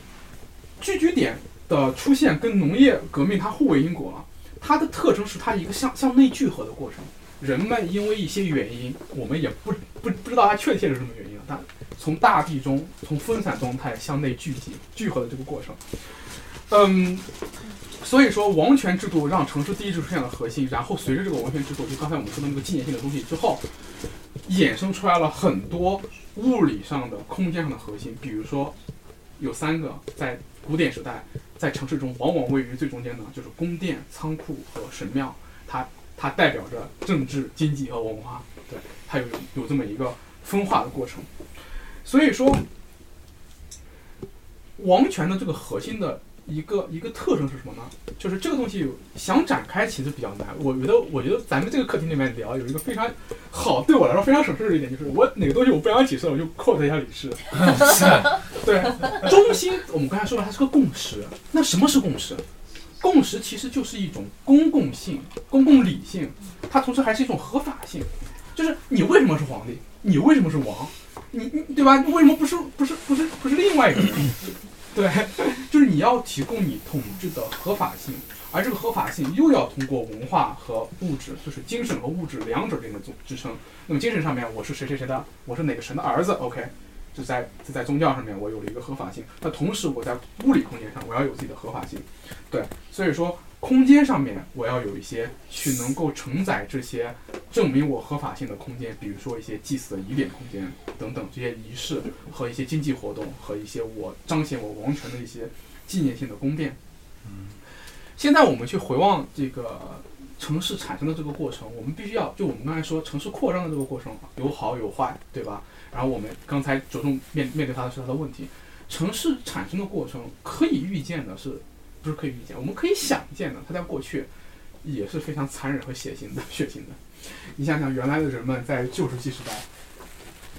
聚居点的出现跟农业革命它互为因果了，它的特征是它一个向向内聚合的过程。人们因为一些原因，我们也不不不知道它确切是什么原因，但从大地中从分散状态向内聚集聚合的这个过程，嗯，所以说王权制度让城市第一次出现了核心，然后随着这个王权制度，就刚才我们说的那个纪念性的东西之后，衍生出来了很多物理上的空间上的核心，比如说有三个在古典时代在城市中往往位于最中间的，就是宫殿、仓库和神庙，它。它代表着政治、经济和文化，对，它有有这么一个分化的过程。所以说，王权的这个核心的一个一个特征是什么呢？就是这个东西想展开其实比较难。我觉得，我觉得咱们这个课题里面聊有一个非常好，对我来说非常省事的一点，就是我哪个东西我不想解释了，我就 quote 一下李氏。对，中心我们刚才说了，它是个共识。那什么是共识？共识其实就是一种公共性、公共理性，它同时还是一种合法性。就是你为什么是皇帝？你为什么是王？你你对吧？你为什么不是不是不是不是另外一个？对，就是你要提供你统治的合法性，而这个合法性又要通过文化和物质，就是精神和物质两者之间的支支撑。那么精神上面，我是谁谁谁的？我是哪个神的儿子？OK。就在就在宗教上面，我有了一个合法性。那同时，我在物理空间上，我要有自己的合法性。对，所以说空间上面，我要有一些去能够承载这些证明我合法性的空间，比如说一些祭祀的仪典空间等等这些仪式和一些经济活动和一些我彰显我王权的一些纪念性的宫殿。嗯，现在我们去回望这个城市产生的这个过程，我们必须要就我们刚才说城市扩张的这个过程有好有坏，对吧？然后我们刚才着重面面对它的是它的问题，城市产生的过程可以预见的是，不是可以预见，我们可以想见的，它在过去也是非常残忍和血腥的，血腥的。你想想，原来的人们在旧石器时代，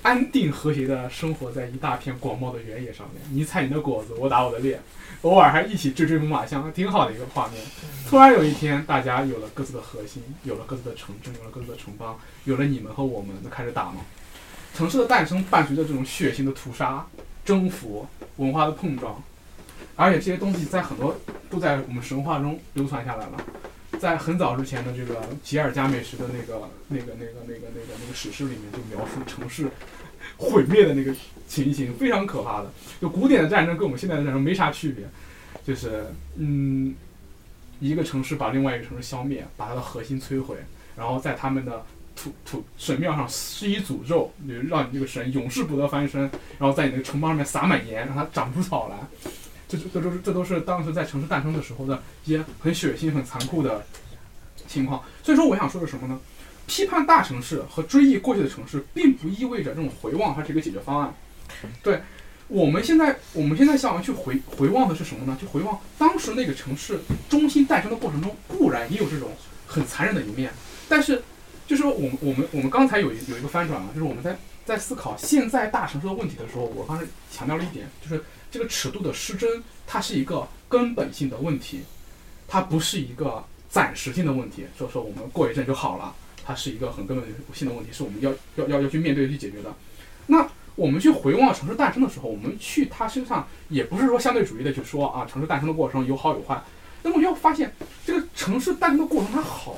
安定和谐的生活在一大片广袤的原野上面，你采你的果子，我打我的猎，偶尔还一起追追猛犸象，挺好的一个画面。突然有一天，大家有了各自的核心，有了各自的城镇，有了各自的城邦，有了你们和我们，那开始打吗？城市的诞生伴随着这种血腥的屠杀、征服、文化的碰撞，而且这些东西在很多都在我们神话中流传下来了。在很早之前的这个吉尔加美什的那个、那个、那个、那个、那个、那个史诗里面，就描述城市毁灭的那个情形，非常可怕的。就古典的战争跟我们现在的战争没啥区别，就是嗯，一个城市把另外一个城市消灭，把它的核心摧毁，然后在他们的。土土神庙上施以诅咒，就让你这个神永世不得翻身，然后在你那个城邦上面撒满盐，让它长出草来。这这都是这都是当时在城市诞生的时候的一些很血腥、很残酷的情况。所以说，我想说的是什么呢？批判大城市和追忆过去的城市，并不意味着这种回望它是一个解决方案。对，我们现在我们现在想要去回回望的是什么呢？就回望当时那个城市中心诞生的过程中，固然也有这种很残忍的一面，但是。就是我们我们我们刚才有一有一个翻转啊，就是我们在在思考现在大城市的问题的时候，我刚才强调了一点，就是这个尺度的失真，它是一个根本性的问题，它不是一个暂时性的问题，说说我们过一阵就好了，它是一个很根本性的问题，是我们要要要要去面对去解决的。那我们去回望城市诞生的时候，我们去它身上也不是说相对主义的去说啊，城市诞生的过程有好有坏，那么要发现这个城市诞生的过程它好。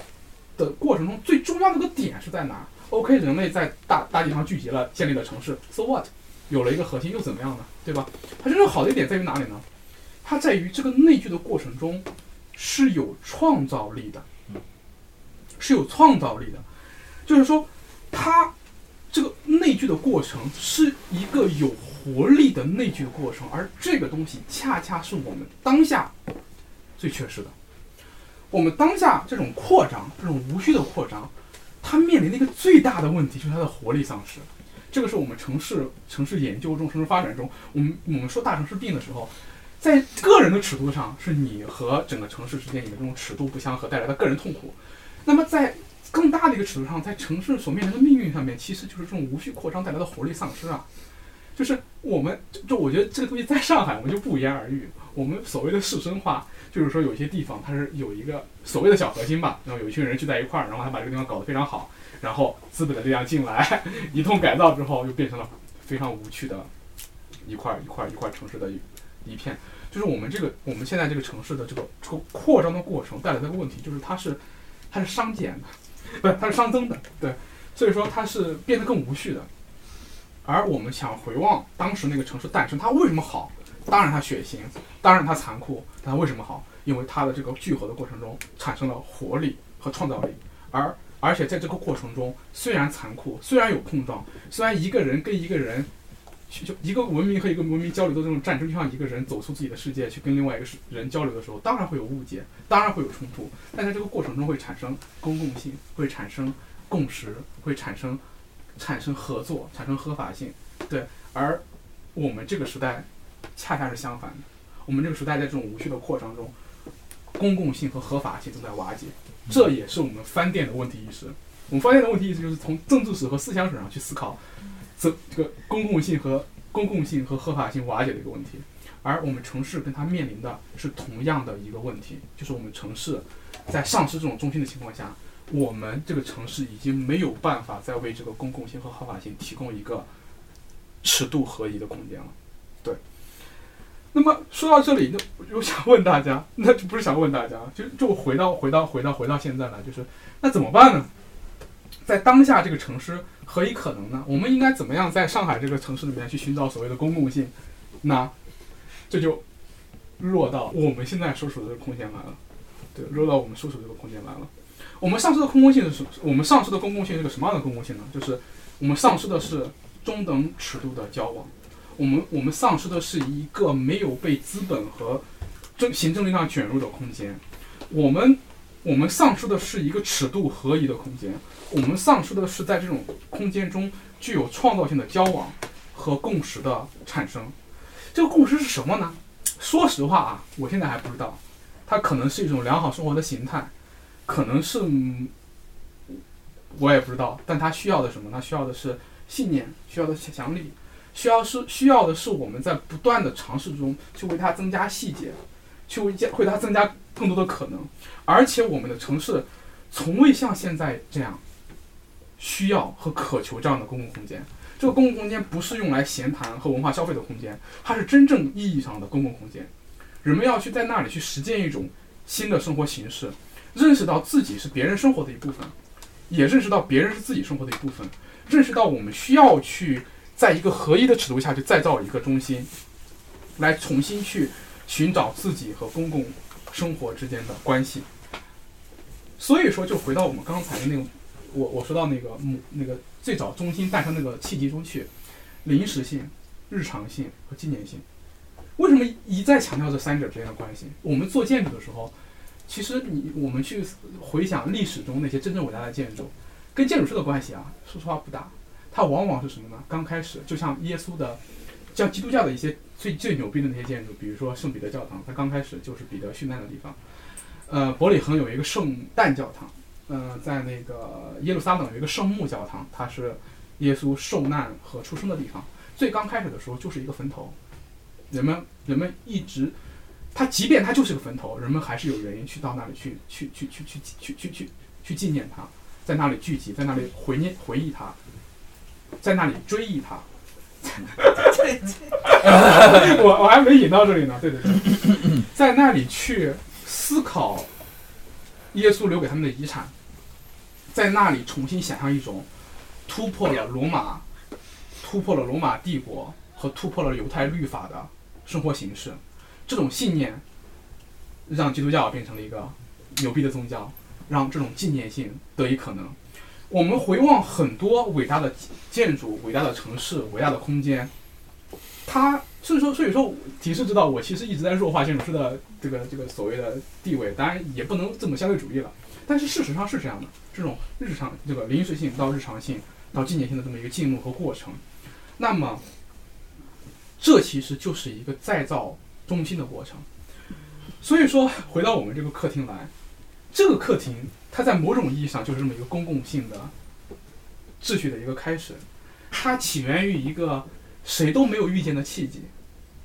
的过程中最重要的个点是在哪？OK，人类在大大地上聚集了，建立了城市，So what？有了一个核心又怎么样呢？对吧？它真正好的一点在于哪里呢？它在于这个内聚的过程中是有创造力的，是有创造力的。就是说，它这个内内聚的过程是一个有活力的内聚的过程，而这个东西恰恰是我们当下最缺失的。我们当下这种扩张，这种无序的扩张，它面临的一个最大的问题就是它的活力丧失。这个是我们城市城市研究中、城市发展中，我们我们说大城市病的时候，在个人的尺度上，是你和整个城市之间你的这种尺度不相合带来的个人痛苦。那么在更大的一个尺度上，在城市所面临的命运上面，其实就是这种无序扩张带来的活力丧失啊。就是我们就我觉得这个东西在上海我们就不言而喻。我们所谓的市生化，就是说有些地方它是有一个所谓的小核心吧，然后有一群人聚在一块儿，然后他把这个地方搞得非常好。然后资本的力量进来，一通改造之后，又变成了非常无趣的一块一块一块城市的一一片。就是我们这个我们现在这个城市的这个这个扩张的过程带来的问题，就是它是它是熵减的，不是它是熵增的，对。所以说它是变得更无序的。而我们想回望当时那个城市诞生，它为什么好？当然它血腥，当然它残酷，但它为什么好？因为它的这个聚合的过程中产生了活力和创造力，而。而且在这个过程中，虽然残酷，虽然有碰撞，虽然一个人跟一个人，就一个文明和一个文明交流的这种战争，就像一个人走出自己的世界去跟另外一个人交流的时候，当然会有误解，当然会有冲突，但在这个过程中会产生公共性，会产生共识，会产生产生合作，产生合法性。对，而我们这个时代恰恰是相反的，我们这个时代在这种无序的扩张中，公共性和合法性正在瓦解。这也是我们翻店的问题意识。我们翻店的问题意识就是从政治史和思想史上去思考这这个公共性和公共性和合法性瓦解的一个问题。而我们城市跟它面临的是同样的一个问题，就是我们城市在丧失这种中心的情况下，我们这个城市已经没有办法再为这个公共性和合法性提供一个尺度合一的空间了。对。那么说到这里，那我想问大家，那就不是想问大家，就就回到回到回到回到现在来，就是那怎么办呢？在当下这个城市何以可能呢？我们应该怎么样在上海这个城市里面去寻找所谓的公共性？那这就落到我们现在所处的这个空间来了。对，落到我们所处这个空间来了。我们丧失的公共性是什？我们丧失的公共性是个什么样的公共性呢？就是我们丧失的是中等尺度的交往。我们我们丧失的是一个没有被资本和政行政力量卷入的空间，我们我们丧失的是一个尺度合一的空间，我们丧失的是在这种空间中具有创造性的交往和共识的产生。这个共识是什么呢？说实话啊，我现在还不知道，它可能是一种良好生活的形态，可能是我也不知道，但它需要的什么？它需要的是信念，需要的想象力。需要是需要的是我们在不断的尝试中去为它增加细节，去为加为它增加更多的可能，而且我们的城市从未像现在这样需要和渴求这样的公共空间。这个公共空间不是用来闲谈和文化消费的空间，它是真正意义上的公共空间。人们要去在那里去实践一种新的生活形式，认识到自己是别人生活的一部分，也认识到别人是自己生活的一部分，认识到我们需要去。在一个合一的尺度下去再造一个中心，来重新去寻找自己和公共生活之间的关系。所以说，就回到我们刚才的那个，我我说到那个母那个最早中心诞生那个契机中去，临时性、日常性和纪念性。为什么一再强调这三者之间的关系？我们做建筑的时候，其实你我们去回想历史中那些真正伟大的建筑，跟建筑师的关系啊，说实话不大。它往往是什么呢？刚开始就像耶稣的，像基督教的一些最最牛逼的那些建筑，比如说圣彼得教堂，它刚开始就是彼得殉难的地方。呃，伯里恒有一个圣诞教堂，呃，在那个耶路撒冷有一个圣墓教堂，它是耶稣受难和出生的地方。最刚开始的时候就是一个坟头，人们人们一直，它即便它就是个坟头，人们还是有原因去到那里去去去去去去去去去纪念它，在那里聚集，在那里回念回忆它。在那里追忆他，我我还没引到这里呢。对对对，在那里去思考耶稣留给他们的遗产，在那里重新想象一种突破了罗马、突破了罗马帝国和突破了犹太律法的生活形式。这种信念让基督教变成了一个牛逼的宗教，让这种纪念性得以可能。我们回望很多伟大的建筑、伟大的城市、伟大的空间，它所以说，所以说，提示知道我其实一直在弱化建筑师的这个这个所谓的地位，当然也不能这么相对主义了。但是事实上是这样的，这种日常这个临时性到日常性到纪念性的这么一个进入和过程，那么这其实就是一个再造中心的过程。所以说，回到我们这个客厅来，这个客厅它在某种意义上就是这么一个公共性的秩序的一个开始，它起源于一个谁都没有预见的契机，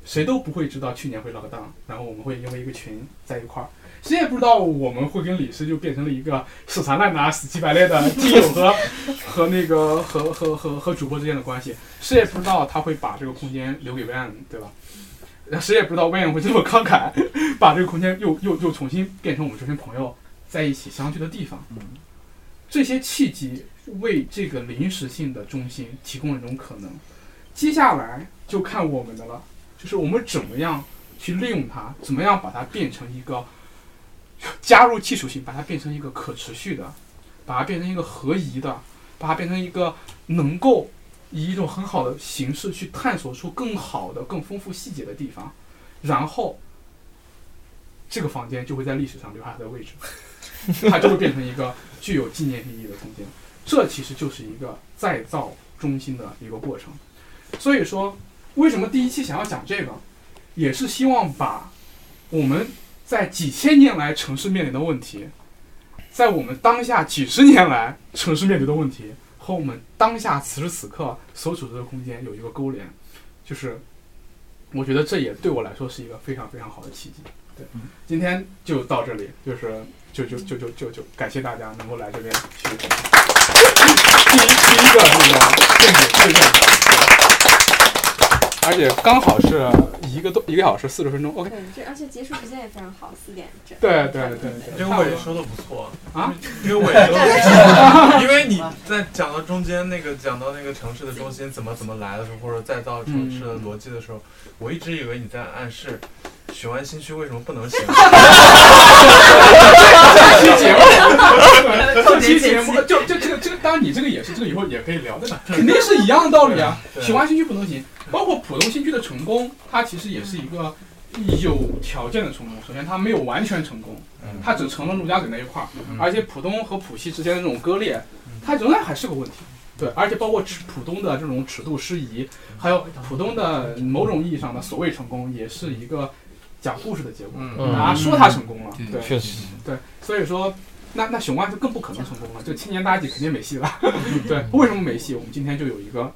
谁都不会知道去年会 lock down，然后我们会因为一个群在一块儿，谁也不知道我们会跟李师就变成了一个死缠烂打、死乞白赖的听友和和那个和和和和主播之间的关系，谁也不知道他会把这个空间留给 Van，对吧？谁也不知道 Van 会这么慷慨，把这个空间又又又重新变成我们这群朋友在一起相聚的地方。这些契机为这个临时性的中心提供了一种可能。接下来就看我们的了，就是我们怎么样去利用它，怎么样把它变成一个加入技术性，把它变成一个可持续的，把它变成一个合宜的，把它变成一个能够。以一种很好的形式去探索出更好的、更丰富细节的地方，然后这个房间就会在历史上留下它的位置，它就会变成一个具有纪念意义的空间。这其实就是一个再造中心的一个过程。所以说，为什么第一期想要讲这个，也是希望把我们在几千年来城市面临的问题，在我们当下几十年来城市面临的问题。和我们当下此时此刻所处的空间有一个勾连，就是我觉得这也对我来说是一个非常非常好的契机。对，今天就到这里，就是就就就就就就感谢大家能够来这边去第一第一个这个电子推荐，而且刚好是。一个多一个小时四十分钟，OK。对，这而且结束时间也非常好，四点整。对对对，这个伟说的不错啊，这个尾说的不错，因为你在讲到中间那个讲到那个城市的中心怎么怎么来的时候，或者再造城市的逻辑的时候，我一直以为你在暗示。雄安新区为什么不能行？这期节目，这期节目就就这个这个，当然你这个也是，这个以后也可以聊，的，肯定是一样的道理啊。雄安新区不能行，包括浦东新区的成功，它其实也是一个有条件的成功。首先，它没有完全成功，它只成了陆家嘴那一块儿，而且浦东和浦西之间的这种割裂，它仍然还是个问题。对，而且包括尺浦东的这种尺度失宜，还有浦东的某种意义上的所谓成功，也是一个。讲故事的结果，大家说他成功了，对，确实，对，所以说，那那雄安就更不可能成功了，就青年大计肯定没戏了，对，为什么没戏？我们今天就有一个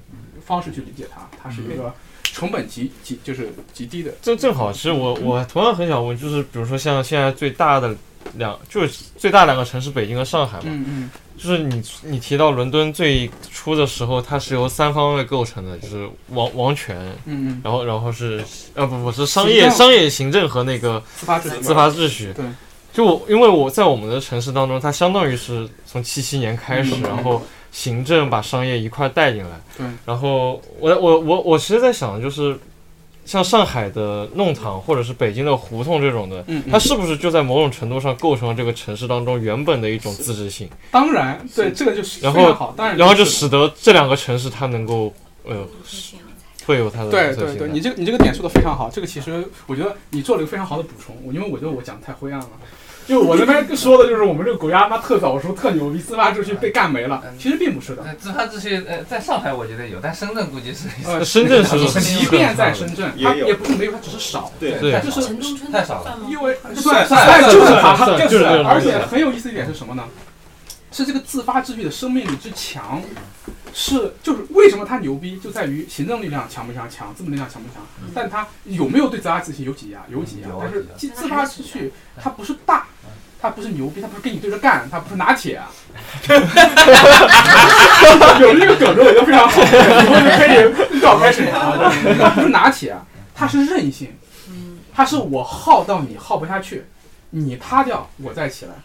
方式去理解它，它是一个成本极极就是极低的。正正好，其实我我同样很想问，就是比如说像现在最大的两，就是最大两个城市，北京和上海嘛。嗯嗯。就是你，你提到伦敦最初的时候，它是由三方位构成的，就是王王权，嗯嗯，然后然后是，呃不不是商业商业行政和那个自发秩序，司法秩序，对，就我因为我在我们的城市当中，它相当于是从七七年开始，然后行政把商业一块带进来，对，然后我我我我其实在想就是。像上海的弄堂，或者是北京的胡同这种的，它是不是就在某种程度上构成了这个城市当中原本的一种自治性？当然，对这个就是然后好，当然，然后就使得这两个城市它能够呃会有它的对对对，你这个你这个点说的非常好，这个其实我觉得你做了一个非常好的补充，因为我觉得我讲的太灰暗了。就我那边说的就是我们这个国家妈特早熟特牛逼，自发秩序被干没了。其实并不是的，自发秩序呃，在上海我觉得有，但深圳估计是。呃，深圳 是。即便在深圳，它也不是没有，它只是少。对对。就是太少了。因为算算就是它，就是。而且很有意思一点是什么呢？是这个自发秩序的生命力之强，是就是为什么它牛逼，就在于行政力量强不强，强资本力量强不强，但它有没有对自发秩序有挤压？有挤压，但是自自发秩序它不是大。他不是牛逼，他不是跟你对着干，他不是拿铁。有这个梗子我就非常好，以后就可以绕开始啊。他不是拿铁，他是韧性，他是我耗到你耗不下去，你塌掉我再起来。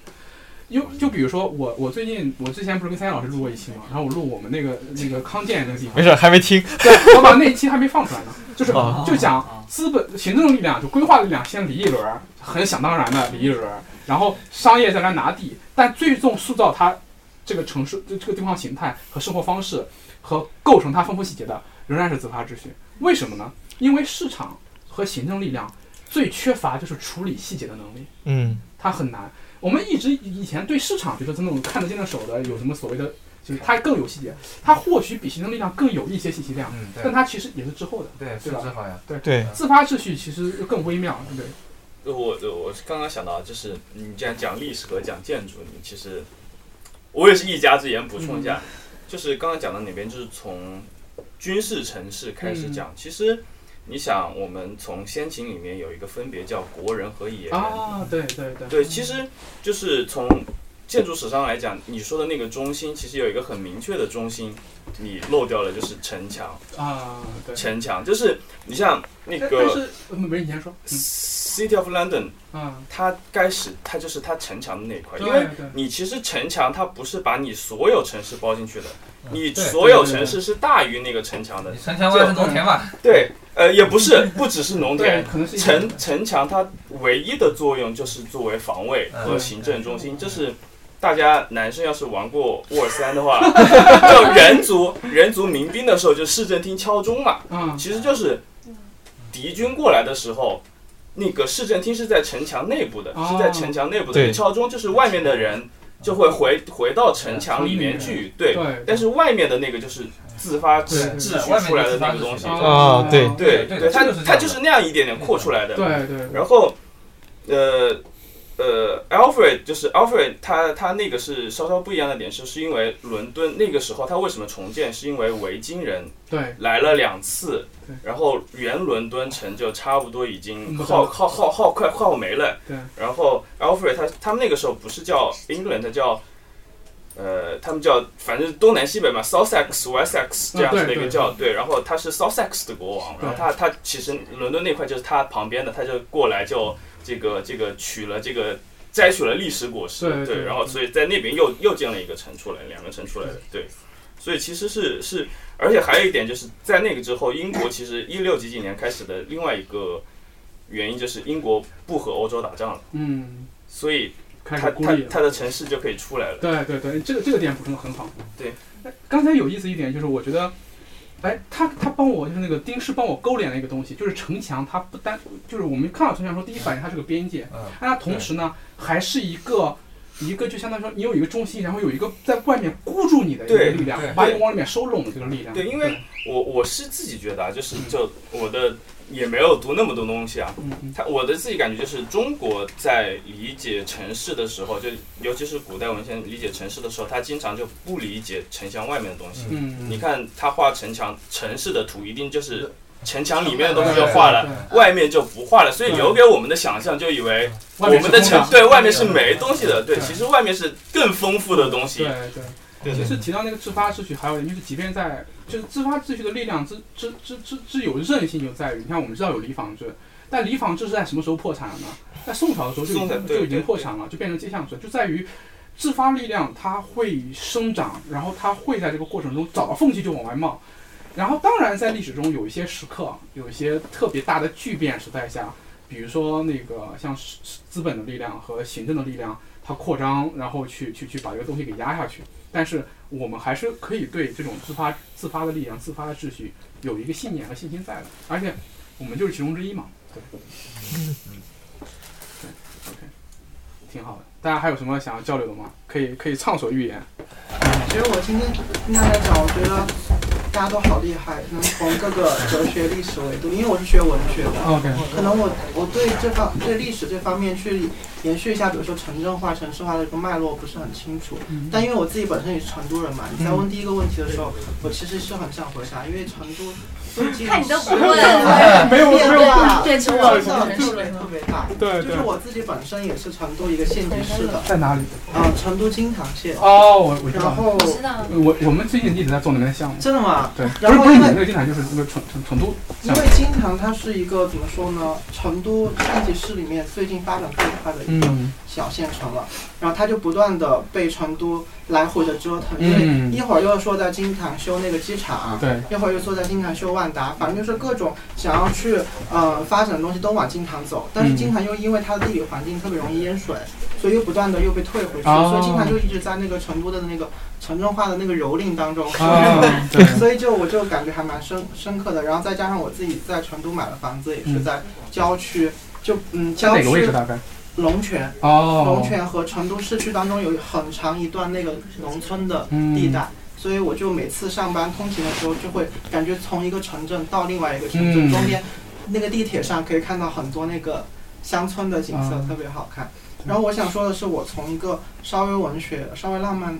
就就比如说我我最近我之前不是跟三叶老师录过一期吗？然后我录我们那个那个康健那个地方，没事还没听。对，我把那一期还没放出来呢，就是就讲资本行政力量就规划力量先理一轮，很想当然的理一轮。然后商业再来拿地，但最终塑造它这个城市这这个地方形态和生活方式和构成它丰富细节的，仍然是自发秩序。为什么呢？因为市场和行政力量最缺乏就是处理细节的能力。嗯，它很难。我们一直以前对市场觉得那种看得见的手的有什么所谓的，就是它更有细节，它或许比行政力量更有一些信息量，但它其实也是滞后的，对对吧？对对，自发秩序其实更微妙，对。我我我刚刚想到，就是你既然讲历史和讲建筑，你其实我也是一家之言，补充一下，就是刚刚讲到哪边，就是从军事城市开始讲，其实。你想，我们从先秦里面有一个分别叫国人和野人啊，对对对，对，其实就是从建筑史上来讲，你说的那个中心，其实有一个很明确的中心，你漏掉了，就是城墙啊，对。城墙就是你像那个，没你先说，City of London，嗯，它开始它就是它城墙的那一块，因为你其实城墙它不是把你所有城市包进去的，你所有城市是大于那个城墙的，城墙外是农田嘛，对。呃，也不是，不只是农田，城城墙，它唯一的作用就是作为防卫和行政中心。就是大家男生要是玩过沃尔三的话，就人族人族民兵的时候，就市政厅敲钟嘛。嗯，其实就是敌军过来的时候，那个市政厅是在城墙内部的，是在城墙内部的。敲钟就是外面的人就会回回到城墙里面去，对。但是外面的那个就是。自发秩序出来的那个东西啊，对对对，它它就是那样一点点扩出来的。对对。然后，呃呃，Alfred 就是 Alfred，他他那个是稍稍不一样的点是，是因为伦敦那个时候他为什么重建？是因为维京人对来了两次，然后原伦敦城就差不多已经耗耗耗耗快耗没了。对。然后 Alfred 他他们那个时候不是叫 England，他叫。呃，他们叫反正东南西北嘛，Sussex、Westsex 这样子的一个叫对，然后他是 Sussex 的国王，然后他他其实伦敦那块就是他旁边的，他就过来就这个这个取了这个摘取了历史果实，对，然后所以在那边又又建了一个城出来，两个城出来的，对，所以其实是是，而且还有一点就是在那个之后，英国其实一六几几年开始的另外一个原因就是英国不和欧洲打仗了，嗯，所以。他他他的城市就可以出来了。对对对，这个这个点补充的很好。对，刚才有意思一点就是，我觉得，哎，他他帮我就是那个丁师帮我勾连了一个东西，就是城墙，它不单就是我们看到城墙说第一反应它是个边界，嗯，但它同时呢还是一个一个就相当于说你有一个中心，然后有一个在外面箍住你的一个力量，把你往里面收拢的这个力量。对，因为我我是自己觉得啊，就是就我的。也没有读那么多东西啊，他我的自己感觉就是中国在理解城市的时候，就尤其是古代文献理解城市的时候，他经常就不理解城墙外面的东西。你看他画城墙城市的图，一定就是城墙里面的东西就画了，外面就不画了，所以留给我们的想象就以为我们的城对外面是没东西的，对，其实外面是更丰富的东西。对对。其实提到那个自发秩序，还有就是，即便在就是自发秩序的力量之之之之之有韧性，就在于你看，我们知道有李坊制，但李坊制是在什么时候破产了呢？在宋朝的时候就已经就已经破产了，就变成街巷制，就在于自发力量它会生长，然后它会在这个过程中找到缝隙就往外冒。然后当然在历史中有一些时刻，有一些特别大的巨变时代下，比如说那个像资本的力量和行政的力量，它扩张，然后去去去把这个东西给压下去。但是我们还是可以对这种自发、自发的力量、自发的秩序有一个信念和信心在的，而且我们就是其中之一嘛。对，嗯，对，OK，挺好的。大家还有什么想要交流的吗？可以，可以畅所欲言。其实我今天听大家讲，我觉得大家都好厉害，能从各个哲学、历史维度。因为我是学文学的，OK，可能我我对这方对历史这方面去。延续一下，比如说城镇化、城市化的一个脉络不是很清楚，但因为我自己本身也是成都人嘛，你在问第一个问题的时候，我其实是很想回答，因为成都看你都不问，没有没有变成我的特别特别大，对就是我自己本身也是成都一个县级市的，在哪里？啊，成都金堂县。哦，我我知道。然后我我们最近一直在做那边项目。真的吗？对。然后因为那个金堂就是那个成成成都。因为金堂它是一个怎么说呢？成都县级市里面最近发展最快的。一个小县城了。然后他就不断的被成都来回的折腾，因为一会儿又说在金坛修那个机场，对，一会儿又说在金坛修万达，反正就是各种想要去呃发展的东西都往金坛走。但是金坛又因为它的地理环境特别容易淹水，所以又不断的又被退回去，所以金坛就一直在那个成都的那个城镇化的那个蹂躏当中。所以 就我就感觉还蛮深深刻的。然后再加上我自己在成都买了房子，也是在郊区，就嗯郊区。哪个位置大概？龙泉，龙泉和成都市区当中有很长一段那个农村的地带，所以我就每次上班通勤的时候，就会感觉从一个城镇到另外一个城镇中间，那个地铁上可以看到很多那个乡村的景色，特别好看。然后我想说的是，我从一个稍微文学、稍微浪漫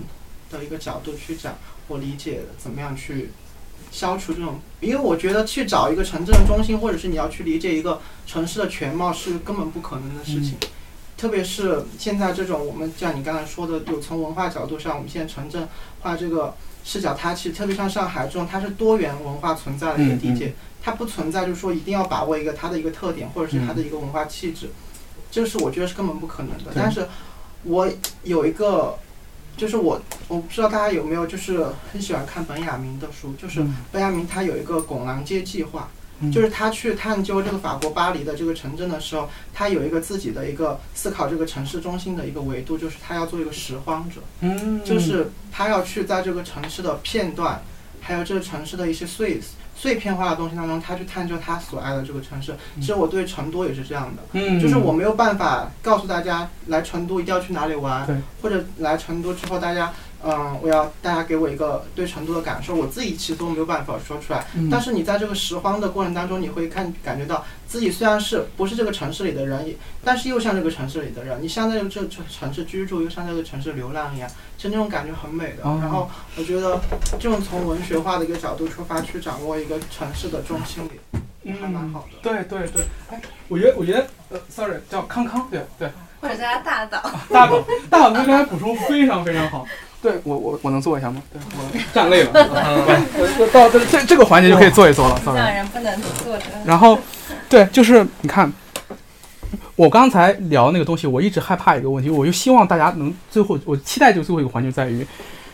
的一个角度去讲，我理解怎么样去消除这种，因为我觉得去找一个城镇的中心，或者是你要去理解一个城市的全貌，是根本不可能的事情。特别是现在这种，我们像你刚才说的，有从文化角度上，我们现在城镇化这个视角，它其实特别像上海这种，它是多元文化存在的一个地界，它不存在就是说一定要把握一个它的一个特点，或者是它的一个文化气质，这是我觉得是根本不可能的。但是，我有一个，就是我我不知道大家有没有就是很喜欢看本雅明的书，就是本雅明他有一个拱廊街计划。就是他去探究这个法国巴黎的这个城镇的时候，他有一个自己的一个思考这个城市中心的一个维度，就是他要做一个拾荒者，嗯，就是他要去在这个城市的片段，还有这个城市的一些碎碎片化的东西当中，他去探究他所爱的这个城市。其实我对成都也是这样的，嗯，就是我没有办法告诉大家来成都一定要去哪里玩，或者来成都之后大家。嗯，我要大家给我一个对成都的感受，我自己其实都没有办法说出来。但是你在这个拾荒的过程当中，你会看感觉到自己虽然是不是这个城市里的人，但是又像这个城市里的人。你像在这个城市居住，又像这个城市流浪一样，就那种感觉很美的。然后我觉得这种从文学化的一个角度出发去掌握一个城市的中心理，还蛮好的。对对对，哎，我觉得我觉得呃，sorry，叫康康，对对，或者叫大岛。大岛，大岛，刚才补充非常非常好。对我我我能坐一下吗？对我 站累了，到这这这个环节就可以坐一坐了。让人不能坐着。然后，对，就是你看，我刚才聊那个东西，我一直害怕一个问题，我就希望大家能最后，我期待就最后一个环节在于，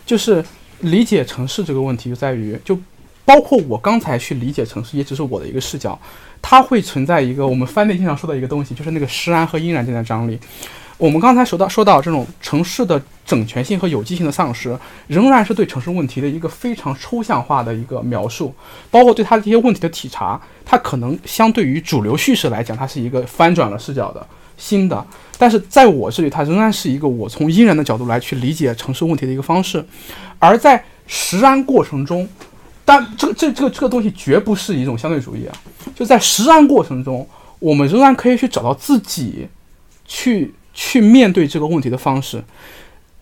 就是理解城市这个问题就在于，就包括我刚才去理解城市，也只是我的一个视角，它会存在一个我们翻内经常说的一个东西，就是那个实然和阴然间的张力。我们刚才说到说到这种城市的整全性和有机性的丧失，仍然是对城市问题的一个非常抽象化的一个描述，包括对它这些问题的体察，它可能相对于主流叙事来讲，它是一个翻转了视角的新的，但是在我这里，它仍然是一个我从阴然的角度来去理解城市问题的一个方式，而在实安过程中，但这个这这个这个东西绝不是一种相对主义啊，就在实安过程中，我们仍然可以去找到自己去。去面对这个问题的方式，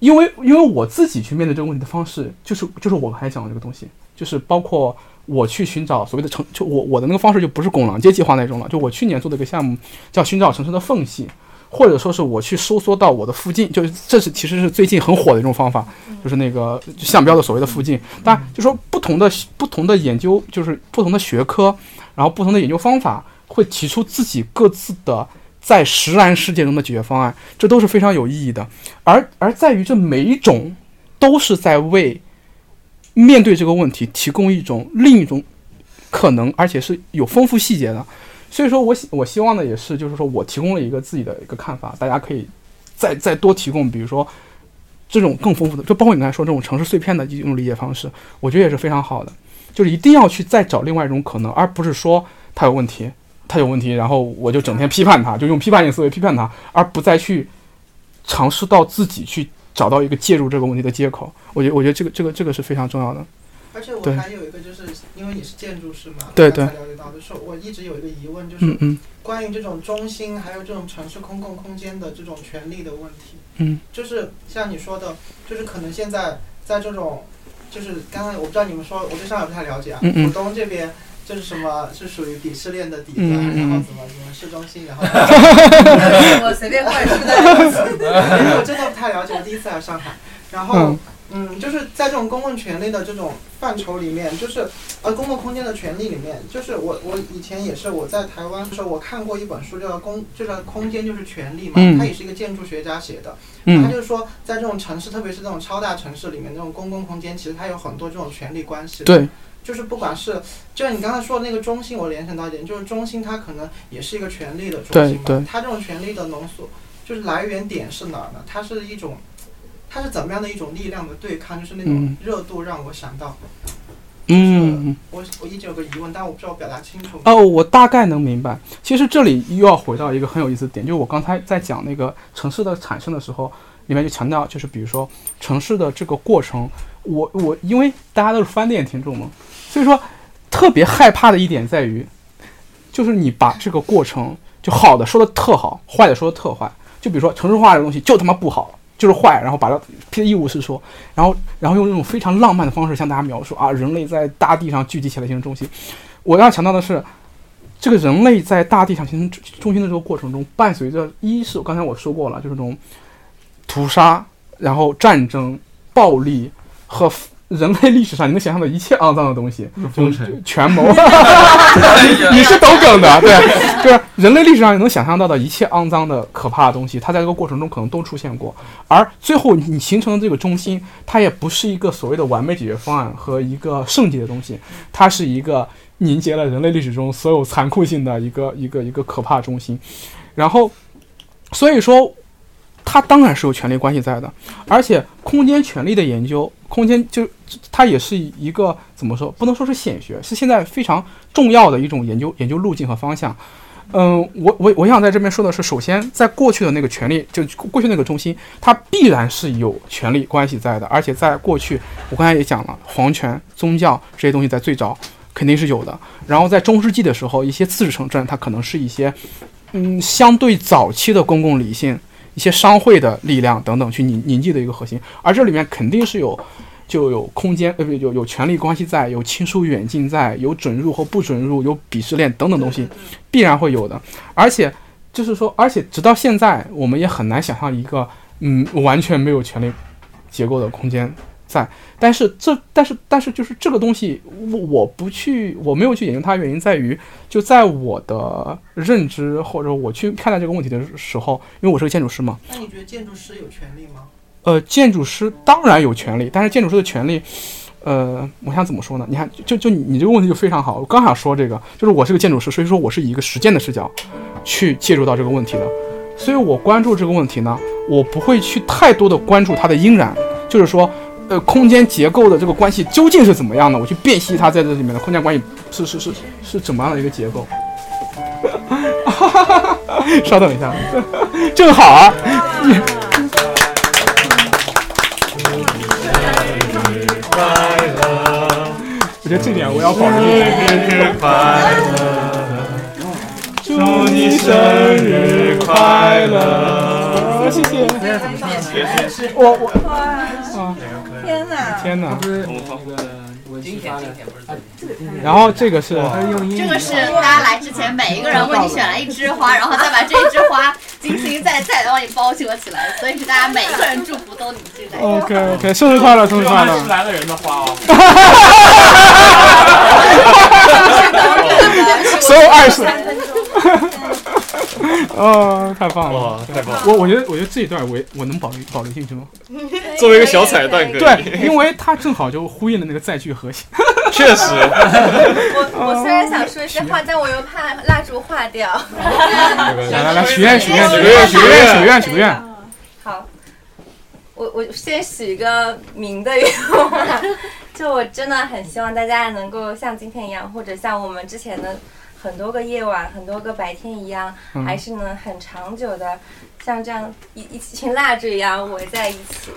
因为因为我自己去面对这个问题的方式，就是就是我刚才讲的这个东西，就是包括我去寻找所谓的城，就我我的那个方式就不是拱廊街计划那种了。就我去年做的一个项目叫寻找城市的缝隙，或者说是我去收缩到我的附近，就是这是其实是最近很火的一种方法，就是那个项标的所谓的附近。当然，就说不同的不同的研究，就是不同的学科，然后不同的研究方法会提出自己各自的。在实然世界中的解决方案，这都是非常有意义的。而而在于这每一种，都是在为面对这个问题提供一种另一种可能，而且是有丰富细节的。所以说我希我希望的也是，就是说我提供了一个自己的一个看法，大家可以再再多提供，比如说这种更丰富的，就包括你刚才说这种城市碎片的一种理解方式，我觉得也是非常好的。就是一定要去再找另外一种可能，而不是说它有问题。他有问题，然后我就整天批判他，就用批判性思维批判他，而不再去尝试到自己去找到一个介入这个问题的接口。我觉得，我觉得这个这个这个是非常重要的。而且我还有一个，就是因为你是建筑师嘛，对对。了解到，就是我一直有一个疑问，就是关于这种中心还有这种城市公共空间的这种权利的问题。嗯。就是像你说的，就是可能现在在这种，就是刚刚我不知道你们说，我对上海不太了解啊，浦东这边。就是什么？是属于鄙视链的底端，然后怎么怎么市中心，然后？我随便灌输的，我真的不太了解，我第一次来上海。然后嗯，就是在这种公共权利的这种范畴里面，就是呃公共空间的权利里面，就是我我以前也是我在台湾的时候，我看过一本书叫《公》，就是空间就是权利嘛，它也是一个建筑学家写的，他就是说在这种城市，特别是这种超大城市里面，这种公共空间其实它有很多这种权利关系。对。就是不管是，就像你刚才说的那个中心，我联想到一点，就是中心它可能也是一个权力的中心嘛。它这种权力的浓缩，就是来源点是哪儿呢？它是一种，它是怎么样的一种力量的对抗？就是那种热度让我想到。嗯。我我一直有个疑问，但我不知道我表达清楚。哦，我大概能明白。其实这里又要回到一个很有意思的点，就是我刚才在讲那个城市的产生的时候，里面就强调，就是比如说城市的这个过程，我我因为大家都是翻店听众嘛。所以说，特别害怕的一点在于，就是你把这个过程就好的说的特好，坏的说的特坏。就比如说城市化这东西就他妈不好，就是坏，然后把它批的一无是处，然后然后用这种非常浪漫的方式向大家描述啊，人类在大地上聚集起来形成中心。我要强调的是，这个人类在大地上形成中心的这个过程中，伴随着一是刚才我说过了，就是这种屠杀，然后战争、暴力和。人类历史上你能想象的一切肮脏的东西，封城、权谋，你是懂梗的，对，就是人类历史上你能想象到的一切肮脏的、可怕的东西，它在这个过程中可能都出现过。而最后你形成的这个中心，它也不是一个所谓的完美解决方案和一个圣洁的东西，它是一个凝结了人类历史中所有残酷性的一个一个一个可怕中心。然后，所以说。它当然是有权力关系在的，而且空间权力的研究，空间就它也是一个怎么说？不能说是显学，是现在非常重要的一种研究研究路径和方向。嗯，我我我想在这边说的是，首先在过去的那个权力，就过去那个中心，它必然是有权力关系在的，而且在过去，我刚才也讲了，皇权、宗教这些东西在最早肯定是有的。然后在中世纪的时候，一些自治城镇，它可能是一些嗯相对早期的公共理性。一些商会的力量等等去凝凝聚的一个核心，而这里面肯定是有，就有空间呃不有有权力关系在，有亲疏远近在，有准入或不准入，有鄙视链等等东西，必然会有的。而且就是说，而且直到现在，我们也很难想象一个嗯完全没有权力结构的空间。在，但是这，但是，但是，就是这个东西，我我不去，我没有去研究它，原因在于，就在我的认知或者我去看待这个问题的时候，因为我是个建筑师嘛。那你觉得建筑师有权利吗？呃，建筑师当然有权利，但是建筑师的权利，呃，我想怎么说呢？你看，就就你这个问题就非常好，我刚想说这个，就是我是个建筑师，所以说我是以一个实践的视角去介入到这个问题的，所以我关注这个问题呢，我不会去太多的关注它的因然，就是说。呃，空间结构的这个关系究竟是怎么样的？我去辨析它在这里面的空间关系是是是是怎么样的一个结构？稍等一下，正好啊！我觉得这点我要保证。生日快乐，祝你生日快乐！谢谢。我我啊。天哪！天哪！然后这个是，这个是大家来之前每一个人为你选了一枝花，然后再把这一枝花 精心再再帮你包裹起来，所以是大家每一个人祝福都凝聚在。OK OK，生日快乐，生日快乐！是来的人的花哦。所有二十。哦，太棒了，太棒了！我我觉得，我觉得这一段我我能保留保留进去吗？作为一个小彩蛋，可以。对，因为它正好就呼应了那个载具核心。确实。我我虽然想说一些话，但我又怕蜡烛化掉。来来来，许愿许愿许愿许愿许愿许愿。好，我我先许一个明的愿望，就我真的很希望大家能够像今天一样，或者像我们之前的。很多个夜晚，很多个白天一样，还是能很长久的，像这样一一群蜡烛一样围在一起。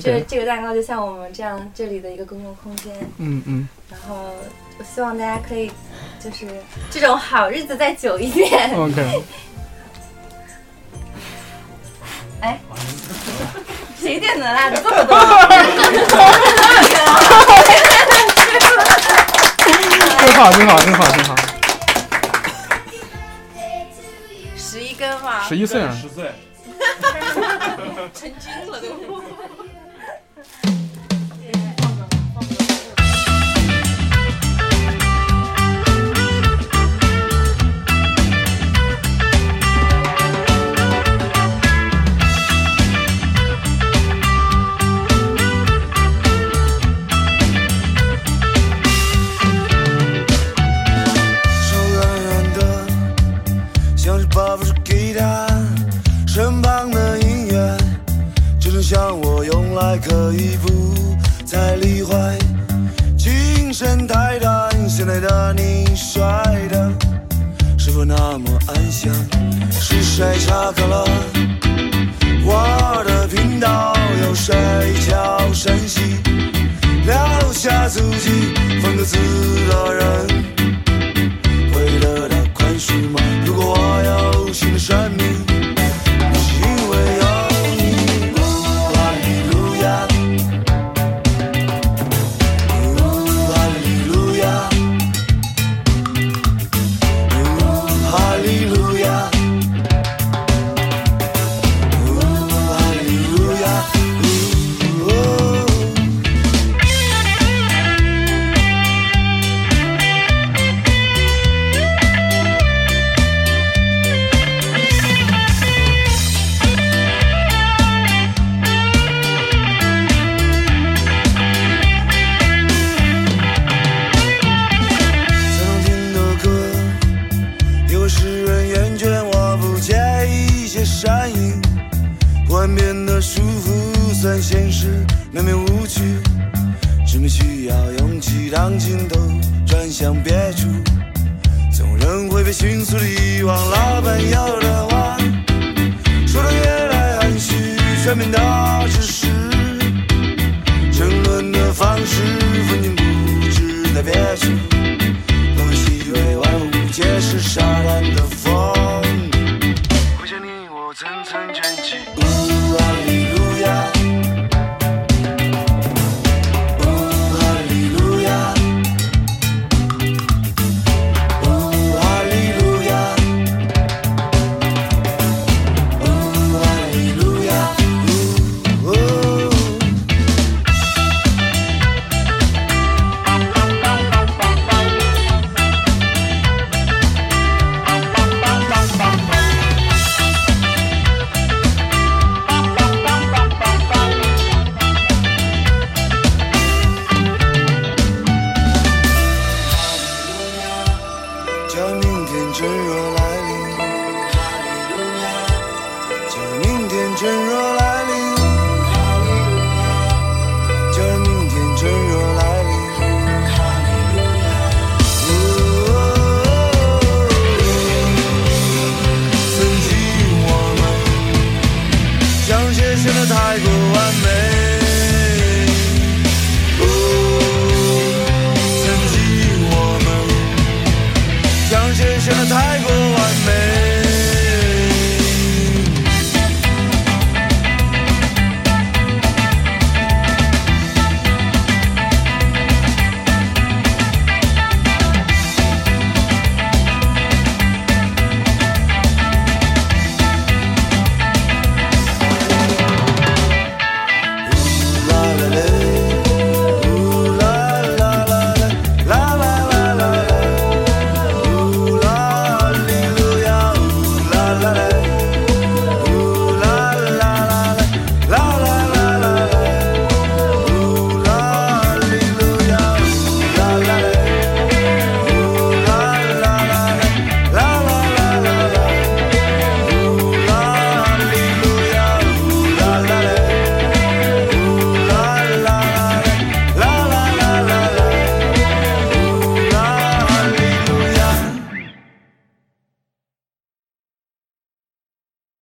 这这个蛋糕就像我们这样这里的一个公共空间。嗯嗯。然后我希望大家可以，就是这种好日子再久一点。OK。哎，谁点的蜡烛这么多？真好，真好，真好，真好。十一岁啊！十岁，成精了都。还可以不再理会。精神太淡，现在的你帅的是否那么安详？是谁查看了我的频道？有谁悄声息留下足迹？放鸽子的人会得到宽恕吗？如果我有新的生命。